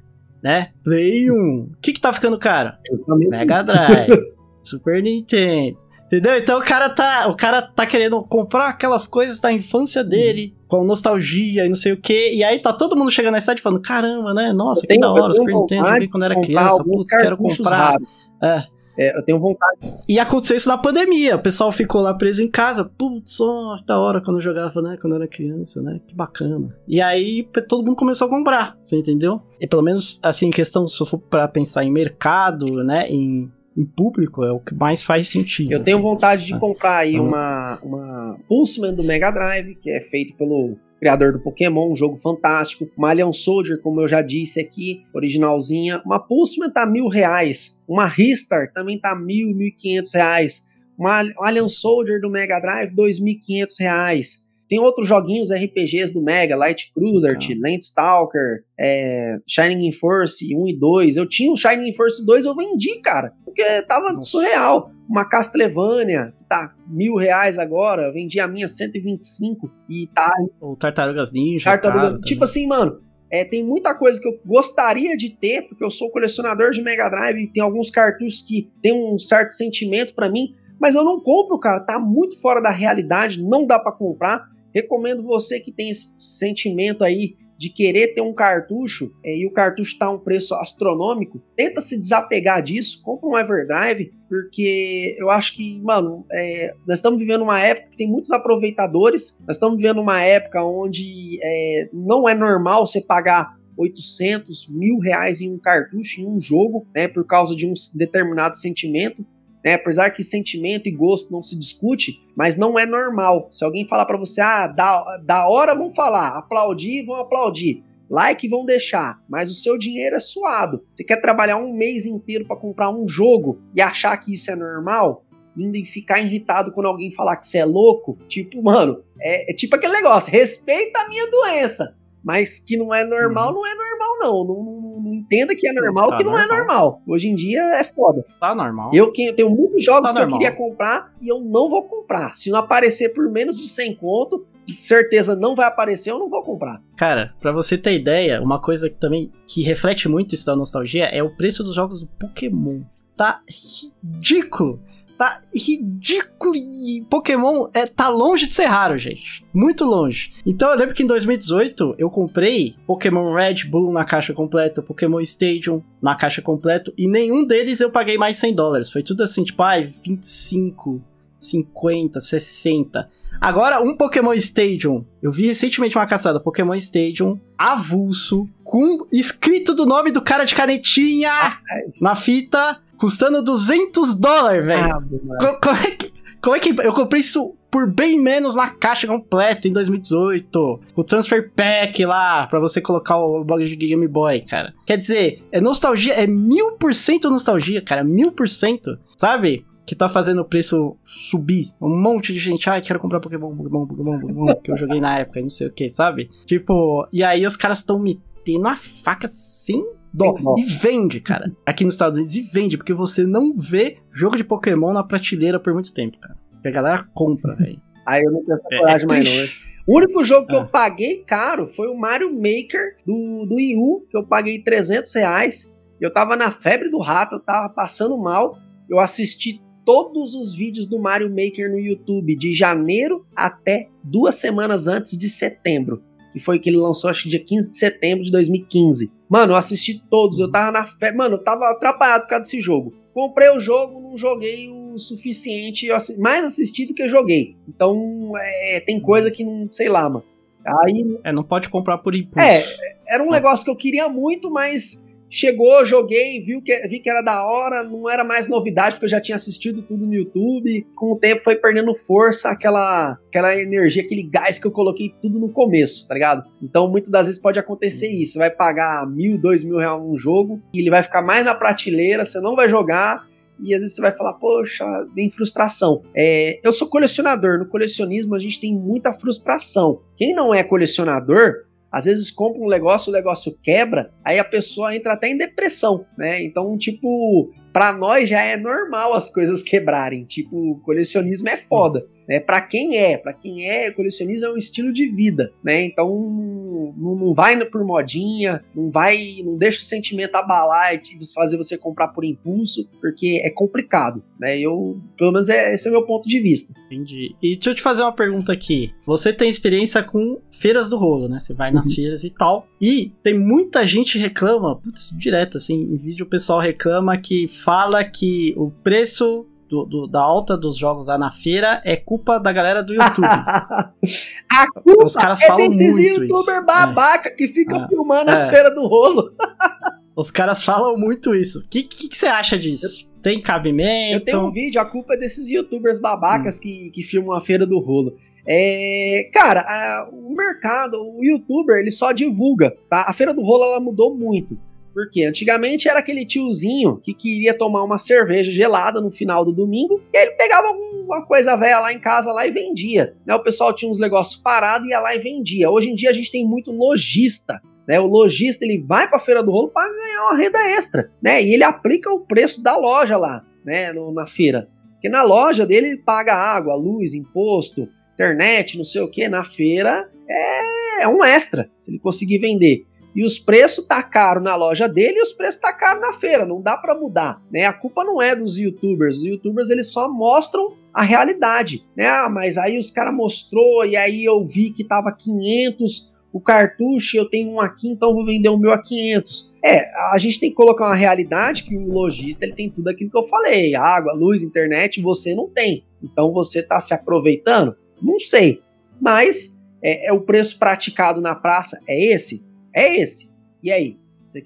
né? Play 1. O que que tá ficando caro? Mega Drive, Super Nintendo. Entendeu? Então o cara tá, o cara tá querendo comprar aquelas coisas da infância dele, uhum. com nostalgia e não sei o que, e aí tá todo mundo chegando na cidade falando: caramba, né? Nossa, que da hora, Super Nintendo, joguei quando era criança, putz, quero comprar. É. É, eu tenho vontade. E aconteceu isso na pandemia. O pessoal ficou lá preso em casa. Putz, ó, da hora quando eu jogava, né? Quando eu era criança, né? Que bacana. E aí todo mundo começou a comprar, você entendeu? E pelo menos, assim, em questão, se for pra pensar em mercado, né? Em, em público, é o que mais faz sentido. Eu tenho vontade de ah. comprar aí uhum. uma, uma Pulseman do Mega Drive, que é feito pelo criador do Pokémon, um jogo fantástico. Uma Alien Soldier, como eu já disse aqui, originalzinha. Uma Pulseman tá mil reais. Uma Ristar também tá mil, mil e quinhentos reais. Uma Alien Soldier do Mega Drive, dois mil e quinhentos reais. Tem outros joguinhos RPGs do Mega, Light Cruiser, Landstalker, é, Shining Force 1 e 2. Eu tinha o Shining Force 2, eu vendi, cara, porque tava Nossa. surreal. Uma Castlevania, que tá mil reais agora, eu vendi a minha 125 e tá. O Tartarugas Ninja. Tartaruga, tipo assim, mano, é, tem muita coisa que eu gostaria de ter, porque eu sou colecionador de Mega Drive e tem alguns cartuchos que tem um certo sentimento para mim, mas eu não compro, cara, tá muito fora da realidade, não dá para comprar. Recomendo você que tem esse sentimento aí de querer ter um cartucho é, e o cartucho está um preço astronômico, tenta se desapegar disso, compra um Everdrive, porque eu acho que, mano, é, nós estamos vivendo uma época que tem muitos aproveitadores, nós estamos vivendo uma época onde é, não é normal você pagar 800, mil reais em um cartucho, em um jogo, né, por causa de um determinado sentimento né? Apesar que sentimento e gosto não se discute, mas não é normal. Se alguém falar para você, ah, da, da hora vão falar, aplaudir, vão aplaudir. Like vão deixar, mas o seu dinheiro é suado. Você quer trabalhar um mês inteiro para comprar um jogo e achar que isso é normal? Indo e ficar irritado quando alguém falar que você é louco? Tipo, mano, é, é tipo aquele negócio: respeita a minha doença, mas que não é normal, uhum. não é normal, não. Não, não entenda que é normal, tá que não é normal. é normal. Hoje em dia é foda. Tá normal. Eu, eu tenho muitos jogos tá que normal. eu queria comprar e eu não vou comprar. Se não aparecer por menos de 100 conto, certeza não vai aparecer, eu não vou comprar. Cara, para você ter ideia, uma coisa que também que reflete muito isso da nostalgia é o preço dos jogos do Pokémon. Tá ridículo tá ridículo e Pokémon é, tá longe de ser raro, gente. Muito longe. Então eu lembro que em 2018 eu comprei Pokémon Red Bull na caixa completa, Pokémon Stadium na caixa completa, e nenhum deles eu paguei mais 100 dólares. Foi tudo assim, tipo, ai, 25, 50, 60. Agora, um Pokémon Stadium. Eu vi recentemente uma caçada Pokémon Stadium avulso, com escrito do nome do cara de canetinha na fita custando 200 dólares, velho. Ah, como, é que, como é que. Eu comprei isso por bem menos na caixa completa em 2018. O Transfer Pack lá, pra você colocar o blog de Game Boy, cara. Quer dizer, é nostalgia, é mil por cento nostalgia, cara. Mil por cento, sabe? Que tá fazendo o preço subir. Um monte de gente, ai, quero comprar Pokémon, Pokémon, Pokémon, Pokémon, que eu joguei na época, não sei o que, sabe? Tipo, e aí os caras estão metendo a faca sem dó. E vende, cara. Aqui nos Estados Unidos, e vende, porque você não vê jogo de Pokémon na prateleira por muito tempo, cara. Porque a galera compra, velho. Aí eu não tenho essa é, coragem é mais, não, né? O único jogo que ah. eu paguei caro foi o Mario Maker do, do Wii U, que eu paguei 300 reais. Eu tava na febre do rato, eu tava passando mal. Eu assisti todos os vídeos do Mario Maker no YouTube, de janeiro até duas semanas antes de setembro que foi que ele lançou, acho que dia 15 de setembro de 2015. Mano, eu assisti todos, eu tava na fé. Mano, eu tava atrapalhado por causa desse jogo. Comprei o jogo, não joguei o suficiente, mais assistido que eu joguei. Então, é, tem coisa que não, sei lá, mano. Aí, é, não pode comprar por impulso. É, era um negócio que eu queria muito, mas Chegou, joguei, viu que, vi que era da hora, não era mais novidade, porque eu já tinha assistido tudo no YouTube. Com o tempo foi perdendo força, aquela, aquela energia, aquele gás que eu coloquei tudo no começo, tá ligado? Então muitas das vezes pode acontecer isso. Você vai pagar mil, dois mil reais num jogo, e ele vai ficar mais na prateleira, você não vai jogar, e às vezes você vai falar, poxa, vem frustração. É, eu sou colecionador, no colecionismo a gente tem muita frustração. Quem não é colecionador às vezes compra um negócio, o negócio quebra, aí a pessoa entra até em depressão, né? Então, tipo, para nós já é normal as coisas quebrarem. Tipo, colecionismo é foda. Né? Para quem é, para quem é, colecionismo é um estilo de vida, né? Então, não, não vai por modinha, não vai, não deixa o sentimento abalar e fazer você comprar por impulso, porque é complicado, né? Eu, pelo menos é, esse é o meu ponto de vista. Entendi. E deixa eu te fazer uma pergunta aqui. Você tem experiência com feiras do rolo, né? Você vai nas uhum. feiras e tal. E tem muita gente reclama, putz, direto assim, em vídeo o pessoal reclama que fala que o preço do, do, da alta dos jogos lá na feira é culpa da galera do YouTube. a culpa Os caras é falam desses youtubers é. babaca é. que ficam é. filmando as é. feiras do rolo. Os caras falam muito isso. O que, que, que, você acha disso? Tem cabimento? Eu tenho um vídeo, a culpa é desses youtubers babacas hum. que, que filmam a feira do rolo. É, cara, a, o mercado, o youtuber, ele só divulga, tá? A feira do rolo, ela mudou muito. Porque antigamente era aquele tiozinho que queria tomar uma cerveja gelada no final do domingo, e ele pegava alguma coisa velha lá em casa lá e vendia. Né? O pessoal tinha uns negócios parados e ia lá e vendia. Hoje em dia a gente tem muito lojista. Né, o lojista ele vai para a feira do rolo para ganhar uma renda extra, né? E ele aplica o preço da loja lá, né? Na feira, porque na loja dele ele paga água, luz, imposto, internet, não sei o que. Na feira é, é um extra se ele conseguir vender e os preços tá caro na loja dele e os preços tá caro na feira, não dá para mudar, né? A culpa não é dos youtubers, os youtubers eles só mostram a realidade, né? Ah, mas aí os cara mostrou e aí eu vi que tava 500 o cartucho, eu tenho um aqui, então vou vender o meu a 500. É, a gente tem que colocar uma realidade que o lojista ele tem tudo aquilo que eu falei, água, luz, internet, você não tem. Então você tá se aproveitando? Não sei. Mas é, é o preço praticado na praça é esse? É esse. E aí?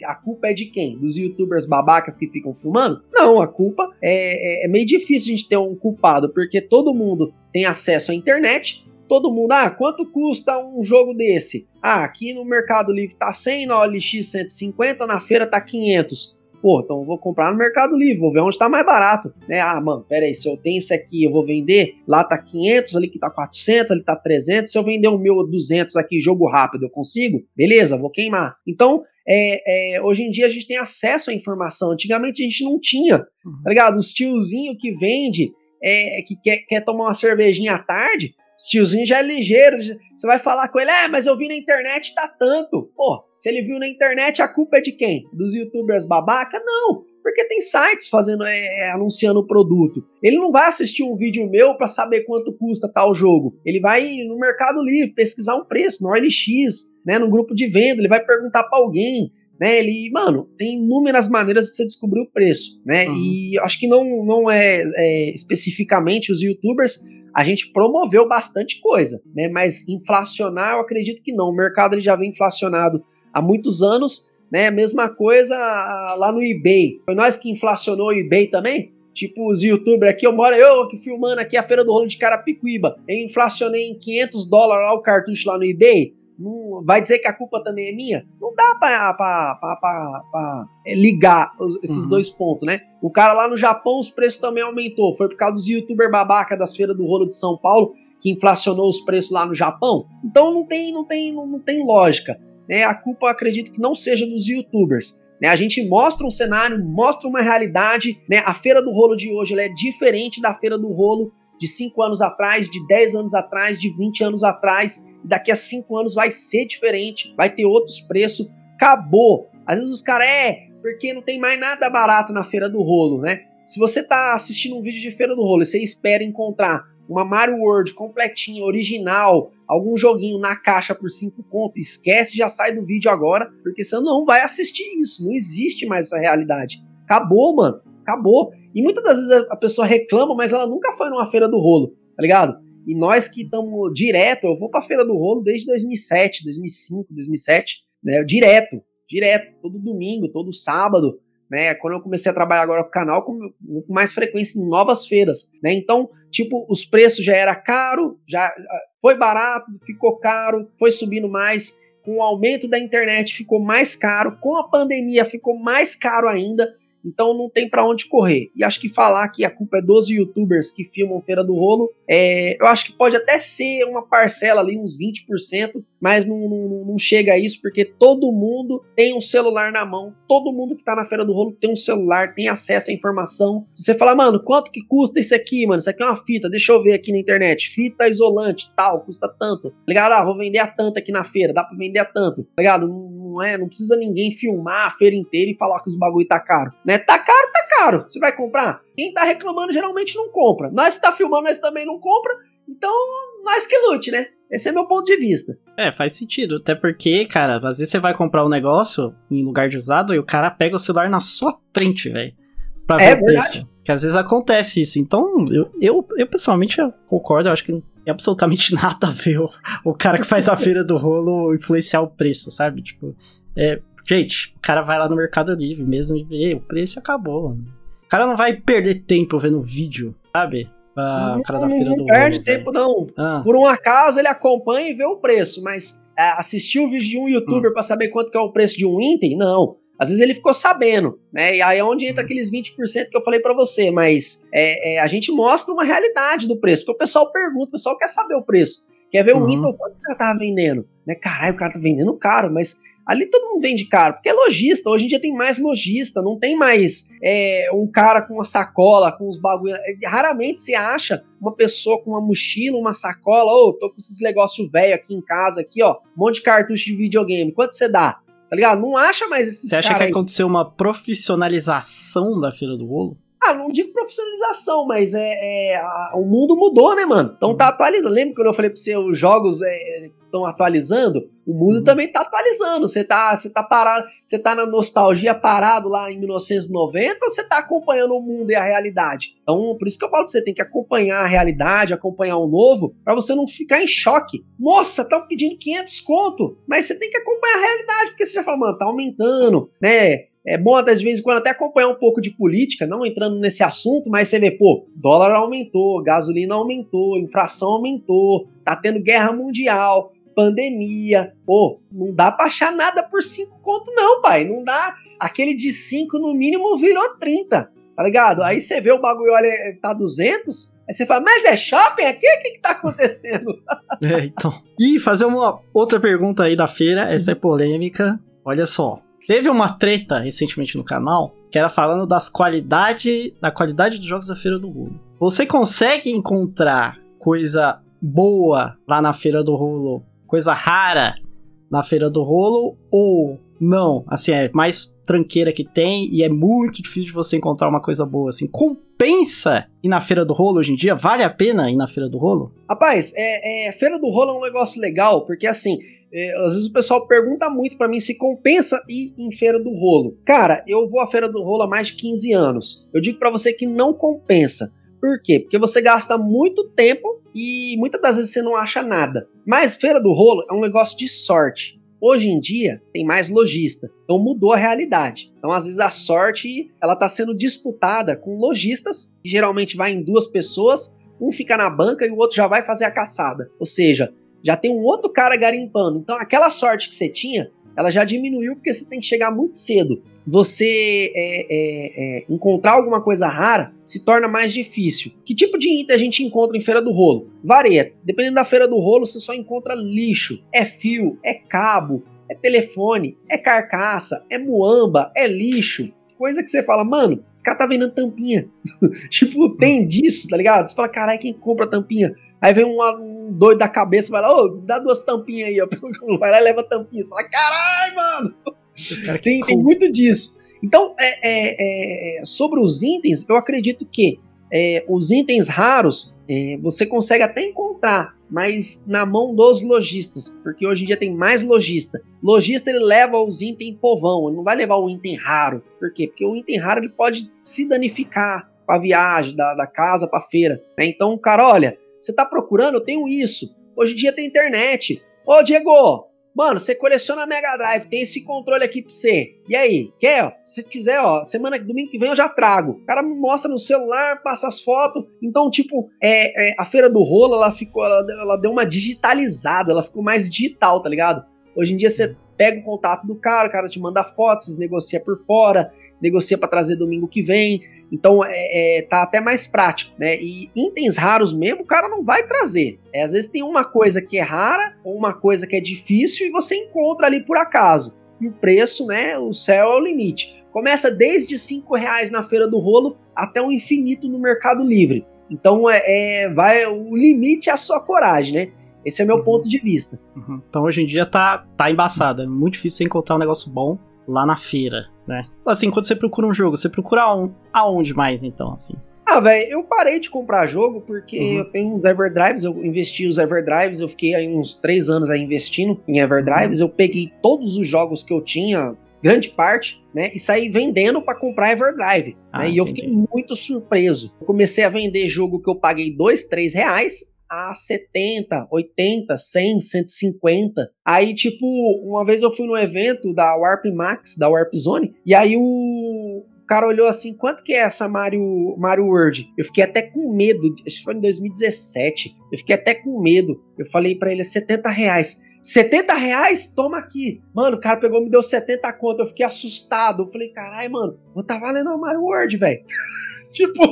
A culpa é de quem? Dos youtubers babacas que ficam filmando? Não, a culpa é, é, é, meio difícil a gente ter um culpado, porque todo mundo tem acesso à internet. Todo mundo, ah, quanto custa um jogo desse? Ah, aqui no Mercado Livre tá 100, na OLX 150, na feira tá 500. Pô, então eu vou comprar no Mercado Livre, vou ver onde tá mais barato, né? Ah, mano, pera aí, se eu tenho esse aqui, eu vou vender, lá tá 500, ali que tá 400, ali tá 300, se eu vender o meu 200 aqui, jogo rápido, eu consigo? Beleza, vou queimar. Então, é, é, hoje em dia a gente tem acesso à informação, antigamente a gente não tinha, uhum. tá ligado? Os tiozinho que vende, é, que quer, quer tomar uma cervejinha à tarde, esse tiozinho já é ligeiro. Você vai falar com ele, é, mas eu vi na internet, tá tanto. Pô, se ele viu na internet, a culpa é de quem? Dos youtubers babaca? Não. Porque tem sites fazendo, é, é anunciando o produto. Ele não vai assistir um vídeo meu para saber quanto custa tal jogo. Ele vai no Mercado Livre pesquisar um preço, no OLX, né, no grupo de venda. Ele vai perguntar para alguém né? Ele, mano, tem inúmeras maneiras de você descobrir o preço, né? Uhum. E acho que não, não é, é, especificamente os youtubers, a gente promoveu bastante coisa, né? Mas inflacionar, eu acredito que não. O mercado ele já vem inflacionado há muitos anos, né? Mesma coisa lá no eBay. Foi nós que inflacionou o eBay também? Tipo, os youtubers aqui, eu moro, eu aqui filmando aqui a feira do rolo de Carapicuíba. Eu inflacionei em 500 dólares lá o cartucho lá no eBay. Não, vai dizer que a culpa também é minha? Não dá pra ligar os, esses uhum. dois pontos, né? O cara lá no Japão, os preços também aumentou. Foi por causa dos youtubers babaca das feiras do rolo de São Paulo que inflacionou os preços lá no Japão. Então não tem, não tem, não, não tem lógica. Né? A culpa, eu acredito que não seja dos youtubers. Né? A gente mostra um cenário, mostra uma realidade. Né? A feira do rolo de hoje é diferente da feira do rolo de 5 anos atrás, de 10 anos atrás, de 20 anos atrás. Daqui a 5 anos vai ser diferente, vai ter outros preços. Acabou. Às vezes os caras é porque não tem mais nada barato na feira do rolo, né? Se você tá assistindo um vídeo de feira do rolo e você espera encontrar uma Mario World completinha, original, algum joguinho na caixa por 5 conto, esquece, já sai do vídeo agora, porque você não vai assistir isso. Não existe mais essa realidade. Acabou, mano. Acabou. E muitas das vezes a pessoa reclama, mas ela nunca foi numa feira do rolo, tá ligado? E nós que estamos direto, eu vou pra feira do rolo desde 2007, 2005, 2007, né? Direto, direto, todo domingo, todo sábado, né? Quando eu comecei a trabalhar agora com o canal, com mais frequência em novas feiras, né? Então, tipo, os preços já era caro, já foi barato, ficou caro, foi subindo mais. Com o aumento da internet ficou mais caro, com a pandemia ficou mais caro ainda. Então não tem para onde correr. E acho que falar que a culpa é dos youtubers que filmam Feira do Rolo, é, eu acho que pode até ser uma parcela ali, uns 20%, mas não, não, não chega a isso, porque todo mundo tem um celular na mão, todo mundo que tá na Feira do Rolo tem um celular, tem acesso à informação. Se você falar, mano, quanto que custa isso aqui, mano? Isso aqui é uma fita, deixa eu ver aqui na internet. Fita isolante, tal, custa tanto. Ligado? Ah, vou vender a tanto aqui na feira, dá pra vender a tanto. Ligado? Não, é, não precisa ninguém filmar a feira inteira e falar que os bagulho tá caro, né? Tá caro, tá caro. Você vai comprar? Quem tá reclamando geralmente não compra. Nós que tá filmando, nós também não compra. Então, nós que lute, né? Esse é meu ponto de vista. É, faz sentido. Até porque, cara, às vezes você vai comprar um negócio em lugar de usado e o cara pega o celular na sua frente, velho. Pra ver é, o preço. Que às vezes acontece isso. Então, eu, eu, eu pessoalmente eu concordo, eu acho que tem absolutamente nada a ver o, o cara que faz a feira do rolo influenciar o preço, sabe? Tipo, é, gente, o cara vai lá no Mercado Livre mesmo e vê, o preço acabou. O cara não vai perder tempo vendo vídeo, sabe? Ah, não, o cara da feira não do perde rolo, tempo, véio. não. Ah. Por um acaso ele acompanha e vê o preço, mas é, assistir o vídeo de um youtuber hum. para saber quanto que é o preço de um item, não. Às vezes ele ficou sabendo, né? E aí é onde entra aqueles 20% que eu falei para você, mas é, é, a gente mostra uma realidade do preço, porque o pessoal pergunta, o pessoal quer saber o preço. Quer ver uhum. o quanto o cara tava vendendo? Né? Caralho, o cara tá vendendo caro, mas Ali todo mundo vende caro, porque é lojista. Hoje em dia tem mais lojista, não tem mais é, um cara com uma sacola, com os bagulho. É, raramente se acha uma pessoa com uma mochila, uma sacola. Ô, oh, tô com esses negócios velho aqui em casa, aqui, ó. Um monte de cartucho de videogame. Quanto você dá? Tá ligado? Não acha mais esses Você acha que aí. aconteceu uma profissionalização da Feira do Rolo? Ah, não digo profissionalização, mas é, é a, o mundo mudou, né, mano? Então tá uhum. atualizando. Lembra quando eu falei pra você, os jogos estão é, atualizando? O mundo uhum. também tá atualizando. Você tá, você tá parado, você tá na nostalgia parado lá em 1990 ou você tá acompanhando o mundo e a realidade? Então, por isso que eu falo pra você, tem que acompanhar a realidade, acompanhar o novo, para você não ficar em choque. Nossa, estão pedindo 500 conto, mas você tem que acompanhar a realidade, porque você já fala, mano, tá aumentando, né? É bom, às vezes, quando até acompanhar um pouco de política, não entrando nesse assunto, mas você vê, pô, dólar aumentou, gasolina aumentou, inflação aumentou, tá tendo guerra mundial, pandemia. Pô, não dá pra achar nada por 5 conto, não, pai. Não dá. Aquele de 5 no mínimo virou 30, tá ligado? Aí você vê o bagulho, olha, tá 200. Aí você fala, mas é shopping aqui? O que que tá acontecendo? é, então. E fazer uma outra pergunta aí da feira, essa é polêmica. Olha só, Teve uma treta recentemente no canal que era falando das qualidade, da qualidade dos jogos da Feira do Rolo. Você consegue encontrar coisa boa lá na Feira do Rolo, coisa rara na Feira do Rolo ou não? Assim, é mais tranqueira que tem e é muito difícil de você encontrar uma coisa boa assim. Compensa ir na Feira do Rolo hoje em dia? Vale a pena ir na Feira do Rolo? Rapaz, é, é Feira do Rolo é um negócio legal, porque assim, é, às vezes o pessoal pergunta muito para mim se compensa ir em Feira do Rolo. Cara, eu vou à Feira do Rolo há mais de 15 anos. Eu digo para você que não compensa. Por quê? Porque você gasta muito tempo e muitas das vezes você não acha nada. Mas Feira do Rolo é um negócio de sorte. Hoje em dia tem mais lojista, então mudou a realidade. Então às vezes a sorte ela está sendo disputada com lojistas, que geralmente vai em duas pessoas, um fica na banca e o outro já vai fazer a caçada. Ou seja, já tem um outro cara garimpando. Então aquela sorte que você tinha, ela já diminuiu porque você tem que chegar muito cedo. Você é, é, é, encontrar alguma coisa rara se torna mais difícil. Que tipo de item a gente encontra em Feira do Rolo? Varia. Dependendo da Feira do Rolo, você só encontra lixo. É fio, é cabo, é telefone, é carcaça, é muamba, é lixo. Coisa que você fala, mano, os caras tá vendendo tampinha. tipo, tem disso, tá ligado? Você fala, caralho, quem compra tampinha? Aí vem um, um doido da cabeça, vai lá, ô, dá duas tampinhas aí, ó. Vai lá e leva tampinhas. Fala, caralho, mano! tem, tem muito disso. Então, é, é, é, sobre os itens, eu acredito que é, os itens raros é, você consegue até encontrar, mas na mão dos lojistas, porque hoje em dia tem mais lojista. Lojista ele leva os itens povão, ele não vai levar o item raro. Por quê? Porque o item raro ele pode se danificar para a viagem, da, da casa para feira. Né? Então, cara, olha, você tá procurando? Eu tenho isso. Hoje em dia tem internet. Ô, Diego, mano, você coleciona Mega Drive, tem esse controle aqui pra você. E aí, quer? Se quiser, ó, semana domingo que vem eu já trago. O cara me mostra no celular, passa as fotos. Então, tipo, é, é a feira do rolo, ela ficou, ela, ela deu uma digitalizada, ela ficou mais digital, tá ligado? Hoje em dia você pega o contato do cara, o cara te manda fotos, vocês negociam por fora. negocia para trazer domingo que vem. Então é, é, tá até mais prático, né? E itens raros mesmo, o cara não vai trazer. É, às vezes tem uma coisa que é rara ou uma coisa que é difícil e você encontra ali por acaso. E o preço, né? O céu é o limite. Começa desde cinco reais na feira do rolo até o infinito no Mercado Livre. Então é, é vai o limite é a sua coragem, né? Esse é meu uhum. ponto de vista. Uhum. Então hoje em dia tá, tá embaçado. É muito difícil encontrar um negócio bom lá na feira, né? Assim, quando você procura um jogo, você procura um, aonde mais então, assim? Ah, velho, eu parei de comprar jogo porque uhum. eu tenho uns Everdrives, eu investi os Everdrives, eu fiquei aí uns três anos aí investindo em Everdrives, uhum. eu peguei todos os jogos que eu tinha, grande parte, né, e saí vendendo para comprar Everdrive, ah, né, e eu fiquei muito surpreso. Eu comecei a vender jogo que eu paguei dois, três reais, a 70, 80, 100, 150. Aí, tipo, uma vez eu fui no evento da Warp Max, da Warp Zone, e aí o cara olhou assim, quanto que é essa Mario, Mario World? Eu fiquei até com medo, acho que foi em 2017, eu fiquei até com medo. Eu falei para ele, é 70 reais. 70 reais? Toma aqui. Mano, o cara pegou me deu 70 conto. Eu fiquei assustado. Eu falei, caralho, mano, não tá valendo o Mario World, velho. tipo.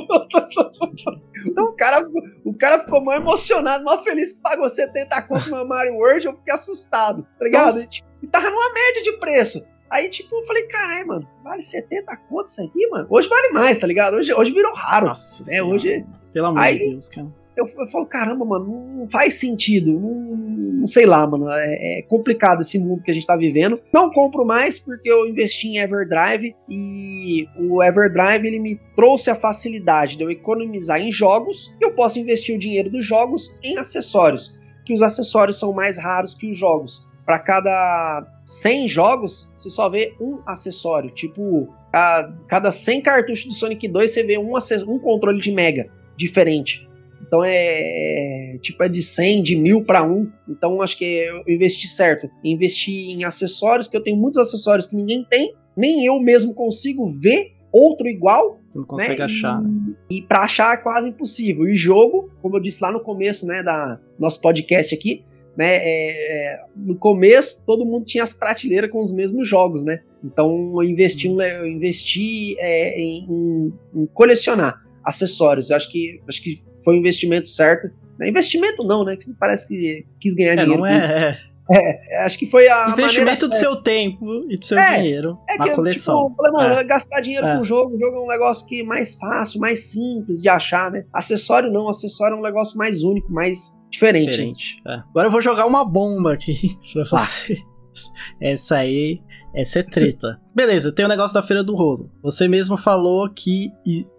então o cara, o cara ficou mais emocionado, mais feliz que pagou 70 conto no Mario World. Eu fiquei assustado, tá ligado? E, tipo, e tava numa média de preço. Aí, tipo, eu falei, caralho, mano, vale 70 conto isso aqui, mano? Hoje vale mais, tá ligado? Hoje, hoje virou raro. Nossa né? Hoje. Pelo amor de Deus, cara eu, eu falo, caramba, mano, não faz sentido. Não, não sei lá, mano. É, é, complicado esse mundo que a gente tá vivendo. Não compro mais porque eu investi em Everdrive e o Everdrive ele me trouxe a facilidade de eu economizar em jogos e eu posso investir o dinheiro dos jogos em acessórios. Que os acessórios são mais raros que os jogos. Para cada 100 jogos, você só vê um acessório. Tipo, a cada 100 cartuchos do Sonic 2, você vê um, um controle de Mega diferente. Então é, é tipo é de 100, de mil para um. Então acho que eu investi certo. Investi em acessórios, que eu tenho muitos acessórios que ninguém tem, nem eu mesmo consigo ver outro igual. Você não consegue né? achar. E, e para achar é quase impossível. E jogo, como eu disse lá no começo, né, da nosso podcast aqui, né, é, é, no começo todo mundo tinha as prateleiras com os mesmos jogos, né? Então eu investi, eu investi é, em, em colecionar acessórios. Eu acho que, acho que foi o investimento certo. Investimento não, né? Que parece que quis ganhar é, dinheiro. Não é, é, é, acho que foi a. Investimento do seu tempo e do seu é, dinheiro é que, coleção. Tipo, mano, é. gastar dinheiro é. com o jogo, o jogo é um negócio que é mais fácil, mais simples de achar, né? Acessório não, acessório é um negócio mais único, mais diferente. diferente é. Agora eu vou jogar uma bomba aqui pra ah. vocês. Essa aí essa é treta. Beleza, tem o negócio da feira do rolo. Você mesmo falou que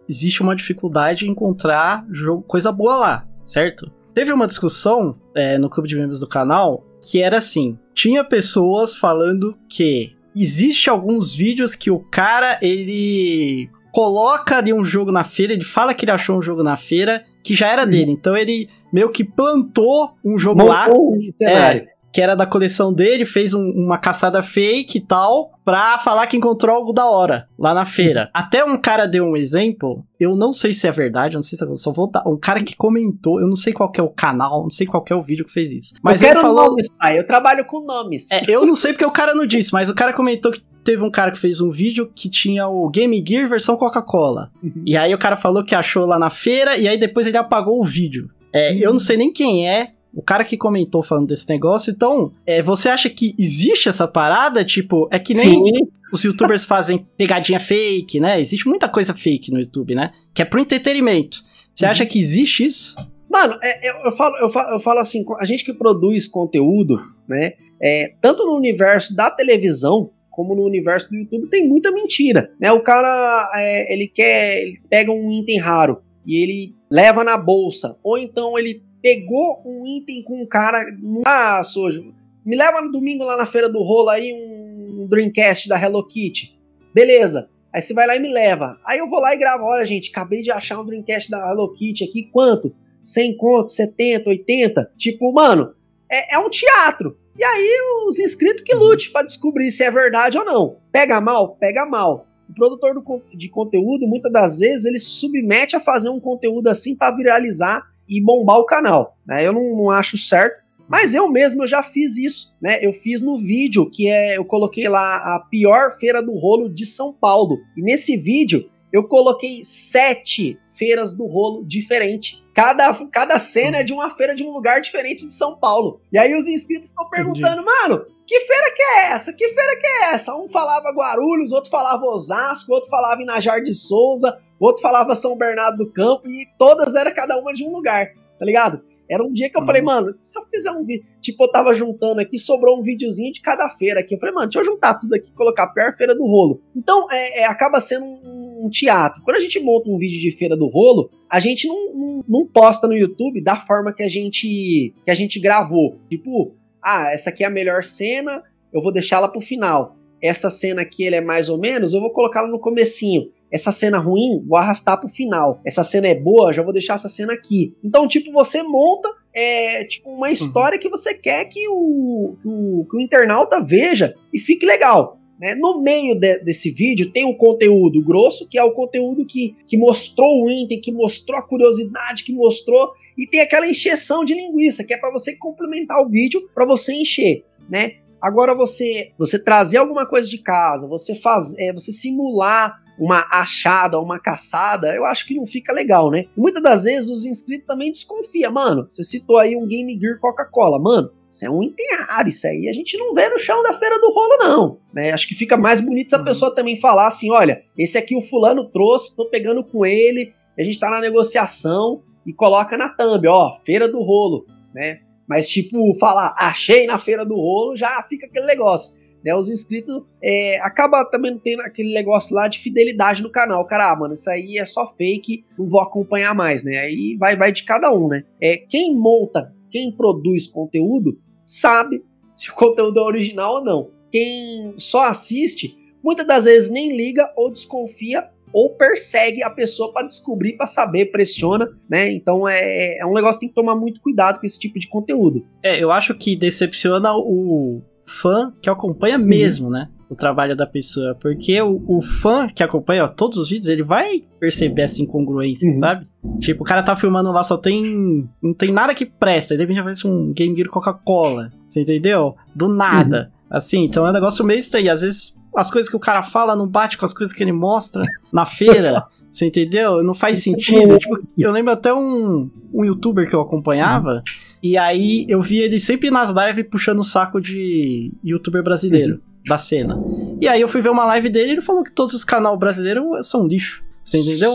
existe uma dificuldade em encontrar jogo, coisa boa lá, certo? Teve uma discussão é, no clube de membros do canal que era assim: tinha pessoas falando que existe alguns vídeos que o cara ele coloca ali um jogo na feira, ele fala que ele achou um jogo na feira que já era dele. Então ele meio que plantou um jogo Montou lá. Um cenário. É, que era da coleção dele, fez um, uma caçada fake e tal, pra falar que encontrou algo da hora lá na feira. Até um cara deu um exemplo, eu não sei se é verdade, eu não sei se eu só vou dar. Um cara que comentou, eu não sei qual é o canal, não sei qual é o vídeo que fez isso. Mas eu ele falou. Nomes, pai, eu trabalho com nomes. É, eu não sei porque o cara não disse, mas o cara comentou que teve um cara que fez um vídeo que tinha o Game Gear versão Coca-Cola. Uhum. E aí o cara falou que achou lá na feira e aí depois ele apagou o vídeo. É, uhum. Eu não sei nem quem é, o cara que comentou falando desse negócio, então, é, você acha que existe essa parada? Tipo, é que nem Sim. os youtubers fazem pegadinha fake, né? Existe muita coisa fake no YouTube, né? Que é pro entretenimento. Você uhum. acha que existe isso? Mano, é, eu, eu, falo, eu, falo, eu falo assim, a gente que produz conteúdo, né? É, tanto no universo da televisão, como no universo do YouTube, tem muita mentira, né? O cara, é, ele quer, ele pega um item raro e ele leva na bolsa, ou então ele pegou um item com um cara. Ah, Sojo, me leva no domingo lá na feira do rolo aí um Dreamcast da Hello Kitty. Beleza. Aí você vai lá e me leva. Aí eu vou lá e gravo. Olha, gente, acabei de achar um Dreamcast da Hello Kitty aqui. Quanto? 100 conto, 70, 80? Tipo, mano, é, é um teatro. E aí os inscritos que lute para descobrir se é verdade ou não. Pega mal? Pega mal. O produtor do, de conteúdo, muitas das vezes, ele se submete a fazer um conteúdo assim para viralizar e bombar o canal. Né? Eu não, não, acho certo, Mas eu mesmo eu já fiz isso, né? Eu fiz no vídeo que é eu coloquei lá a pior feira do rolo de São Paulo. E nesse vídeo eu coloquei sete feiras do rolo diferente. Cada, cada cena é de uma feira de um lugar diferente de São Paulo. E aí os inscritos ficam perguntando, Entendi. mano, que feira que é essa? Que feira que é essa? Um falava Guarulhos, outro falava Osasco, outro falava Inajar de Souza, outro falava São Bernardo do Campo, e todas eram cada uma de um lugar, tá ligado? Era um dia que eu uhum. falei, mano, se eu fizer um vídeo. Tipo, eu tava juntando aqui, sobrou um videozinho de cada feira aqui. Eu falei, mano, deixa eu juntar tudo aqui e colocar a pior feira do rolo. Então, é, é acaba sendo um, um, teatro. Quando a gente monta um vídeo de feira do rolo, a gente não, não, não posta no YouTube da forma que a gente que a gente gravou. Tipo, ah, essa aqui é a melhor cena, eu vou deixá-la pro final. Essa cena aqui, ele é mais ou menos, eu vou colocá-la no comecinho essa cena ruim, vou arrastar pro final. Essa cena é boa, já vou deixar essa cena aqui. Então, tipo, você monta é, tipo, uma história uhum. que você quer que o, que o, que o internauta veja e fique legal. Né? No meio de, desse vídeo tem o conteúdo grosso, que é o conteúdo que, que mostrou o item, que mostrou a curiosidade, que mostrou. E tem aquela encheção de linguiça, que é para você complementar o vídeo, para você encher. Né? Agora você você trazer alguma coisa de casa, você fazer, é, você simular uma achada, uma caçada, eu acho que não fica legal, né? Muitas das vezes os inscritos também desconfiam. Mano, você citou aí um Game Gear Coca-Cola. Mano, isso é um item raro, isso aí a gente não vê no chão da feira do rolo, não. Né? Acho que fica mais bonito se a uhum. pessoa também falar assim: olha, esse aqui o fulano trouxe, tô pegando com ele, a gente tá na negociação e coloca na thumb, ó, feira do rolo, né? Mas, tipo, falar achei na feira do rolo, já fica aquele negócio. Né, os inscritos é, acaba também tendo aquele negócio lá de fidelidade no canal. Cara, ah, mano, isso aí é só fake, não vou acompanhar mais, né? Aí vai, vai de cada um, né? É, quem monta, quem produz conteúdo, sabe se o conteúdo é original ou não. Quem só assiste, muitas das vezes nem liga ou desconfia ou persegue a pessoa para descobrir, para saber, pressiona, né? Então é, é um negócio que tem que tomar muito cuidado com esse tipo de conteúdo. É, eu acho que decepciona o fã que acompanha uhum. mesmo, né? O trabalho da pessoa. Porque o, o fã que acompanha ó, todos os vídeos, ele vai perceber essa incongruência, uhum. sabe? Tipo, o cara tá filmando lá, só tem. Não tem nada que presta. Aí de repente aparece um Game Gear Coca-Cola. Você entendeu? Do nada. Uhum. Assim, então é um negócio meio estranho. Às vezes as coisas que o cara fala não bate com as coisas que ele mostra na feira. Você entendeu? Não faz sentido. Tipo, eu lembro até um, um youtuber que eu acompanhava. Uhum. E aí eu vi ele sempre nas lives puxando o saco de youtuber brasileiro uhum. da cena. E aí eu fui ver uma live dele e ele falou que todos os canais brasileiros são lixo. Você entendeu?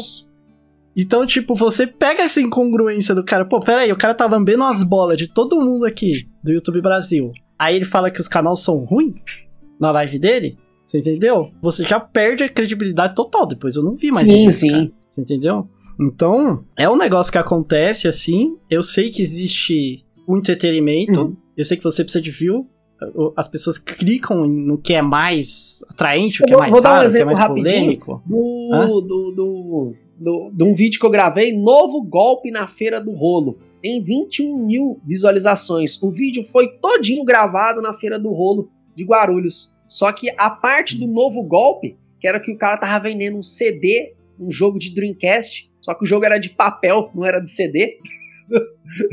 Então, tipo, você pega essa incongruência do cara, pô, peraí, o cara tá lambendo as bolas de todo mundo aqui do YouTube Brasil. Aí ele fala que os canais são ruins na live dele. Você entendeu? Você já perde a credibilidade total. Depois eu não vi mais. Sim, sim. Cara. Você entendeu? Então, é um negócio que acontece assim. Eu sei que existe o entretenimento. Uhum. Eu sei que você precisa de view. As pessoas clicam no que é mais atraente, o que é mais vou dar um exemplo o que é mais polêmico. Do, do, do, do, de um vídeo que eu gravei, novo golpe na feira do rolo. Tem 21 mil visualizações. O vídeo foi todinho gravado na feira do rolo de Guarulhos. Só que a parte do novo golpe, que era que o cara tava vendendo um CD, um jogo de Dreamcast, só que o jogo era de papel, não era de CD.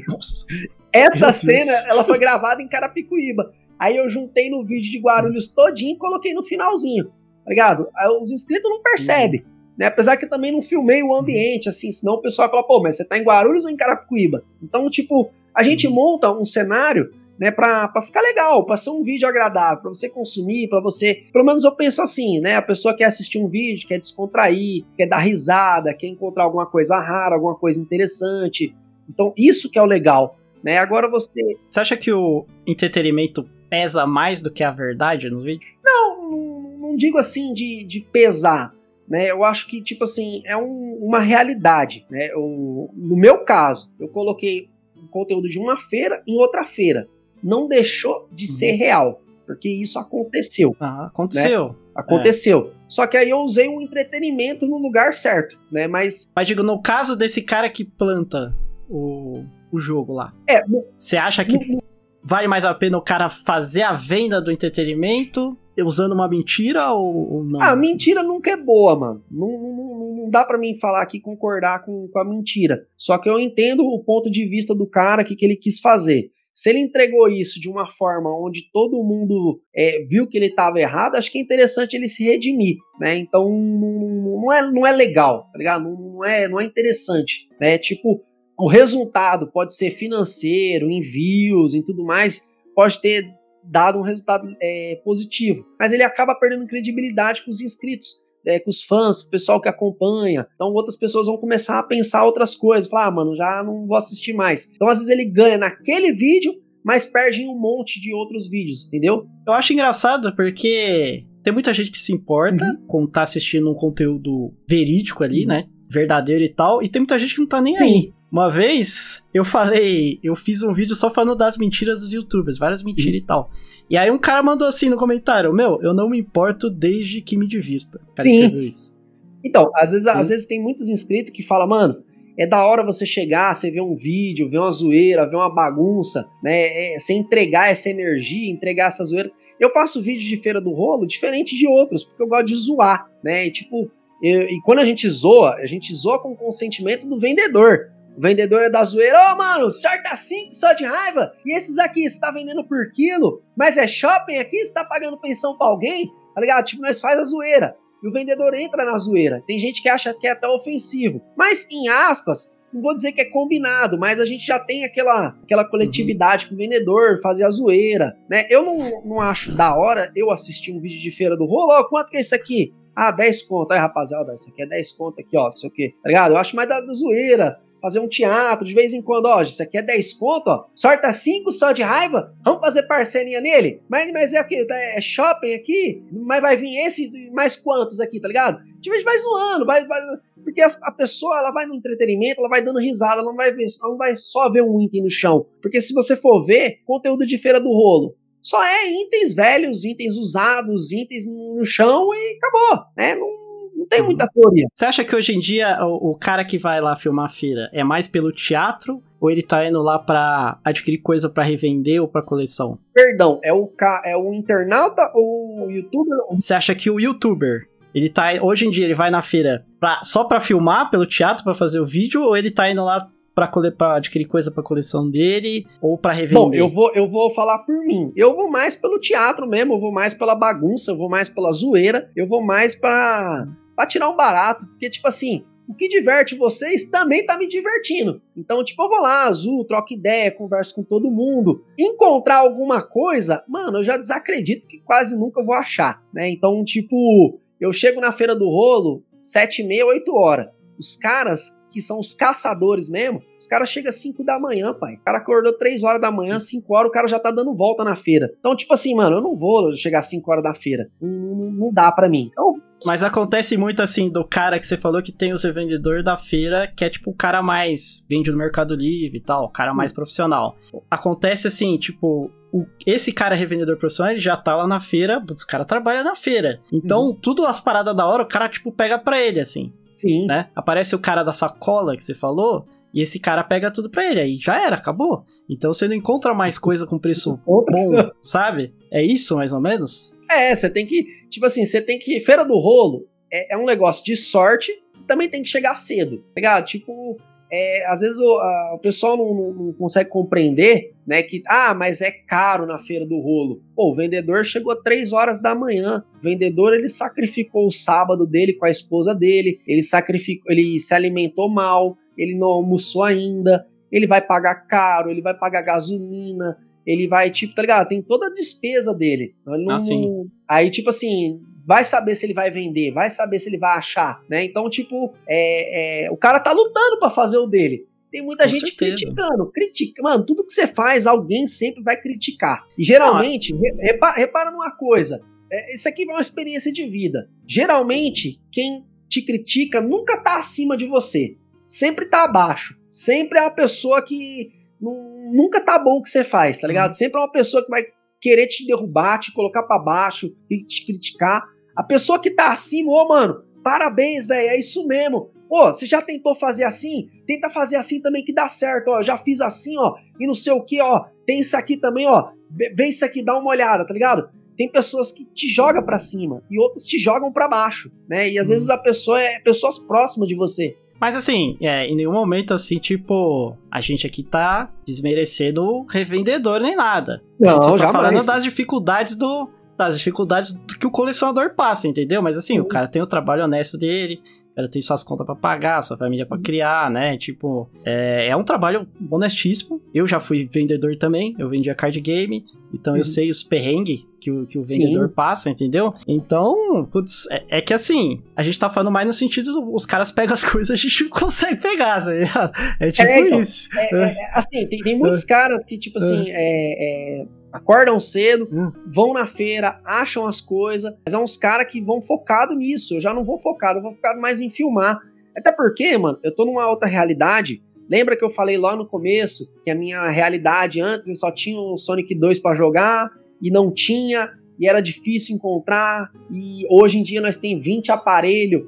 Nossa. Essa cena, ela foi gravada em Carapicuíba. Aí eu juntei no vídeo de Guarulhos todinho e coloquei no finalzinho, tá ligado? Aí os inscritos não percebem, né? Apesar que eu também não filmei o ambiente, assim, senão o pessoal fala, pô, mas você tá em Guarulhos ou em Carapicuíba? Então, tipo, a gente monta um cenário né, para ficar legal, para ser um vídeo agradável, para você consumir, para você, pelo menos eu penso assim, né, a pessoa quer assistir um vídeo, quer descontrair, quer dar risada, quer encontrar alguma coisa rara, alguma coisa interessante. Então, isso que é o legal, né? Agora você Você acha que o entretenimento pesa mais do que a verdade no vídeo? Não, não, não digo assim de, de pesar, né? Eu acho que, tipo assim, é um, uma realidade, né? Eu, no meu caso, eu coloquei o conteúdo de uma feira em outra feira não deixou de uhum. ser real, porque isso aconteceu. Ah, aconteceu. Né? Aconteceu. É. Só que aí eu usei um entretenimento no lugar certo, né? Mas. Mas digo, no caso desse cara que planta o, o jogo lá. É. Você acha que no, vale mais a pena o cara fazer a venda do entretenimento usando uma mentira ou, ou não? Ah, mentira nunca é boa, mano. Não, não, não dá para mim falar aqui concordar com, com a mentira. Só que eu entendo o ponto de vista do cara, o que, que ele quis fazer se ele entregou isso de uma forma onde todo mundo é, viu que ele estava errado, acho que é interessante ele se redimir, né? Então não é, não é legal, tá ligado? Não, é, não é interessante, né? Tipo, o resultado pode ser financeiro, envios e tudo mais, pode ter dado um resultado é, positivo, mas ele acaba perdendo credibilidade com os inscritos é, com os fãs, com o pessoal que acompanha. Então outras pessoas vão começar a pensar outras coisas. Falar, ah, mano, já não vou assistir mais. Então às vezes ele ganha naquele vídeo, mas perde em um monte de outros vídeos, entendeu? Eu acho engraçado porque tem muita gente que se importa uhum. com tá assistindo um conteúdo verídico ali, uhum. né? Verdadeiro e tal, e tem muita gente que não tá nem Sim. aí. Uma vez eu falei, eu fiz um vídeo só falando das mentiras dos youtubers, várias mentiras uhum. e tal. E aí um cara mandou assim no comentário: Meu, eu não me importo desde que me divirta. Cara Sim. isso. Então, às vezes, às vezes tem muitos inscritos que falam, mano, é da hora você chegar, você ver um vídeo, ver uma zoeira, ver uma bagunça, né? É, você entregar essa energia, entregar essa zoeira. Eu faço vídeo de feira do rolo diferente de outros, porque eu gosto de zoar, né? E tipo, eu, e quando a gente zoa, a gente zoa com o consentimento do vendedor. O vendedor é da zoeira, ô oh, mano, sorta 5 só de raiva. E esses aqui, você tá vendendo por quilo, mas é shopping aqui, você tá pagando pensão pra alguém, tá ligado? Tipo, nós faz a zoeira. E o vendedor entra na zoeira. Tem gente que acha que é até ofensivo. Mas, em aspas, não vou dizer que é combinado, mas a gente já tem aquela, aquela coletividade com o vendedor, fazer a zoeira, né? Eu não, não acho da hora eu assistir um vídeo de feira do rolo, ó, quanto que é isso aqui? Ah, 10 conto. Aí, rapaziada, isso aqui é 10 conto aqui, ó, não sei o quê, tá ligado? Eu acho mais da, zoeira fazer um teatro, de vez em quando, ó, isso aqui é 10 conto, ó, sorta 5 só de raiva, vamos fazer parceria nele? Mas, mas é o que? É shopping aqui? Mas vai vir esse, mais quantos aqui, tá ligado? Tipo, a gente vai zoando, vai, vai porque a, pessoa, ela vai no entretenimento, ela vai dando risada, ela não vai ver, ela não vai só ver um item no chão. Porque se você for ver, conteúdo de feira do rolo, só é itens velhos, itens usados, itens no chão e acabou, né? Não, não tem muita teoria. Você acha que hoje em dia o, o, cara que vai lá filmar a feira é mais pelo teatro ou ele tá indo lá para adquirir coisa para revender ou para coleção? Perdão, é o é o internauta ou o youtuber? Você acha que o youtuber ele tá hoje em dia ele vai na feira pra, só para filmar pelo teatro para fazer o vídeo ou ele tá indo lá para adquirir coisa pra coleção dele ou para revender? Bom, eu vou, eu vou falar por mim. Eu vou mais pelo teatro mesmo, eu vou mais pela bagunça, eu vou mais pela zoeira, eu vou mais pra para tirar um barato, porque tipo assim, o que diverte vocês também tá me divertindo. Então, tipo, eu vou lá, azul, troco ideia, converso com todo mundo. Encontrar alguma coisa, mano, eu já desacredito que quase nunca vou achar, né? Então, tipo, eu chego na feira do rolo, sete e meia, oito horas. Os caras que são os caçadores mesmo, os caras chegam às 5 da manhã, pai. O cara acordou 3 horas da manhã, 5 horas, o cara já tá dando volta na feira. Então, tipo assim, mano, eu não vou chegar às 5 horas da feira. Não, não, dá para mim. Então, mas acontece muito assim do cara que você falou que tem o seu vendedor da feira, que é tipo o cara mais vende no Mercado Livre e tal, o cara mais profissional. Acontece assim, tipo, o, esse cara revendedor profissional, ele já tá lá na feira, os cara trabalha na feira. Então, uhum. tudo as paradas da hora, o cara tipo pega pra ele assim. Sim. Né? Aparece o cara da sacola que você falou, e esse cara pega tudo pra ele, aí já era, acabou. Então você não encontra mais coisa com preço bom, sabe? É isso mais ou menos? É, você tem que. Tipo assim, você tem que. Feira do rolo é, é um negócio de sorte, também tem que chegar cedo. Tá ligado? Tipo, é, às vezes o, a, o pessoal não, não, não, consegue compreender, né, que, ah, mas é caro na feira do rolo. Pô, o vendedor chegou 3 horas da manhã. O vendedor, ele sacrificou o sábado dele com a esposa dele, ele sacrificou, ele se alimentou mal, ele não almoçou ainda, ele vai pagar caro, ele vai pagar gasolina, ele vai, tipo, tá ligado? Tem toda a despesa dele. Não, ah, sim. Aí, tipo assim, vai saber se ele vai vender, vai saber se ele vai achar, né? Então, tipo, é, é o cara tá lutando para fazer o dele. Tem muita Com gente certeza. criticando. Critica, mano, tudo que você faz, alguém sempre vai criticar. E geralmente, repara, repara numa coisa. É, isso aqui é uma experiência de vida. Geralmente, quem te critica nunca tá acima de você. Sempre tá abaixo. Sempre é a pessoa que nunca tá bom o que você faz, tá ligado? Uhum. Sempre é uma pessoa que vai querer te derrubar, te colocar para baixo e te criticar. A pessoa que tá acima, ô, mano, parabéns, velho, é isso mesmo. Pô, você já tentou fazer assim? Tenta fazer assim também que dá certo, ó. Já fiz assim, ó, e não sei o que, ó. Tem isso aqui também, ó. Vê isso aqui, dá uma olhada, tá ligado? Tem pessoas que te jogam para cima e outras te jogam para baixo, né? E às uhum. vezes a pessoa é pessoas próximas de você. Mas assim, é, em nenhum momento assim, tipo, a gente aqui tá desmerecendo o revendedor nem nada. Não, a gente tá falando das dificuldades do. Das dificuldades que o colecionador passa, entendeu? Mas assim, o cara tem o trabalho honesto dele, o cara tem suas contas pra pagar, sua família pra criar, né? Tipo, é, é um trabalho honestíssimo. Eu já fui vendedor também, eu vendia card game, então eu Uhum. sei os perrengues que o, que o Sim. vendedor passa, entendeu? Então, putz, é, é que assim, a gente tá falando mais no sentido do, os caras pegam as coisas, a gente não consegue pegar, tá ligado? É tipo É, então, isso. É, é, é, assim, tem, tem muitos caras que, tipo assim, é, é, acordam cedo, Hum. vão na feira, acham as coisas, mas é uns caras que vão focado nisso. Eu já não vou focado, eu vou focado mais em filmar. Até porque, mano, eu tô numa outra realidade. Lembra que eu falei lá no começo que a minha realidade antes eu só tinha o Sonic 2 pra jogar e não tinha, e era difícil encontrar, e hoje em dia nós tem 20 aparelhos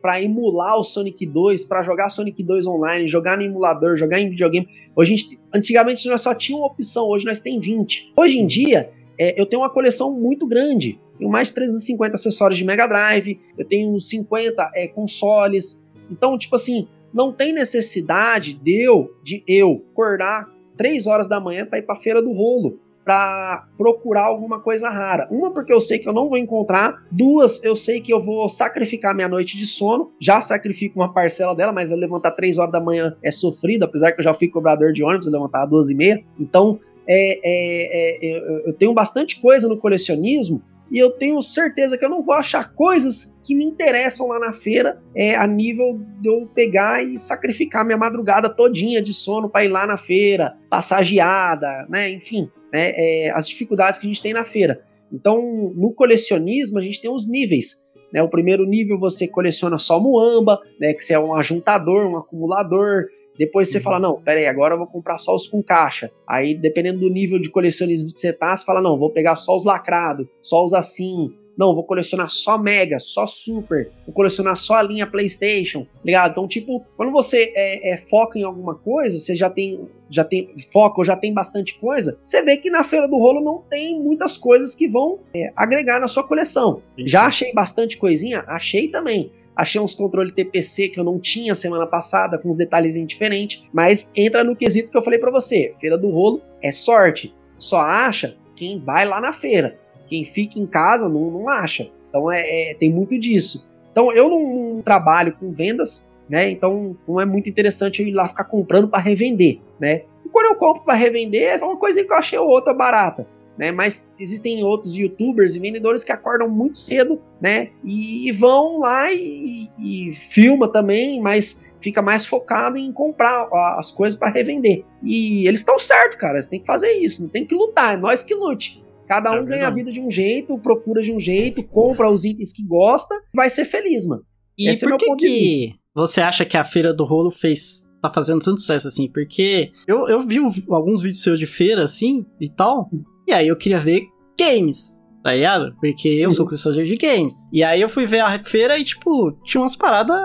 pra emular o Sonic 2, pra jogar Sonic 2 online, jogar no emulador, jogar em videogame. Hoje gente, antigamente nós só tinha uma opção, hoje nós tem 20. Hoje em dia, é, eu tenho uma coleção muito grande. Tenho mais de 350 acessórios de Mega Drive, eu tenho uns 50 é, consoles. Então, tipo assim, não tem necessidade de eu, de eu acordar 3 horas da manhã para ir pra feira do rolo para procurar alguma coisa rara. Uma porque eu sei que eu não vou encontrar, duas eu sei que eu vou sacrificar minha noite de sono, já sacrifico uma parcela dela, mas levantar 3 horas da manhã é sofrido, apesar que eu já fui cobrador de ônibus, eu levantava 12 e meia. Então, é, é, é, eu, eu tenho bastante coisa no colecionismo e eu tenho certeza que eu não vou achar coisas que me interessam lá na feira é, a nível de eu pegar e sacrificar minha madrugada todinha de sono para ir lá na feira, passar geada, né? Enfim, né? É, as dificuldades que a gente tem na feira. Então, no colecionismo, a gente tem os níveis. Né? O primeiro nível você coleciona só muamba, né? Que você é um ajuntador, um acumulador. Depois você Uhum. fala, não, peraí, agora eu vou comprar só os com caixa. Aí, dependendo do nível de colecionismo que você tá, você fala, não, vou pegar só os lacrados, só os assim. Não, vou colecionar só Mega, só Super, vou colecionar só a linha PlayStation, ligado? Então, tipo, quando você é, é, foca em alguma coisa, você já tem, já tem foco, ou já tem bastante coisa, você vê que na Feira do Rolo não tem muitas coisas que vão é, agregar na sua coleção. Já achei bastante coisinha? Achei também. Achei uns controle TPC que eu não tinha semana passada, com uns detalhezinhos diferentes, mas entra no quesito que eu falei pra você. Feira do Rolo é sorte. Só acha quem vai lá na feira. Quem fica em casa não, não acha. Então é, é- tem muito disso. Então eu não, trabalho com vendas, né? Então não é muito interessante eu ir lá ficar comprando para revender, né? E quando eu compro para revender, é uma coisa que eu achei outra barata. Né, mas existem outros youtubers e vendedores que acordam muito cedo, né? E, e vão lá e, e, filma também, mas fica mais focado em comprar as coisas para revender. E eles estão certo, cara. Eles têm que fazer isso, não tem que lutar, é nós que lute. Cada É um ganha a vida de um jeito, procura de um jeito, compra os itens que gosta, vai ser feliz, mano. E Esse é por meu que, ponto de que você acha que a Feira do Rolo fez. tá fazendo tanto sucesso assim? Porque eu, eu vi um- alguns vídeos seus de feira assim e tal. E aí eu queria ver games. Tá ligado? Porque eu sou colecionador de games. E aí eu fui ver a feira e, tipo, tinha umas paradas.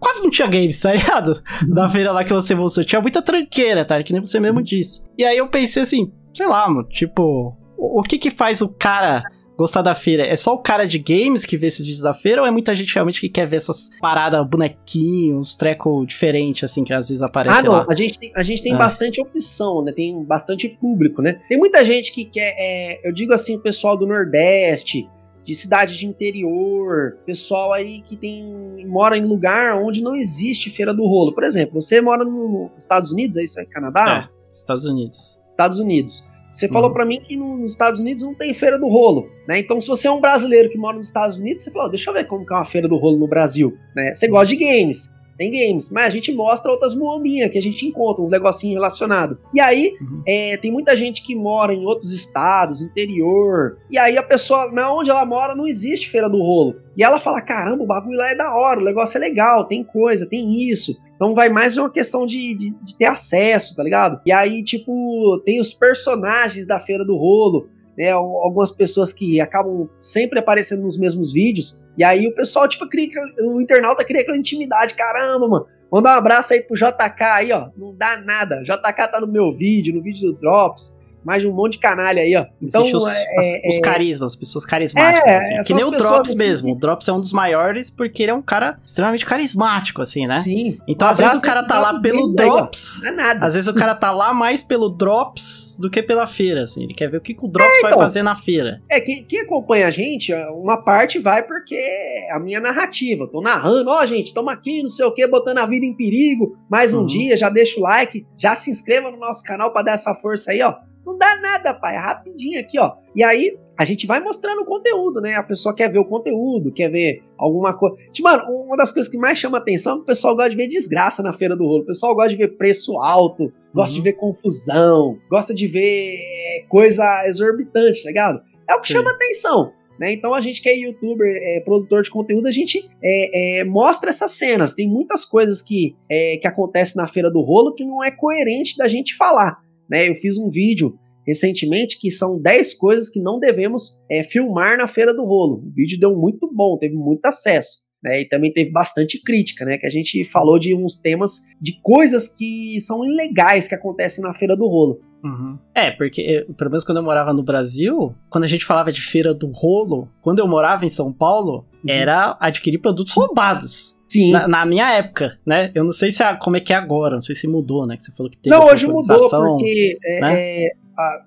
Quase não tinha games, tá ligado? Da feira lá que você mostrou. Tinha muita tranqueira, tá? Que nem você mesmo disse. E aí eu pensei assim, sei lá, mano, tipo, o, que que faz o cara gostar da feira? É só o cara de games que vê esses vídeos da feira ou é muita gente realmente que quer ver essas paradas, bonequinhos, treco diferente, assim, que às vezes aparece Ah, não. lá? A gente tem, a gente tem Ah. bastante opção, né? Tem bastante público, né? Tem muita gente que quer. é, eu digo assim, o pessoal do Nordeste, de cidade de interior, pessoal aí que tem mora em lugar onde não existe feira do rolo. Por exemplo, você mora nos Estados Unidos, é isso aí, Canadá? É, Estados Unidos. Estados Unidos. Você falou Uhum. pra mim que nos Estados Unidos não tem feira do rolo, né? Então, se você é um brasileiro que mora nos Estados Unidos, você falou, deixa eu ver como que é uma feira do rolo no Brasil, né? Você gosta de games, tem games, mas a gente mostra outras moambinhas que a gente encontra, uns negocinhos relacionados. E aí, Uhum. é, tem muita gente que mora em outros estados, interior, e aí a pessoa, na onde ela mora, não existe feira do rolo. E ela fala, caramba, o bagulho lá é da hora, o negócio é legal, tem coisa, tem isso. Então vai mais uma questão de, de, de ter acesso, tá ligado? E aí, tipo, tem os personagens da Feira do Rolo, né? Al- Algumas pessoas que acabam sempre aparecendo nos mesmos vídeos. E aí o pessoal, tipo, cria, o internauta cria aquela intimidade. Caramba, mano. Manda um abraço aí pro JK aí, ó. Não dá nada. JK tá no meu vídeo, no vídeo do Drops. Mais de um monte de canalha aí, ó. Então, os, é, os, é, carismas, as pessoas carismáticas, é, assim. Que nem o Drops assim, mesmo. O Drops é um dos maiores porque ele é um cara extremamente carismático, assim, né? Sim. Então, um às vezes o cara tá lá pelo Drops. Aí, não é nada. Às vezes o cara tá lá mais pelo Drops do que pela feira, assim. Ele quer ver o que, que o Drops é, então, vai fazer na feira. É, quem, quem, acompanha a gente, uma parte vai porque é a minha narrativa. Eu tô narrando, ó, oh, gente, estamos aqui, não sei o que, botando a vida em perigo. Mais um uhum. dia, já deixa o like, já se inscreva no nosso canal para dar essa força aí, ó. Não dá nada, pai. É rapidinho aqui, ó. E aí, a gente vai mostrando o conteúdo, né? A pessoa quer ver o conteúdo, quer ver alguma coisa. Tipo, mano, uma das coisas que mais chama atenção é que o pessoal gosta de ver desgraça na feira do rolo. O pessoal gosta de ver preço alto, gosta uhum. de ver confusão, gosta de ver é, coisa exorbitante, tá ligado? É o que Sim. chama atenção. Né? Então a gente que é youtuber, é, produtor de conteúdo, a gente é, é, mostra essas cenas. Tem muitas coisas que, é, que acontecem na feira do rolo que não é coerente da gente falar. Né? Eu fiz um vídeo recentemente que são 10 coisas que não devemos é, filmar na Feira do Rolo. O vídeo deu muito bom, teve muito acesso. Né, e também teve bastante crítica, né? Que a gente falou de uns temas de coisas que são ilegais que acontecem na Feira do Rolo. Uhum. É, porque pelo menos quando eu morava no Brasil, quando a gente falava de Feira do Rolo, quando eu morava em São Paulo, uhum. era adquirir produtos roubados. Sim. Na, na, minha época, né? Eu não sei se é, como é que é agora, não sei se mudou, né? Que você falou que teve Não, hoje mudou, porque é, né? é, a,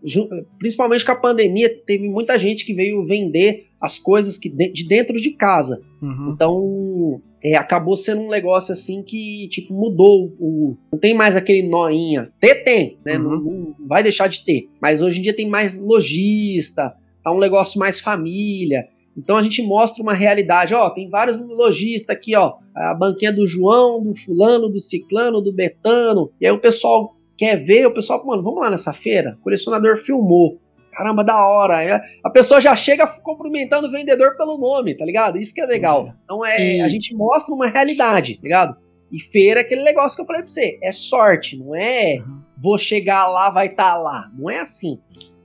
principalmente com a pandemia, teve muita gente que veio vender as coisas que de, de dentro de casa. Uhum. Então, é, acabou sendo um negócio assim que, tipo, mudou. O, não tem mais aquele noinha. Ter tem, né? Uhum. Não, não, vai deixar de ter. Mas hoje em dia tem mais lojista, tá um negócio mais família. Então a gente mostra uma realidade, ó, tem vários lojistas aqui, ó, a banquinha do João, do fulano, do ciclano, do betano, e aí o pessoal quer ver, o pessoal, mano, vamos lá nessa feira? O colecionador filmou. Caramba, da hora. A pessoa já chega cumprimentando o vendedor pelo nome, tá ligado? Isso que é legal. Então é, a gente mostra uma realidade, tá ligado? E feira é aquele negócio que eu falei pra você. É sorte, não é vou chegar lá, vai estar tá lá. Não é assim.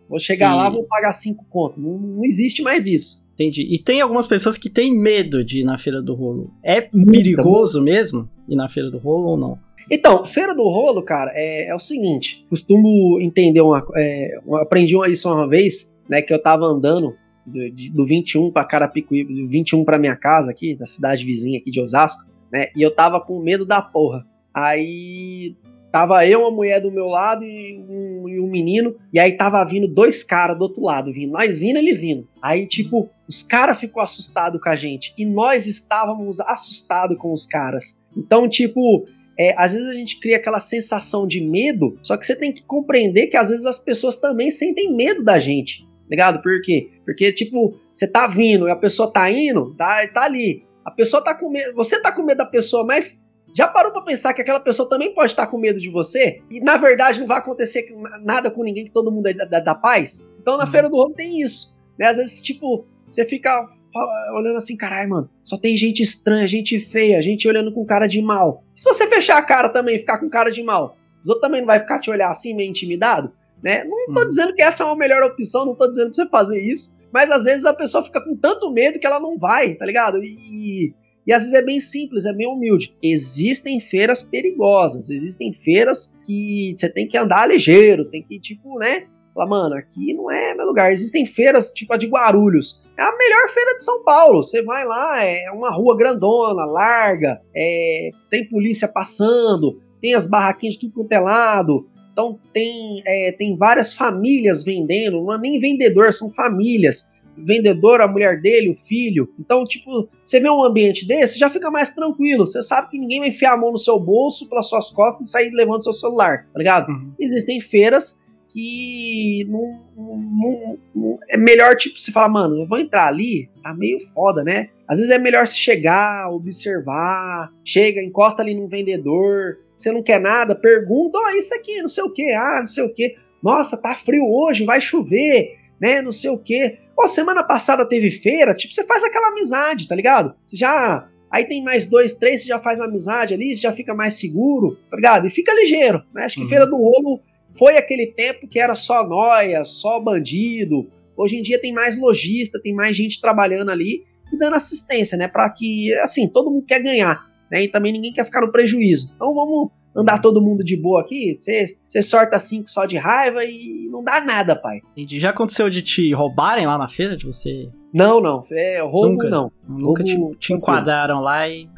Vou chegar e... lá, vou pagar cinco contos. Não, não, existe mais isso. Entendi. E tem algumas pessoas que têm medo de ir na feira do rolo. É perigoso mesmo ir na feira do rolo ou não? Então, Feira do Rolo, cara, é, é o seguinte. Costumo entender uma. É, aprendi isso uma vez, né? Que eu tava andando do, de, do 21 para Carapicuí, do 21 para minha casa aqui, da cidade vizinha aqui de Osasco, né? E eu tava com medo da porra. Aí tava eu, uma mulher do meu lado e um, e um menino, e aí tava vindo dois caras do outro lado, vindo, nós indo ele vindo. Aí, tipo, os caras ficou assustado com a gente e nós estávamos assustados com os caras. Então, tipo, é, às vezes a gente cria aquela sensação de medo, só que você tem que compreender que às vezes as pessoas também sentem medo da gente, ligado? Por quê? Porque, tipo, você tá vindo e a pessoa tá indo, tá, tá ali. A pessoa tá com medo, você tá com medo da pessoa, mas já parou para pensar que aquela pessoa também pode estar com medo de você? E na verdade não vai acontecer nada com ninguém, que todo mundo é da, da, da paz? Então na uhum. Feira do Rolo tem isso. Né? Às vezes, tipo, você fica fala, olhando assim, caralho, mano, só tem gente estranha, gente feia, gente olhando com cara de mal. Se você fechar a cara também e ficar com cara de mal, os outros também não vai ficar te olhar assim, meio intimidado? Né? Não tô hum. dizendo que essa é uma melhor opção, não tô dizendo pra você fazer isso, mas às vezes a pessoa fica com tanto medo que ela não vai, tá ligado? E, e às vezes é bem simples, é bem humilde. Existem feiras perigosas, existem feiras que você tem que andar ligeiro, tem que, tipo, né? Fala, mano, aqui não é meu lugar. Existem feiras, tipo a de Guarulhos. É a melhor feira de São Paulo. Você vai lá, é uma rua grandona, larga, é, tem polícia passando, tem as barraquinhas de tudo quanto é lado. Então tem, é, tem várias famílias vendendo, não é nem vendedor, são famílias. Vendedor, a mulher dele, o filho. Então, tipo, você vê um ambiente desse, já fica mais tranquilo. Você sabe que ninguém vai enfiar a mão no seu bolso, pelas suas costas e sair levando seu celular, tá ligado? Uhum. Existem feiras que não, não, não, é melhor, tipo, você falar, mano, eu vou entrar ali, tá meio foda, né? Às vezes é melhor se chegar, observar, chega, encosta ali num vendedor, você não quer nada, pergunta, ó, oh, isso aqui, não sei o que, ah, não sei o que, nossa, tá frio hoje, vai chover, né, não sei o que. Pô, semana passada teve feira, tipo, você faz aquela amizade, tá ligado? Você já Aí tem mais dois, três, você já faz amizade ali, você já fica mais seguro, tá ligado? E fica ligeiro, né? Acho que uhum. Feira do Rolo foi aquele tempo que era só noia, só bandido. Hoje em dia tem mais lojista, tem mais gente trabalhando ali e dando assistência, né? Para que, assim, todo mundo quer ganhar, né? E também ninguém quer ficar no prejuízo. Então vamos, andar todo mundo de boa aqui, você, sorta cinco só de raiva e não dá nada, pai. Entendi. Já aconteceu de te roubarem lá na feira, de você... Não, não, é roubo Nunca? não. Nunca te, Roubo- te enquadraram lá e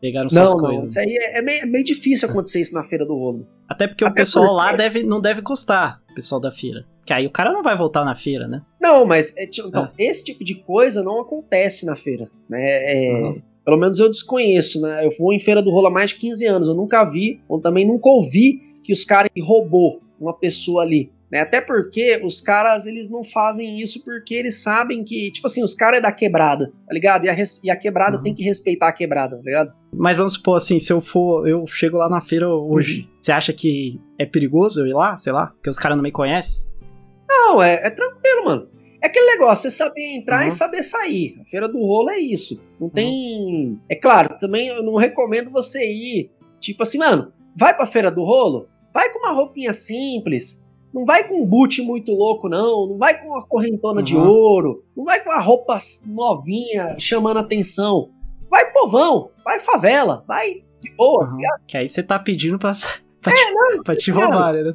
pegaram suas Não, não, coisas. isso aí é, é meio, é meio difícil acontecer isso na feira do rolo. Até porque o Até pessoal porque- lá deve, não deve gostar, o pessoal da feira. Que aí o cara não vai voltar na feira, né? Não, mas é, então, Ah. esse tipo de coisa não acontece na feira, né? É, Uhum. Pelo menos eu desconheço, né? Eu vou em feira do rolo há mais de 15 anos, eu nunca vi, ou também nunca ouvi que os caras roubou uma pessoa ali. Né? Até porque os caras, eles não fazem isso porque eles sabem que, tipo assim, os caras é da quebrada, tá ligado? E a, e a quebrada Uhum. tem que respeitar a quebrada, tá ligado? Mas vamos supor assim, se eu for, eu chego lá na feira hoje, Uhum. você acha que é perigoso eu ir lá, sei lá, que os caras não me conhecem? Não, é, é tranquilo, mano. É aquele negócio, você saber entrar Uhum. e saber sair. A feira do rolo é isso. Não tem. É claro, também eu não recomendo você ir, tipo assim, mano, vai pra feira do rolo, vai com uma roupinha simples. Não vai com um boot muito louco, não. Não vai com uma correntona de Uhum. ouro. Não vai com uma roupa novinha chamando atenção. Vai povão, vai favela, vai de boa. Uhum. Que aí você tá pedindo pra, pra, É, te, pra te roubar, né?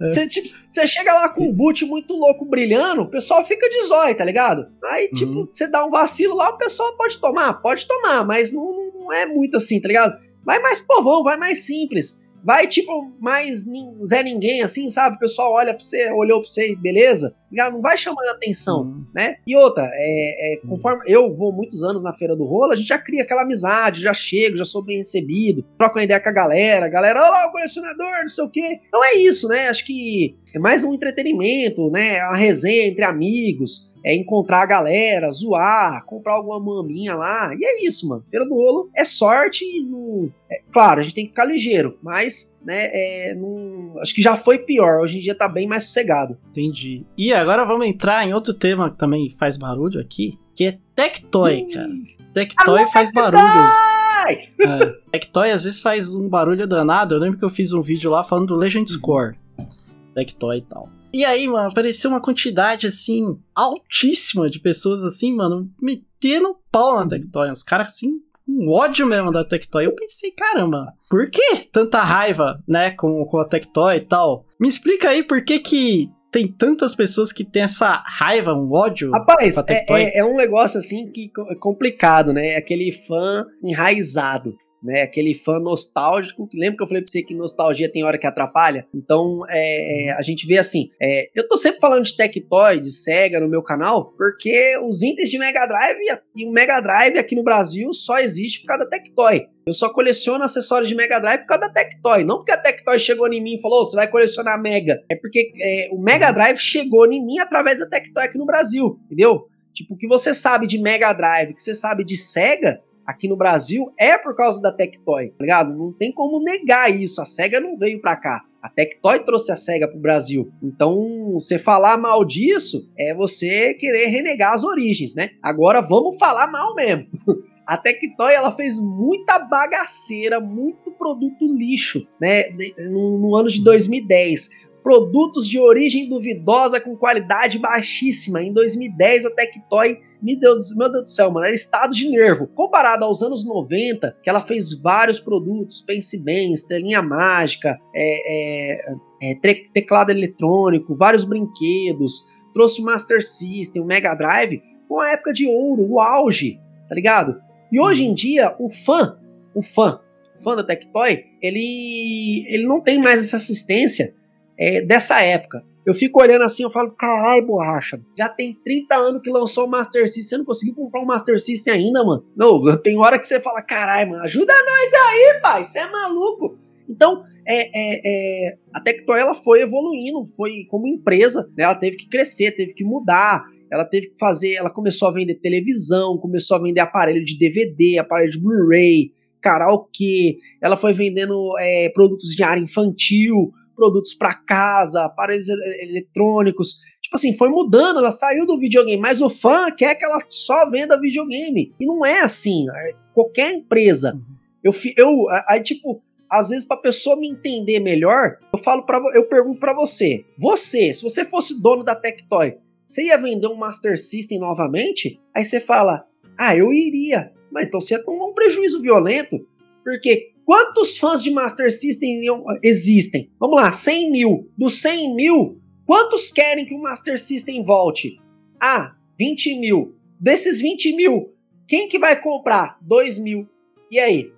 Você, tipo, chega lá com um boot muito louco brilhando, o pessoal fica de zóio, tá ligado? Aí, tipo, Uhum. você dá um vacilo lá, o pessoal pode tomar, pode tomar, mas não, não é muito assim, tá ligado? Vai mais povão, vai mais simples. Vai, tipo, mais Zé Ninguém, assim, sabe? O pessoal olha pra você, olhou pra você, beleza? Não vai chamando atenção Uhum. né? E outra, é, é, conforme eu vou muitos anos na Feira do Rolo, a gente já cria aquela amizade, já chego, já sou bem recebido, troco uma ideia com a galera, a galera, olha lá o colecionador, não sei o quê. Então é isso, né? Acho que é mais um entretenimento, né? Uma resenha entre amigos, é encontrar a galera, zoar, comprar alguma maminha lá. E é isso, mano. Feira do Rolo é sorte e não. é, claro, a gente tem que ficar ligeiro, mas, né, é, não- acho que já foi pior. Hoje em dia tá bem mais sossegado. Entendi. E agora vamos entrar em outro tema que também faz barulho aqui, que é Tectoy, Hum. cara. Tectoy faz barulho. Ai! É. Tectoy às vezes faz um barulho danado. Eu lembro que eu fiz um vídeo lá falando do Legend Uhum. Score. Tectoy e tal. E aí, mano, apareceu uma quantidade, assim, altíssima de pessoas, assim, mano, metendo pau na Tectoy. Os caras, assim, um ódio mesmo da Tectoy. Eu pensei, caramba, por que tanta raiva, né, com, com a Tectoy e tal? Me explica aí por que que tem tantas pessoas que têm essa raiva, um ódio. Rapaz, é, é- é um negócio assim que é complicado, né? É aquele fã enraizado, né? Aquele fã nostálgico. Lembra que eu falei pra você que nostalgia tem hora que atrapalha? Então, é, é, a gente vê assim. é, eu tô sempre falando de Tectoy, de Sega no meu canal, porque os itens de Mega Drive e o Mega Drive aqui no Brasil só existe por causa da Tectoy. Eu só coleciono acessórios de Mega Drive por causa da Tectoy. Não porque a Tectoy chegou em mim e falou, "Ô, você vai colecionar Mega. É porque é, o Mega Drive chegou em mim através da Tectoy aqui no Brasil, entendeu? Tipo, o que você sabe de Mega Drive, o que você sabe de Sega aqui no Brasil é por causa da Tectoy, tá ligado? Não tem como negar isso. A Sega não veio pra cá. A Tectoy trouxe a Sega pro Brasil. Então, você falar mal disso é você querer renegar as origens, né? Agora vamos falar mal mesmo. A Tectoy ela fez muita bagaceira, muito produto lixo, né? No, no ano de 2010. Produtos de origem duvidosa com qualidade baixíssima. Em 2010, a Tectoy, meu Deus, meu Deus do céu, mano, era estado de nervo. Comparado aos anos 90, que ela fez vários produtos, Pense Bem, Estrelinha Mágica, é, é, é, teclado eletrônico, vários brinquedos, trouxe o Master System, o Mega Drive, foi uma época de ouro, o auge, tá ligado? E hoje em dia, o fã, o fã, o fã da Tectoy, ele, ele não tem mais essa assistência é, dessa época. Eu fico olhando assim, eu falo, carai, borracha, já tem 30 anos que lançou o Master System, você não conseguiu comprar um Master System ainda, mano. Não, tem hora que você fala, carai, mano, ajuda nós aí, pai, você é maluco. Então, é, é, é, a Tectoy, ela foi evoluindo, foi como empresa, né, ela teve que crescer, teve que mudar, ela teve que fazer, ela começou a vender televisão, começou a vender aparelho de DVD, aparelho de Blu-ray, karaokê, ela foi vendendo é, produtos de área infantil, produtos para casa, aparelhos eletrônicos. Tipo assim, foi mudando, ela saiu do videogame, mas o fã quer que ela só venda videogame. E não é assim. é Qualquer empresa. Eu, fi- eu a- aí, tipo, às vezes, pra pessoa me entender melhor, eu falo para eu pergunto para você: você, se você fosse dono da Tectoy, você ia vender um Master System novamente? Aí você fala: ah, eu iria. Mas então você ia tomar um prejuízo violento. Porque Quantos fãs de Master System existem? Vamos lá, 100 mil. Dos 100 mil, quantos querem que o Master System volte? Ah, 20 mil. Desses 20 mil, quem que vai comprar? 2 mil. E aí?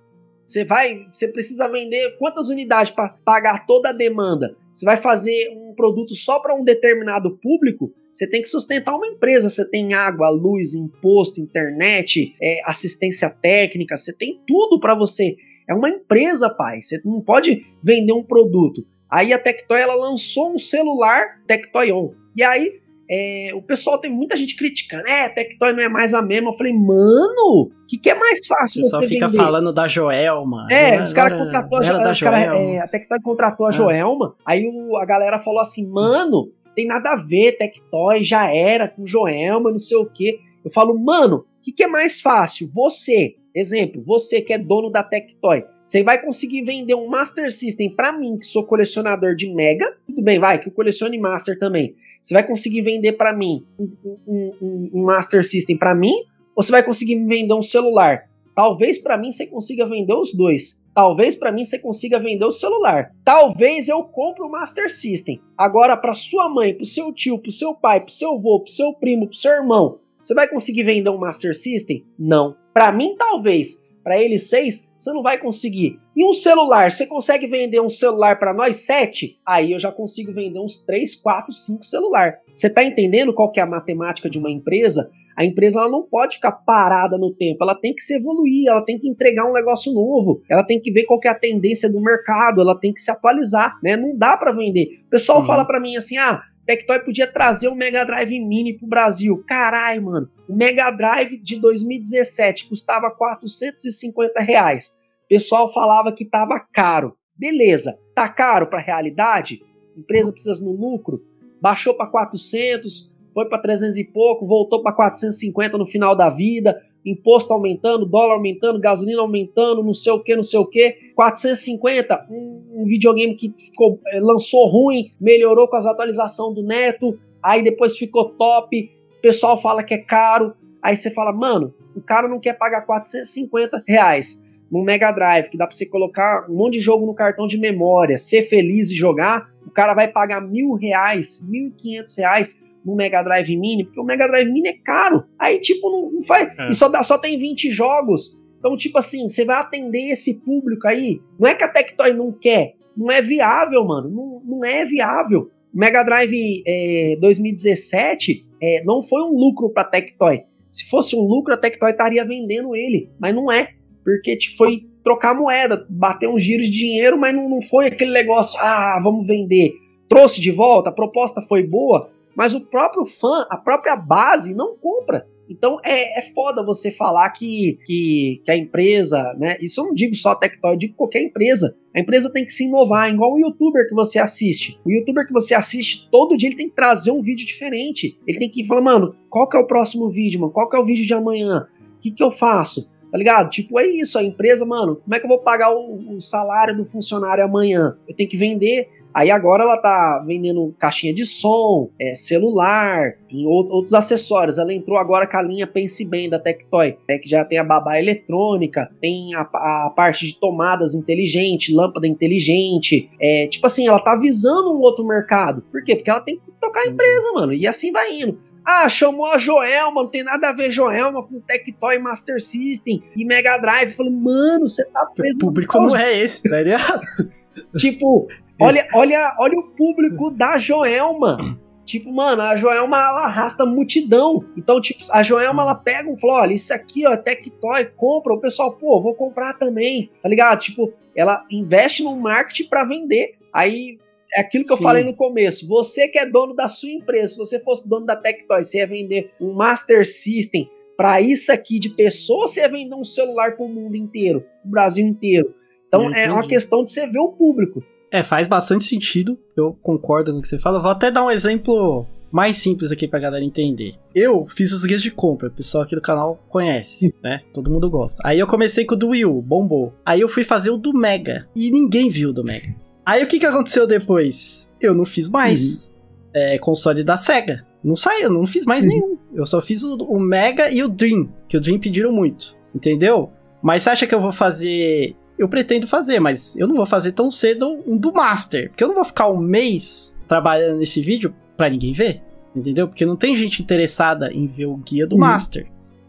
Você vai, você precisa vender quantas unidades para pagar toda a demanda? Você vai fazer um produto só para um determinado público? Você tem que sustentar uma empresa. Você tem água, luz, imposto, internet, é, assistência técnica. Você tem tudo para você é uma empresa, pai. Você não pode vender um produto. Aí a Tectoy ela lançou um celular Tectoy On. E aí é, o pessoal tem muita gente criticando, é, Tectoy não é mais a mesma. Eu falei, mano, o que, que é mais fácil você fica vender? falando da Joelma. É, os caras contratou a, Joelma. Cara, é, a Tectoy contratou a ah. Joelma. Aí o, a galera falou assim, mano, tem nada a ver, Tectoy já era com Joelma, não sei o quê. Eu falo, mano, o que, que é mais fácil? Você Exemplo, você que é dono da Tectoy, você vai conseguir vender um Master System para mim, que sou colecionador de Mega. Tudo bem, vai, que eu colecione Master também. Você vai conseguir vender para mim um, um, um, Master System para mim, ou você vai conseguir me vender um celular? Talvez para mim você consiga vender os dois. Talvez para mim você consiga vender o celular. Talvez eu compre o Master System. Agora para sua mãe, para seu tio, para seu pai, para seu avô, para seu primo, para seu irmão, você vai conseguir vender um Master System? Não. Para mim, talvez. Para eles seis, você não vai conseguir. E um celular, você consegue vender um celular para nós sete? Aí eu já consigo vender uns três, quatro, cinco celular. Você tá entendendo qual que é a matemática de uma empresa? A empresa ela não pode ficar parada no tempo, ela tem que se evoluir, ela tem que entregar um negócio novo, ela tem que ver qual que é a tendência do mercado, ela tem que se atualizar, né? Não dá para vender. O pessoal uhum. fala para mim assim: "Ah, Tectoy podia trazer o Mega Drive Mini pro Brasil. Caralho, mano. O Mega Drive de 2017 custava 450 reais. O pessoal falava que tava caro. Beleza, tá caro para a realidade? Empresa precisa no lucro. Baixou para 400, foi para 300 e pouco, voltou para 450 no final da vida imposto aumentando, dólar aumentando, gasolina aumentando, não sei o que, não sei o que. 450, um, videogame que ficou, eh, lançou ruim, melhorou com as atualizações do Neto, aí depois ficou top, o pessoal fala que é caro, aí você fala, mano, o cara não quer pagar 450 reais num Mega Drive, que dá pra você colocar um monte de jogo no cartão de memória, ser feliz e jogar, o cara vai pagar mil reais, mil e quinhentos reais no Mega Drive Mini, porque o Mega Drive Mini é caro. Aí, tipo, não, não faz. É. E só, dá, só tem 20 jogos. Então, tipo assim, você vai atender esse público aí. Não é que a Tectoy não quer. Não é viável, mano. Não, não é viável. O Mega Drive é, 2017 é, não foi um lucro pra Tectoy. Se fosse um lucro, a Tectoy estaria vendendo ele. Mas não é. Porque tipo, foi trocar moeda, bater uns giros de dinheiro, mas não, não foi aquele negócio, ah, vamos vender. Trouxe de volta, a proposta foi boa, mas o próprio fã, a própria base, não compra. Então é, é foda você falar que, que, que, a empresa, né? Isso eu não digo só Tectoy, eu digo qualquer empresa. A empresa tem que se inovar, igual o youtuber que você assiste. O youtuber que você assiste, todo dia ele tem que trazer um vídeo diferente. Ele tem que falar, mano, qual que é o próximo vídeo, mano? Qual que é o vídeo de amanhã? O que, que eu faço? Tá ligado? Tipo, é isso, a empresa, mano, como é que eu vou pagar o, o salário do funcionário amanhã? Eu tenho que vender Aí agora ela tá vendendo caixinha de som, é, celular, e outros acessórios. Ela entrou agora com a linha Pense Bem da Tectoy, né, que já tem a babá eletrônica, tem a, a parte de tomadas inteligente, lâmpada inteligente. É, tipo assim, ela tá visando um outro mercado. Por quê? Porque ela tem que tocar a empresa, mano. E assim vai indo. Ah, chamou a Joelma, não tem nada a ver Joelma com Tectoy Master System e Mega Drive. Falei, mano, você tá preso. O público não é esse, tá ligado? tipo, Olha, olha, olha o público da Joelma. Tipo, mano, a Joelma ela arrasta multidão. Então, tipo, a Joelma ela pega um fala: olha, isso aqui, ó, Tectoy, compra. O pessoal, pô, vou comprar também. Tá ligado? Tipo, ela investe no marketing para vender. Aí é aquilo que Sim. eu falei no começo. Você que é dono da sua empresa, se você fosse dono da Tectoy, você ia vender um Master System para isso aqui de pessoas, você ia vender um celular para o mundo inteiro, o Brasil inteiro. Então é uma questão de você ver o público. É, faz bastante sentido. Eu concordo com o que você fala. Vou até dar um exemplo mais simples aqui pra galera entender. Eu fiz os guias de compra, o pessoal aqui do canal conhece, né? Todo mundo gosta. Aí eu comecei com o do Wii U, bombou. Aí eu fui fazer o do Mega e ninguém viu o do Mega. Aí o que que aconteceu depois? Eu não fiz mais uhum. é, console da Sega. Não saiu, não fiz mais uhum. nenhum. Eu só fiz o, o Mega e o Dream, que o Dream pediram muito, entendeu? Mas você acha que eu vou fazer eu pretendo fazer, mas eu não vou fazer tão cedo um do Master, porque eu não vou ficar um mês trabalhando nesse vídeo pra ninguém ver, entendeu? Porque não tem gente interessada em ver o guia do uhum. Master.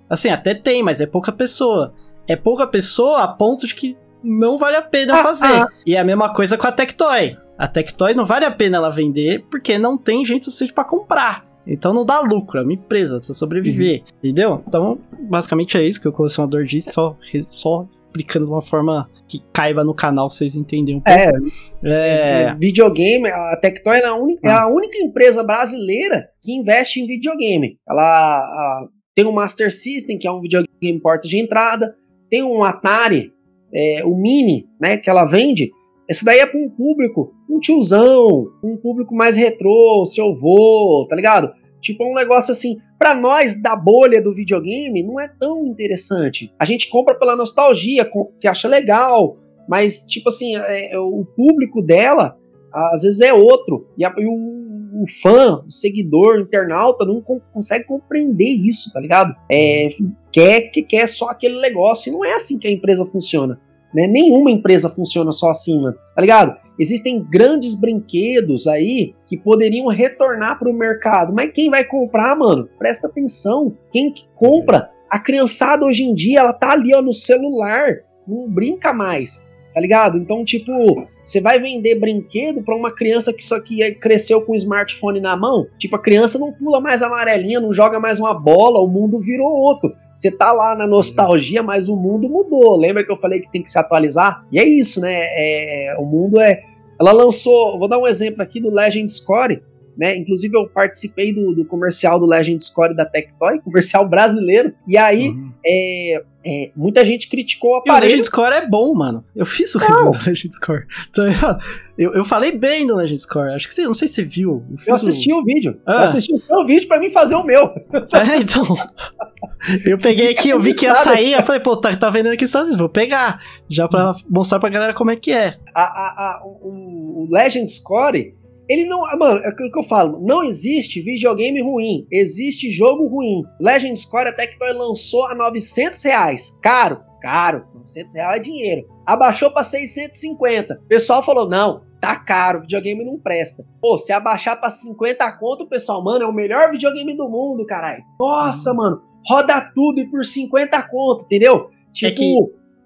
Assim, até tem, mas é pouca pessoa. É pouca pessoa a ponto de que não vale a pena ah, fazer. Ah. E é a mesma coisa com a Tectoy. A Tectoy não vale a pena ela vender porque não tem gente suficiente para comprar. Então não dá lucro, é uma empresa, precisa sobreviver, uhum. entendeu? Então, basicamente é isso que o colecionador disse, só, só explicando de uma forma que caiba no canal vocês entenderem um pouco. É, é... é videogame, a Tectoy é a, única, é a hum. única empresa brasileira que investe em videogame. Ela a, tem um Master System, que é um videogame porta de entrada, tem um Atari, é, o Mini, né, que ela vende, esse daí é para um público, um tiozão, um público mais retrô, seu avô, tá ligado? Tipo, é um negócio assim, para nós da bolha do videogame, não é tão interessante. A gente compra pela nostalgia, que acha legal, mas, tipo assim, é, é, o público dela, às vezes é outro. E, a, e o, o, fã, o seguidor, o internauta, não consegue compreender isso, tá ligado? É, quer que quer só aquele negócio. E não é assim que a empresa funciona. Né? Nenhuma empresa funciona só assim, mano, tá ligado? Existem grandes brinquedos aí que poderiam retornar para o mercado, mas quem vai comprar, mano? Presta atenção. Quem que compra? A criançada hoje em dia, ela tá ali ó, no celular, não brinca mais, tá ligado? Então, tipo, você vai vender brinquedo para uma criança que só que cresceu com o smartphone na mão? Tipo, a criança não pula mais amarelinha, não joga mais uma bola, o mundo virou outro. Você tá lá na nostalgia, mas o mundo mudou. Lembra que eu falei que tem que se atualizar? E é isso, né? É, o mundo é. Ela lançou, vou dar um exemplo aqui do Legend Score, né? Inclusive eu participei do, do comercial do Legend Score da Tectoy, comercial brasileiro. E aí, uhum. É, é, muita gente criticou o aparelho. E o Legend Score é bom, mano. Eu fiz o review do Legend Score. Eu, eu falei bem do Legend Score. Acho que você, não sei se você viu. Eu, eu assisti o, o vídeo. Ah. Eu assisti o seu vídeo pra mim fazer o meu. É, então. Eu peguei aqui, eu vi que ia sair. Eu falei, pô, tá, tá vendendo aqui só vou pegar. Já pra mostrar pra galera como é que é. A, a, a o, o Legend Score ele não. Mano, é aquilo que eu falo. Não existe videogame ruim. Existe jogo ruim. Legend Score até que lançou a 900 reais. Caro, caro. 900 reais é dinheiro. Abaixou pra 650. O pessoal falou: não, tá caro, videogame não presta. Pô, se abaixar pra 50 conto, o pessoal, mano, é o melhor videogame do mundo, caralho. Nossa, mano, roda tudo e por 50 conto, entendeu? Tipo, é que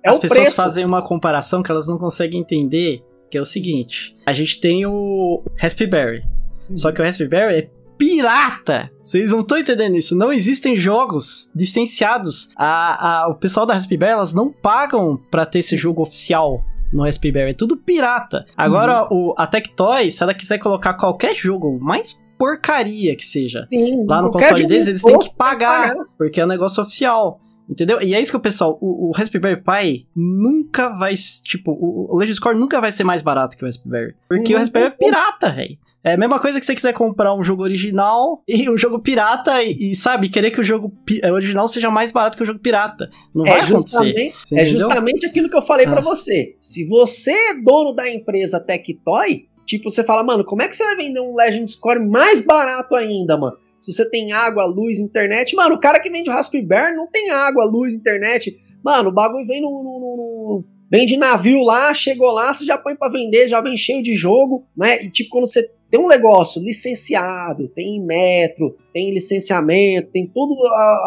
é as pessoas preço. fazem uma comparação que elas não conseguem entender que é o seguinte: a gente tem o Raspberry. Uhum. Só que o Raspberry é pirata. Vocês não estão entendendo isso. Não existem jogos licenciados. A, a, o pessoal da Raspberry, elas não pagam para ter esse jogo oficial no Raspberry. É tudo pirata. Agora, uhum. o, a Tectoy, se ela quiser colocar qualquer jogo mais porcaria que seja Sim, lá no console deles, eles têm que pagar, pagar, porque é um negócio oficial. Entendeu? E é isso que o pessoal, o, o Raspberry Pi nunca vai, tipo, o, o Legend Score nunca vai ser mais barato que o Raspberry. Porque o Raspberry é pirata, velho. É a mesma coisa que você quiser comprar um jogo original e um jogo pirata e, e sabe, querer que o jogo é, original seja mais barato que o jogo pirata. Não é vai acontecer. É justamente aquilo que eu falei ah. para você. Se você é dono da empresa Tectoy, tipo, você fala, mano, como é que você vai vender um Legend Score mais barato ainda, mano? Se você tem água, luz, internet. Mano, o cara que vende Raspberry não tem água, luz, internet. Mano, o bagulho vem no, no, no, vem de navio lá, chegou lá, você já põe para vender, já vem cheio de jogo, né? E tipo, quando você tem um negócio licenciado, tem metro, tem licenciamento, tem todas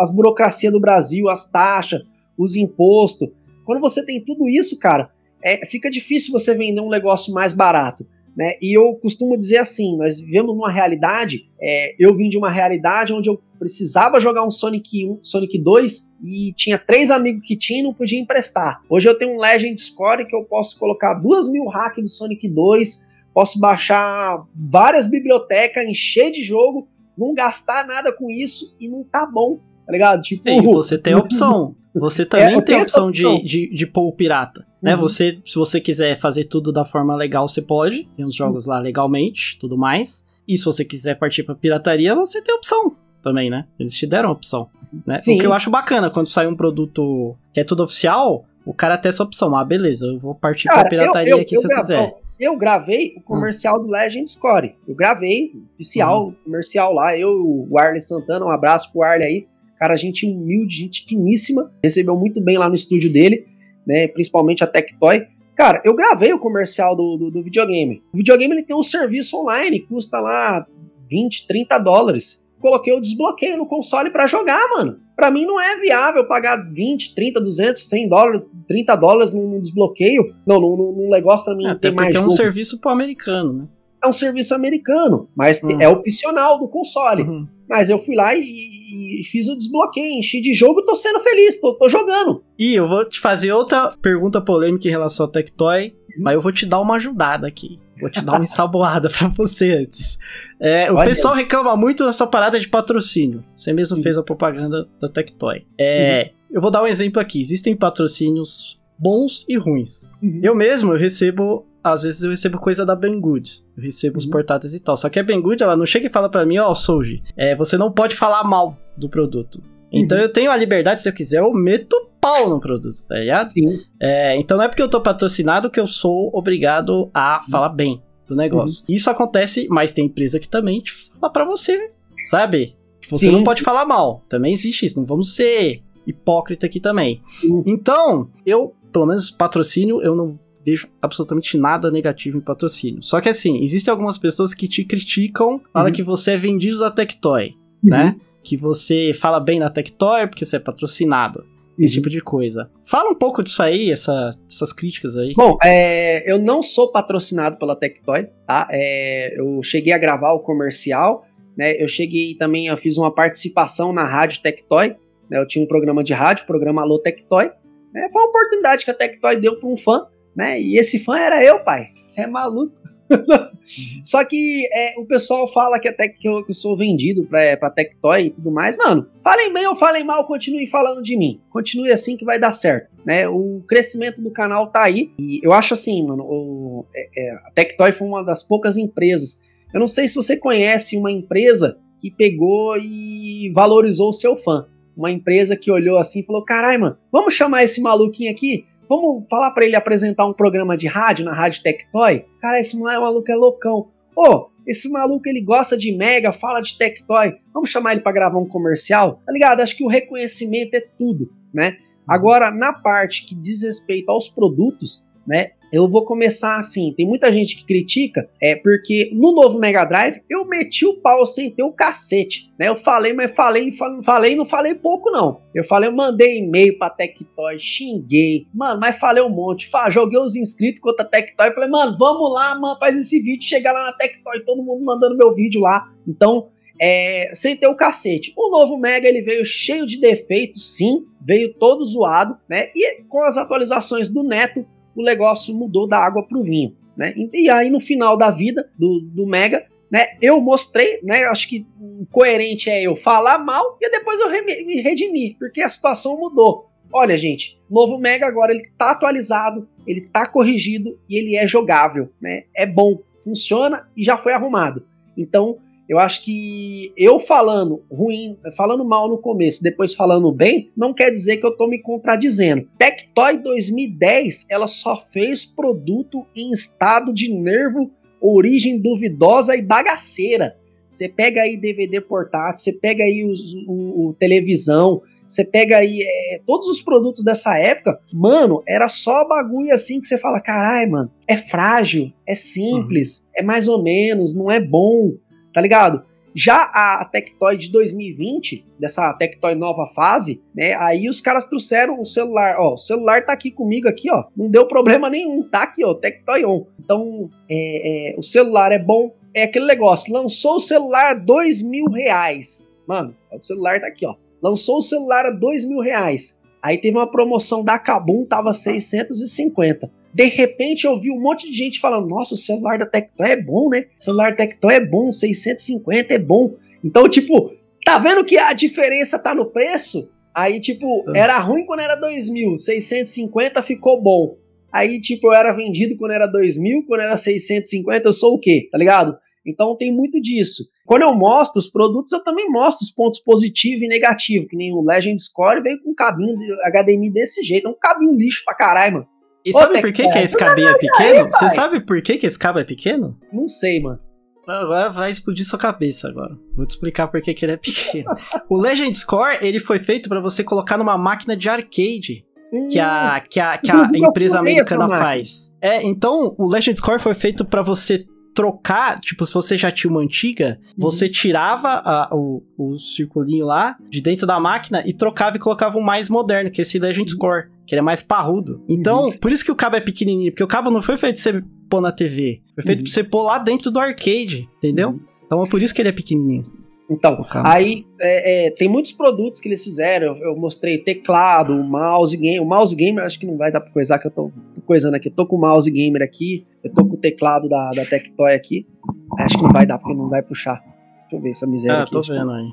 as burocracias do Brasil, as taxas, os impostos. Quando você tem tudo isso, cara, é, fica difícil você vender um negócio mais barato. Né? E eu costumo dizer assim: nós vivemos numa realidade. É, eu vim de uma realidade onde eu precisava jogar um Sonic 1, Sonic 2 e tinha três amigos que tinham e não podia emprestar. Hoje eu tenho um Legend Score que eu posso colocar duas mil hacks do Sonic 2, posso baixar várias bibliotecas, encher de jogo, não gastar nada com isso e não tá bom, tá ligado? Tipo, e você tem a opção. Você também é, tem a opção, opção. De, de, de pôr o pirata. Né? Uhum. Você, se você quiser fazer tudo da forma legal, você pode. Tem os jogos uhum. lá legalmente, tudo mais. E se você quiser partir pra pirataria, você tem opção também, né? Eles te deram opção. Né? Sim. O que eu acho bacana, quando sai um produto que é tudo oficial, o cara tem essa opção. Ah, beleza, eu vou partir cara, pra pirataria eu, eu, aqui eu se eu quiser. Eu gravei o comercial hum. do Legend Score. Eu gravei oficial, hum. comercial lá. Eu, o Arley Santana, um abraço pro Arley aí. Cara, gente humilde, gente finíssima. Recebeu muito bem lá no estúdio dele. né, principalmente a Tectoy, cara, eu gravei o comercial do, do, do videogame. O videogame ele tem um serviço online, custa lá 20, 30 dólares. Coloquei o desbloqueio no console para jogar, mano. Para mim não é viável pagar 20, 30, 200, 100 dólares, 30 dólares num desbloqueio. Não, num, num negócio para mim é, ter mais. É um serviço pro americano, né? É um serviço americano, mas uhum. é opcional do console. Uhum. Mas eu fui lá e, e, fiz o desbloqueio, enchi de jogo, tô sendo feliz, tô, tô jogando. E eu vou te fazer outra pergunta polêmica em relação ao Tectoy, uhum. mas eu vou te dar uma ajudada aqui. Vou te dar uma ensaboada pra você antes. É, o pessoal reclama muito dessa parada de patrocínio. Você mesmo fez a propaganda da Tectoy. É, uhum. Eu vou dar um exemplo aqui. Existem patrocínios bons e ruins. Uhum. Eu mesmo, eu recebo às vezes eu recebo coisa da Banggood. Eu recebo uhum. os portáteis e tal. Só que a Banggood, ela não chega e fala para mim, ó, oh, Souji, é, você não pode falar mal do produto. Então uhum. eu tenho a liberdade, se eu quiser, eu meto pau no produto, tá ligado? Sim. É, então não é porque eu tô patrocinado que eu sou obrigado a uhum. falar bem do negócio. Uhum. Isso acontece, mas tem empresa que também te fala pra você, sabe? Você sim, não pode sim. falar mal. Também existe isso. Não vamos ser hipócrita aqui também. Uhum. Então, eu, pelo menos patrocínio, eu não vejo absolutamente nada negativo em patrocínio. Só que assim, existem algumas pessoas que te criticam, falam uhum. que você é vendido da Tectoy, uhum. né? que você fala bem na Tectoy porque você é patrocinado. Esse uhum. tipo de coisa. Fala um pouco disso aí, essa, essas críticas aí. Bom, é, eu não sou patrocinado pela Tectoy, tá? É, eu cheguei a gravar o comercial, né? Eu cheguei também, eu fiz uma participação na rádio Tectoy, né? Eu tinha um programa de rádio, programa Alô Tectoy. Né? Foi uma oportunidade que a Tectoy deu para um fã, né? E esse fã era eu, pai. Você é maluco. Só que é, o pessoal fala que até que eu, que eu sou vendido pra, pra Tectoy e tudo mais. Mano, falem bem ou falem mal, continuem falando de mim. Continue assim que vai dar certo. Né? O crescimento do canal tá aí. E eu acho assim, mano, o, é, é, a Tectoy foi uma das poucas empresas. Eu não sei se você conhece uma empresa que pegou e valorizou o seu fã. Uma empresa que olhou assim e falou: caralho, mano, vamos chamar esse maluquinho aqui Vamos falar para ele apresentar um programa de rádio na Rádio Tectoy? Cara, esse maluco é loucão. Ô, oh, esse maluco ele gosta de Mega, fala de Tectoy. Vamos chamar ele para gravar um comercial? Tá ligado? Acho que o reconhecimento é tudo, né? Agora, na parte que diz respeito aos produtos, né? Eu vou começar assim. Tem muita gente que critica, é porque no novo Mega Drive eu meti o pau sem ter o cacete, né? Eu falei, mas falei, falei, não falei pouco não. Eu falei, eu mandei e-mail pra Tectoy, xinguei, mano, mas falei um monte, joguei os inscritos contra a Tectoy, falei, mano, vamos lá, mano, faz esse vídeo, chegar lá na Tectoy, todo mundo mandando meu vídeo lá. Então, é, sem ter o cacete. O novo Mega ele veio cheio de defeitos, sim, veio todo zoado, né? E com as atualizações do Neto, o negócio mudou da água para o vinho. Né? E aí, no final da vida do, do Mega, né, eu mostrei, né, acho que coerente é eu falar mal e depois eu me redimir, porque a situação mudou. Olha, gente, novo Mega agora ele tá atualizado, ele tá corrigido e ele é jogável, né? É bom, funciona e já foi arrumado. Então, eu acho que eu falando ruim, falando mal no começo, depois falando bem, não quer dizer que eu tô me contradizendo. Tectoy 2010, ela só fez produto em estado de nervo, origem duvidosa e bagaceira. Você pega aí DVD portátil, você pega aí os, o, o televisão, você pega aí é, todos os produtos dessa época, mano, era só bagulho assim que você fala, caralho, mano, é frágil, é simples, uhum. é mais ou menos, não é bom tá ligado? Já a Tectoy de 2020, dessa Tectoy nova fase, né? Aí os caras trouxeram o celular, ó, o celular tá aqui comigo aqui, ó, não deu problema nenhum, tá aqui, ó, Tectoy On. Então, é, é, o celular é bom, é aquele negócio, lançou o celular a dois mil reais, mano, o celular tá aqui, ó, lançou o celular a dois mil reais. Aí teve uma promoção da Kabum, tava 650. De repente eu vi um monte de gente falando: Nossa, o celular da Tectoy é bom, né? O celular da Tectoy é bom, 650 é bom. Então, tipo, tá vendo que a diferença tá no preço? Aí, tipo, ah. era ruim quando era 2.000, 650 ficou bom. Aí, tipo, eu era vendido quando era 2.000, quando era 650, eu sou o quê? Tá ligado? Então tem muito disso. Quando eu mostro os produtos, eu também mostro os pontos positivos e negativos, que nem o Legend Score veio com um cabinho de HDMI desse jeito, é um cabinho lixo pra caralho, mano. E sabe por que, que esse cabinho é pequeno? Você sabe por que, que esse cabo é pequeno? Não sei, mano. Agora vai explodir sua cabeça agora. Vou te explicar por que, que ele é pequeno. o Legend Score, ele foi feito para você colocar numa máquina de arcade. que a, que a, que a empresa americana faz. É, então o Legend Score foi feito para você trocar, tipo, se você já tinha uma antiga, uhum. você tirava a, o, o circulinho lá de dentro da máquina e trocava e colocava um mais moderno, que é esse Legend uhum. Score, que ele é mais parrudo. Então, uhum. por isso que o cabo é pequenininho, porque o cabo não foi feito pra você pôr na TV, foi feito uhum. pra você pôr lá dentro do arcade, entendeu? Uhum. Então é por isso que ele é pequenininho. Então, aí é, é, tem muitos produtos que eles fizeram. Eu, eu mostrei teclado, mouse game. O mouse gamer acho que não vai dar pra coisar, que eu tô, tô coisando aqui. Eu tô com o mouse gamer aqui, eu tô com o teclado da, da Tectoy aqui. Acho que não vai dar, porque não vai puxar. Deixa eu ver essa miséria ah, aqui. tô vendo aí.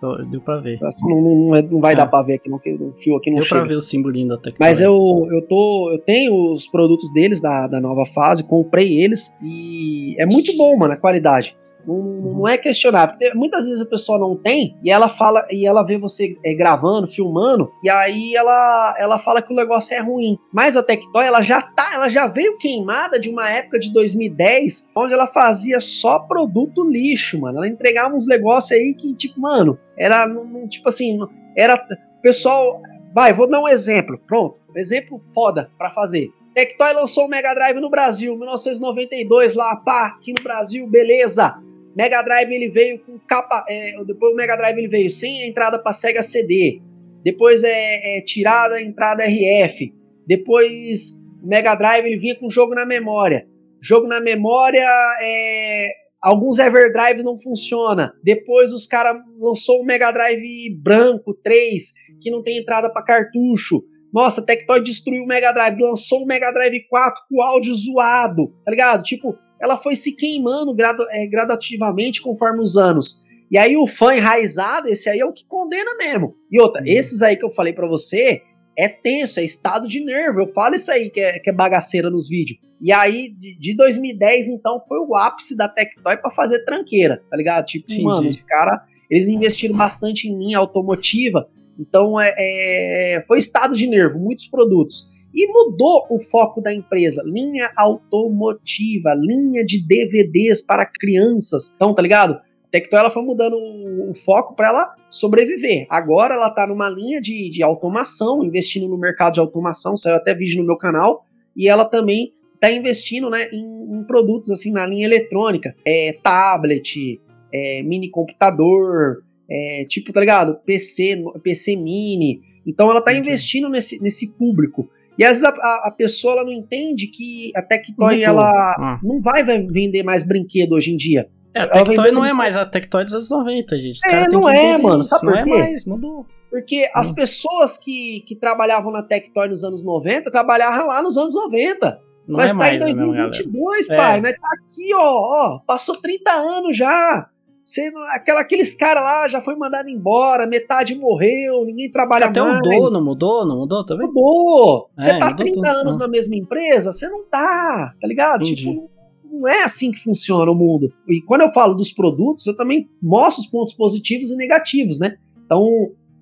Tô, deu pra ver. Não, não, não, é, não vai é. dar pra ver aqui, não, que o fio aqui não deu chega. Deu pra ver o simbolinho da Tectoy. Mas eu, eu, tô, eu tenho os produtos deles, da, da nova fase, comprei eles e é muito bom, mano, a qualidade. Não, não é questionável. Muitas vezes a pessoa não tem e ela fala e ela vê você é, gravando, filmando e aí ela, ela fala que o negócio é ruim. Mas a Tectoy ela já tá, ela já veio queimada de uma época de 2010 onde ela fazia só produto lixo, mano. Ela entregava uns negócios aí que tipo, mano, era tipo assim, era pessoal, vai, vou dar um exemplo. Pronto, um exemplo foda para fazer. Tectoy lançou o Mega Drive no Brasil, 1992 lá, pá, aqui no Brasil, beleza. Mega Drive ele veio com capa. É, depois o Mega Drive ele veio sem entrada para Sega CD. Depois é, é tirada a entrada RF. Depois o Mega Drive ele vinha com jogo na memória. Jogo na memória é, alguns Everdrive não funciona. Depois os caras lançou o Mega Drive branco 3 que não tem entrada para cartucho. Nossa, a Tectoy destruiu o Mega Drive, lançou o Mega Drive 4 com áudio zoado, tá ligado? Tipo, ela foi se queimando gradu, é, gradativamente conforme os anos. E aí o fã enraizado, esse aí é o que condena mesmo. E outra, uhum. esses aí que eu falei para você, é tenso, é estado de nervo. Eu falo isso aí que é, que é bagaceira nos vídeos. E aí, de, de 2010, então, foi o ápice da Tectoy para fazer tranqueira, tá ligado? Tipo, Entendi. mano, os caras, eles investiram bastante em linha automotiva. Então, é, é, foi estado de nervo, muitos produtos e mudou o foco da empresa. Linha automotiva, linha de DVDs para crianças. Então, tá ligado? Tectoy ela foi mudando o, o foco para ela sobreviver. Agora ela tá numa linha de, de automação, investindo no mercado de automação, saiu até vídeo no meu canal, e ela também tá investindo né, em, em produtos assim na linha eletrônica, é, tablet, é, mini computador, é, tipo, tá ligado? PC, PC mini. Então ela tá investindo nesse, nesse público. E às vezes a, a, pessoa ela não entende que a Tectoy ela ah. não vai vender mais brinquedo hoje em dia. É, a Tectoy não é mais a Tectoy dos anos 90, gente. Os é, não é, mano. Isso. Sabe não é mais, mudou. Porque hum. as pessoas que, que trabalhavam na Tectoy nos anos 90 trabalhavam lá nos anos 90. Não Nós é tá em 2022, mesmo, pai. É. Nós tá aqui, ó, ó. Passou 30 anos já. Você, aquela, aqueles caras lá já foi mandado embora, metade morreu, ninguém trabalha Até mais. Até mudou, não mudou? Não mudou também? Mudou. Você é, tá mudou 30 tudo. anos na mesma empresa, você não tá, tá ligado? Entendi. Tipo, não é assim que funciona o mundo. E quando eu falo dos produtos, eu também mostro os pontos positivos e negativos, né? Então,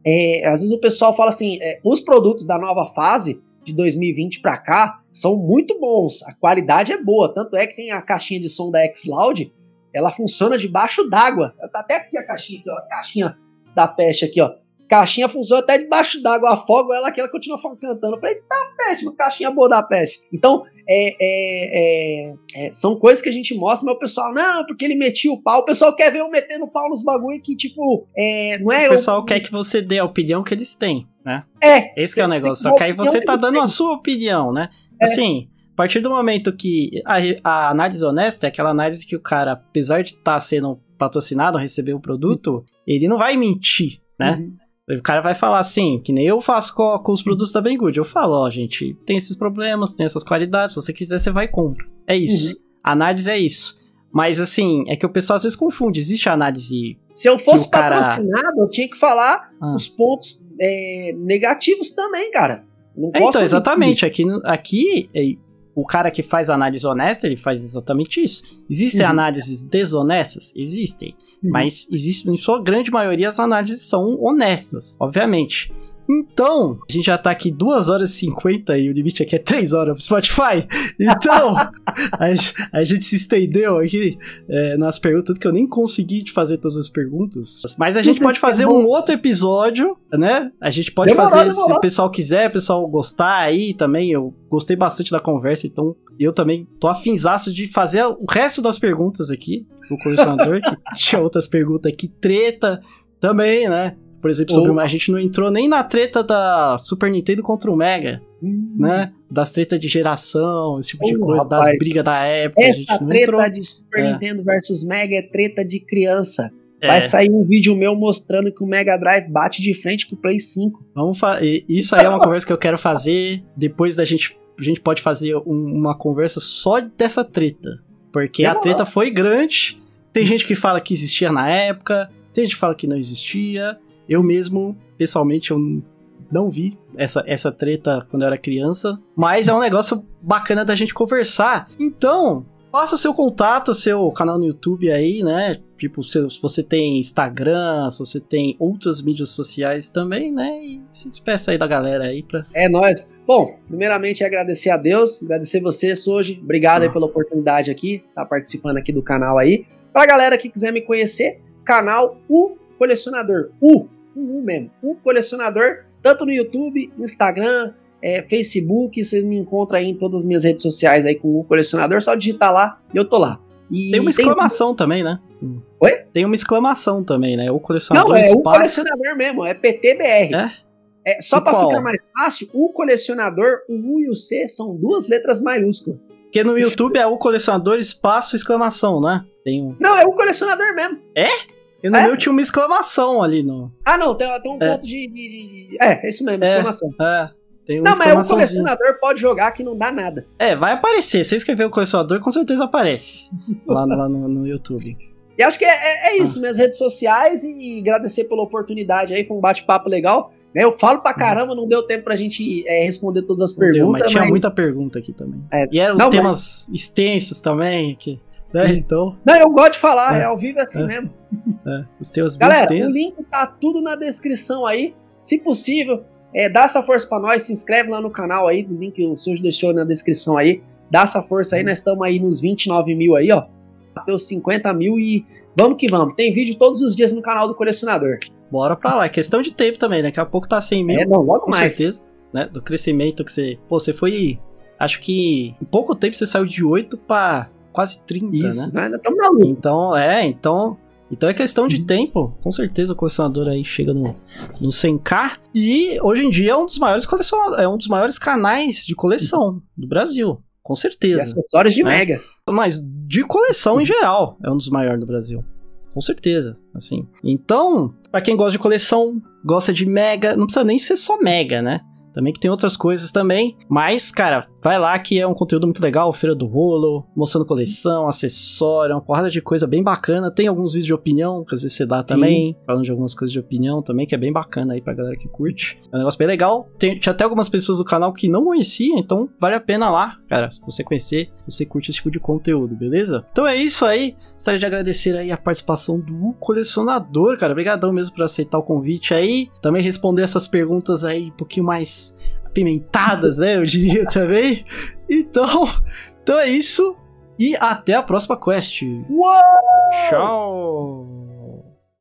é, às vezes o pessoal fala assim, é, os produtos da nova fase, de 2020 para cá, são muito bons, a qualidade é boa, tanto é que tem a caixinha de som da Xloud, ela funciona debaixo d'água. Tá até aqui a caixinha, aqui, ó, a caixinha da peste aqui, ó. Caixinha funciona até debaixo d'água, afogo ela que ela continua cantando. Eu falei, tá peste, uma caixinha boa da peste. Então, é, é, é, é, são coisas que a gente mostra, mas o pessoal, não, porque ele metia o pau. O pessoal quer ver eu metendo o pau nos bagulho que, tipo, é, não é. O pessoal eu... quer que você dê a opinião que eles têm, né? É. Esse é o negócio. Só que aí você tá dando a sua opinião, né? É. Assim, partir do momento que a, a, análise honesta é aquela análise que o cara, apesar de estar tá sendo patrocinado, receber o produto, ele não vai mentir, né? Uhum. O cara vai falar assim, que nem eu faço com, com os produtos da Banggood. Eu falo, ó, gente, tem esses problemas, tem essas qualidades, se você quiser, você vai e compra. É isso. Uhum. análise é isso. Mas assim, é que o pessoal às vezes confunde. Existe a análise. Se eu fosse cara... patrocinado, eu tinha que falar ah. os pontos é, negativos também, cara. Não é, então, exatamente. Aqui, aqui o cara que faz análise honesta, ele faz exatamente isso. Existem uhum. análises desonestas? Existem. Uhum. Mas existem, em sua grande maioria, as análises são honestas, obviamente. Então, a gente já tá aqui 2 horas e 50 e o limite aqui é 3 horas pro Spotify. Então, a, a, gente se estendeu aqui é, nas perguntas, que eu nem consegui te fazer todas as perguntas. Mas a gente pode fazer um outro episódio, né? A gente pode demorou, fazer, demorou. se o pessoal quiser, o pessoal gostar aí também. Eu gostei bastante da conversa, então eu também tô afinzaço de fazer o resto das perguntas aqui, o colecionador, que tinha outras perguntas aqui, treta também, né? Por exemplo, sobre, a gente não entrou nem na treta da Super Nintendo contra o Mega, hum. né? Das tretas de geração, esse tipo de coisa, rapaz, das brigas da época. Essa a gente não treta entrou. de Super é. Nintendo versus Mega é treta de criança. É. Vai sair um vídeo meu mostrando que o Mega Drive bate de frente com o Play 5. Vamos Isso aí é uma conversa que eu quero fazer. Depois da gente. A gente pode fazer um, uma conversa só dessa treta. Porque a treta foi grande. Tem gente que fala que existia na época. Tem gente que fala que não existia. Eu mesmo, pessoalmente, eu não vi essa, essa treta quando eu era criança, mas é um negócio bacana da gente conversar. Então, faça o seu contato, seu canal no YouTube aí, né? Tipo, se, você tem Instagram, se você tem outras mídias sociais também, né? E se despeça aí da galera aí pra. É nóis. Bom, primeiramente agradecer a Deus, agradecer você, Soji. Obrigado ah. aí pela oportunidade aqui, tá participando aqui do canal aí. Pra galera que quiser me conhecer, canal O colecionador. U, um U mesmo. O colecionador, tanto no YouTube, Instagram, é, Facebook, você me encontra aí em todas as minhas redes sociais aí com o colecionador, só digitar lá e eu tô lá. E tem uma exclamação tem... também, né? Oi? Tem uma exclamação também, né? O colecionador. Não, é espaço... o colecionador mesmo, é PTBR. É? É, só para ficar mais fácil, o colecionador, o U e o C são duas letras maiúsculas. Porque no YouTube é o colecionador espaço exclamação, né? Tem um... Não, é o colecionador mesmo. É? E no é? meu tinha uma exclamação ali no. Ah, não, tem, tem um é. ponto de, de, de, É, é isso mesmo, é, exclamação. É. Tem uma não, mas o colecionador pode jogar que não dá nada. É, vai aparecer. Você escrever o colecionador, com certeza aparece. lá, no, lá no, no, YouTube. E acho que é, é, é isso, ah. minhas redes sociais e agradecer pela oportunidade aí. Foi um bate-papo legal. Né, eu falo pra caramba, não deu tempo pra gente é, responder todas as não perguntas. Deu, mas, mas tinha muita pergunta aqui também. É, e eram os temas mas... extensos também. Que... Né? Então. Não, eu gosto de falar, é, é ao vivo é assim é, mesmo. É, os teus Galera, o link tá tudo na descrição aí. Se possível, é, dá essa força para nós, se inscreve lá no canal aí, o link o senhor deixou na descrição aí. Dá essa força aí, nós estamos aí nos 29 mil aí, ó. Até os 50 mil e vamos que vamos. Tem vídeo todos os dias no canal do colecionador. Bora pra lá, é questão de tempo também, daqui a pouco tá 100 mil. É, não, logo com mais. certeza, né? Do crescimento que você. Pô, você foi. Acho que em pouco tempo você saiu de 8 para quase 30, Isso, né? Estamos maluco. Então, é, então. Então é questão de uhum. tempo. Com certeza o colecionador aí chega no, no 100k. E hoje em dia é um dos maiores colecionadores, é um dos maiores canais de coleção do Brasil. Com certeza. E acessórios de né? Mega. Mas de coleção em geral é um dos maiores do Brasil. Com certeza, assim. Então, para quem gosta de coleção, gosta de Mega, não precisa nem ser só Mega, né? Também que tem outras coisas também. Mas, cara, vai lá que é um conteúdo muito legal. Feira do Rolo, mostrando coleção, acessório, uma porrada de coisa bem bacana. Tem alguns vídeos de opinião, que às vezes você dá também. Sim. Falando de algumas coisas de opinião também, que é bem bacana aí pra galera que curte. É um negócio bem legal. Tem, tinha até algumas pessoas do canal que não conheciam, então vale a pena lá, cara, você conhecer, se você curte esse tipo de conteúdo, beleza? Então é isso aí. Gostaria de agradecer aí a participação do colecionador, cara. Obrigadão mesmo por aceitar o convite aí. Também responder essas perguntas aí um pouquinho mais apimentadas, né? Eu diria também. Então, então é isso. E até a próxima quest. Uou! Tchau!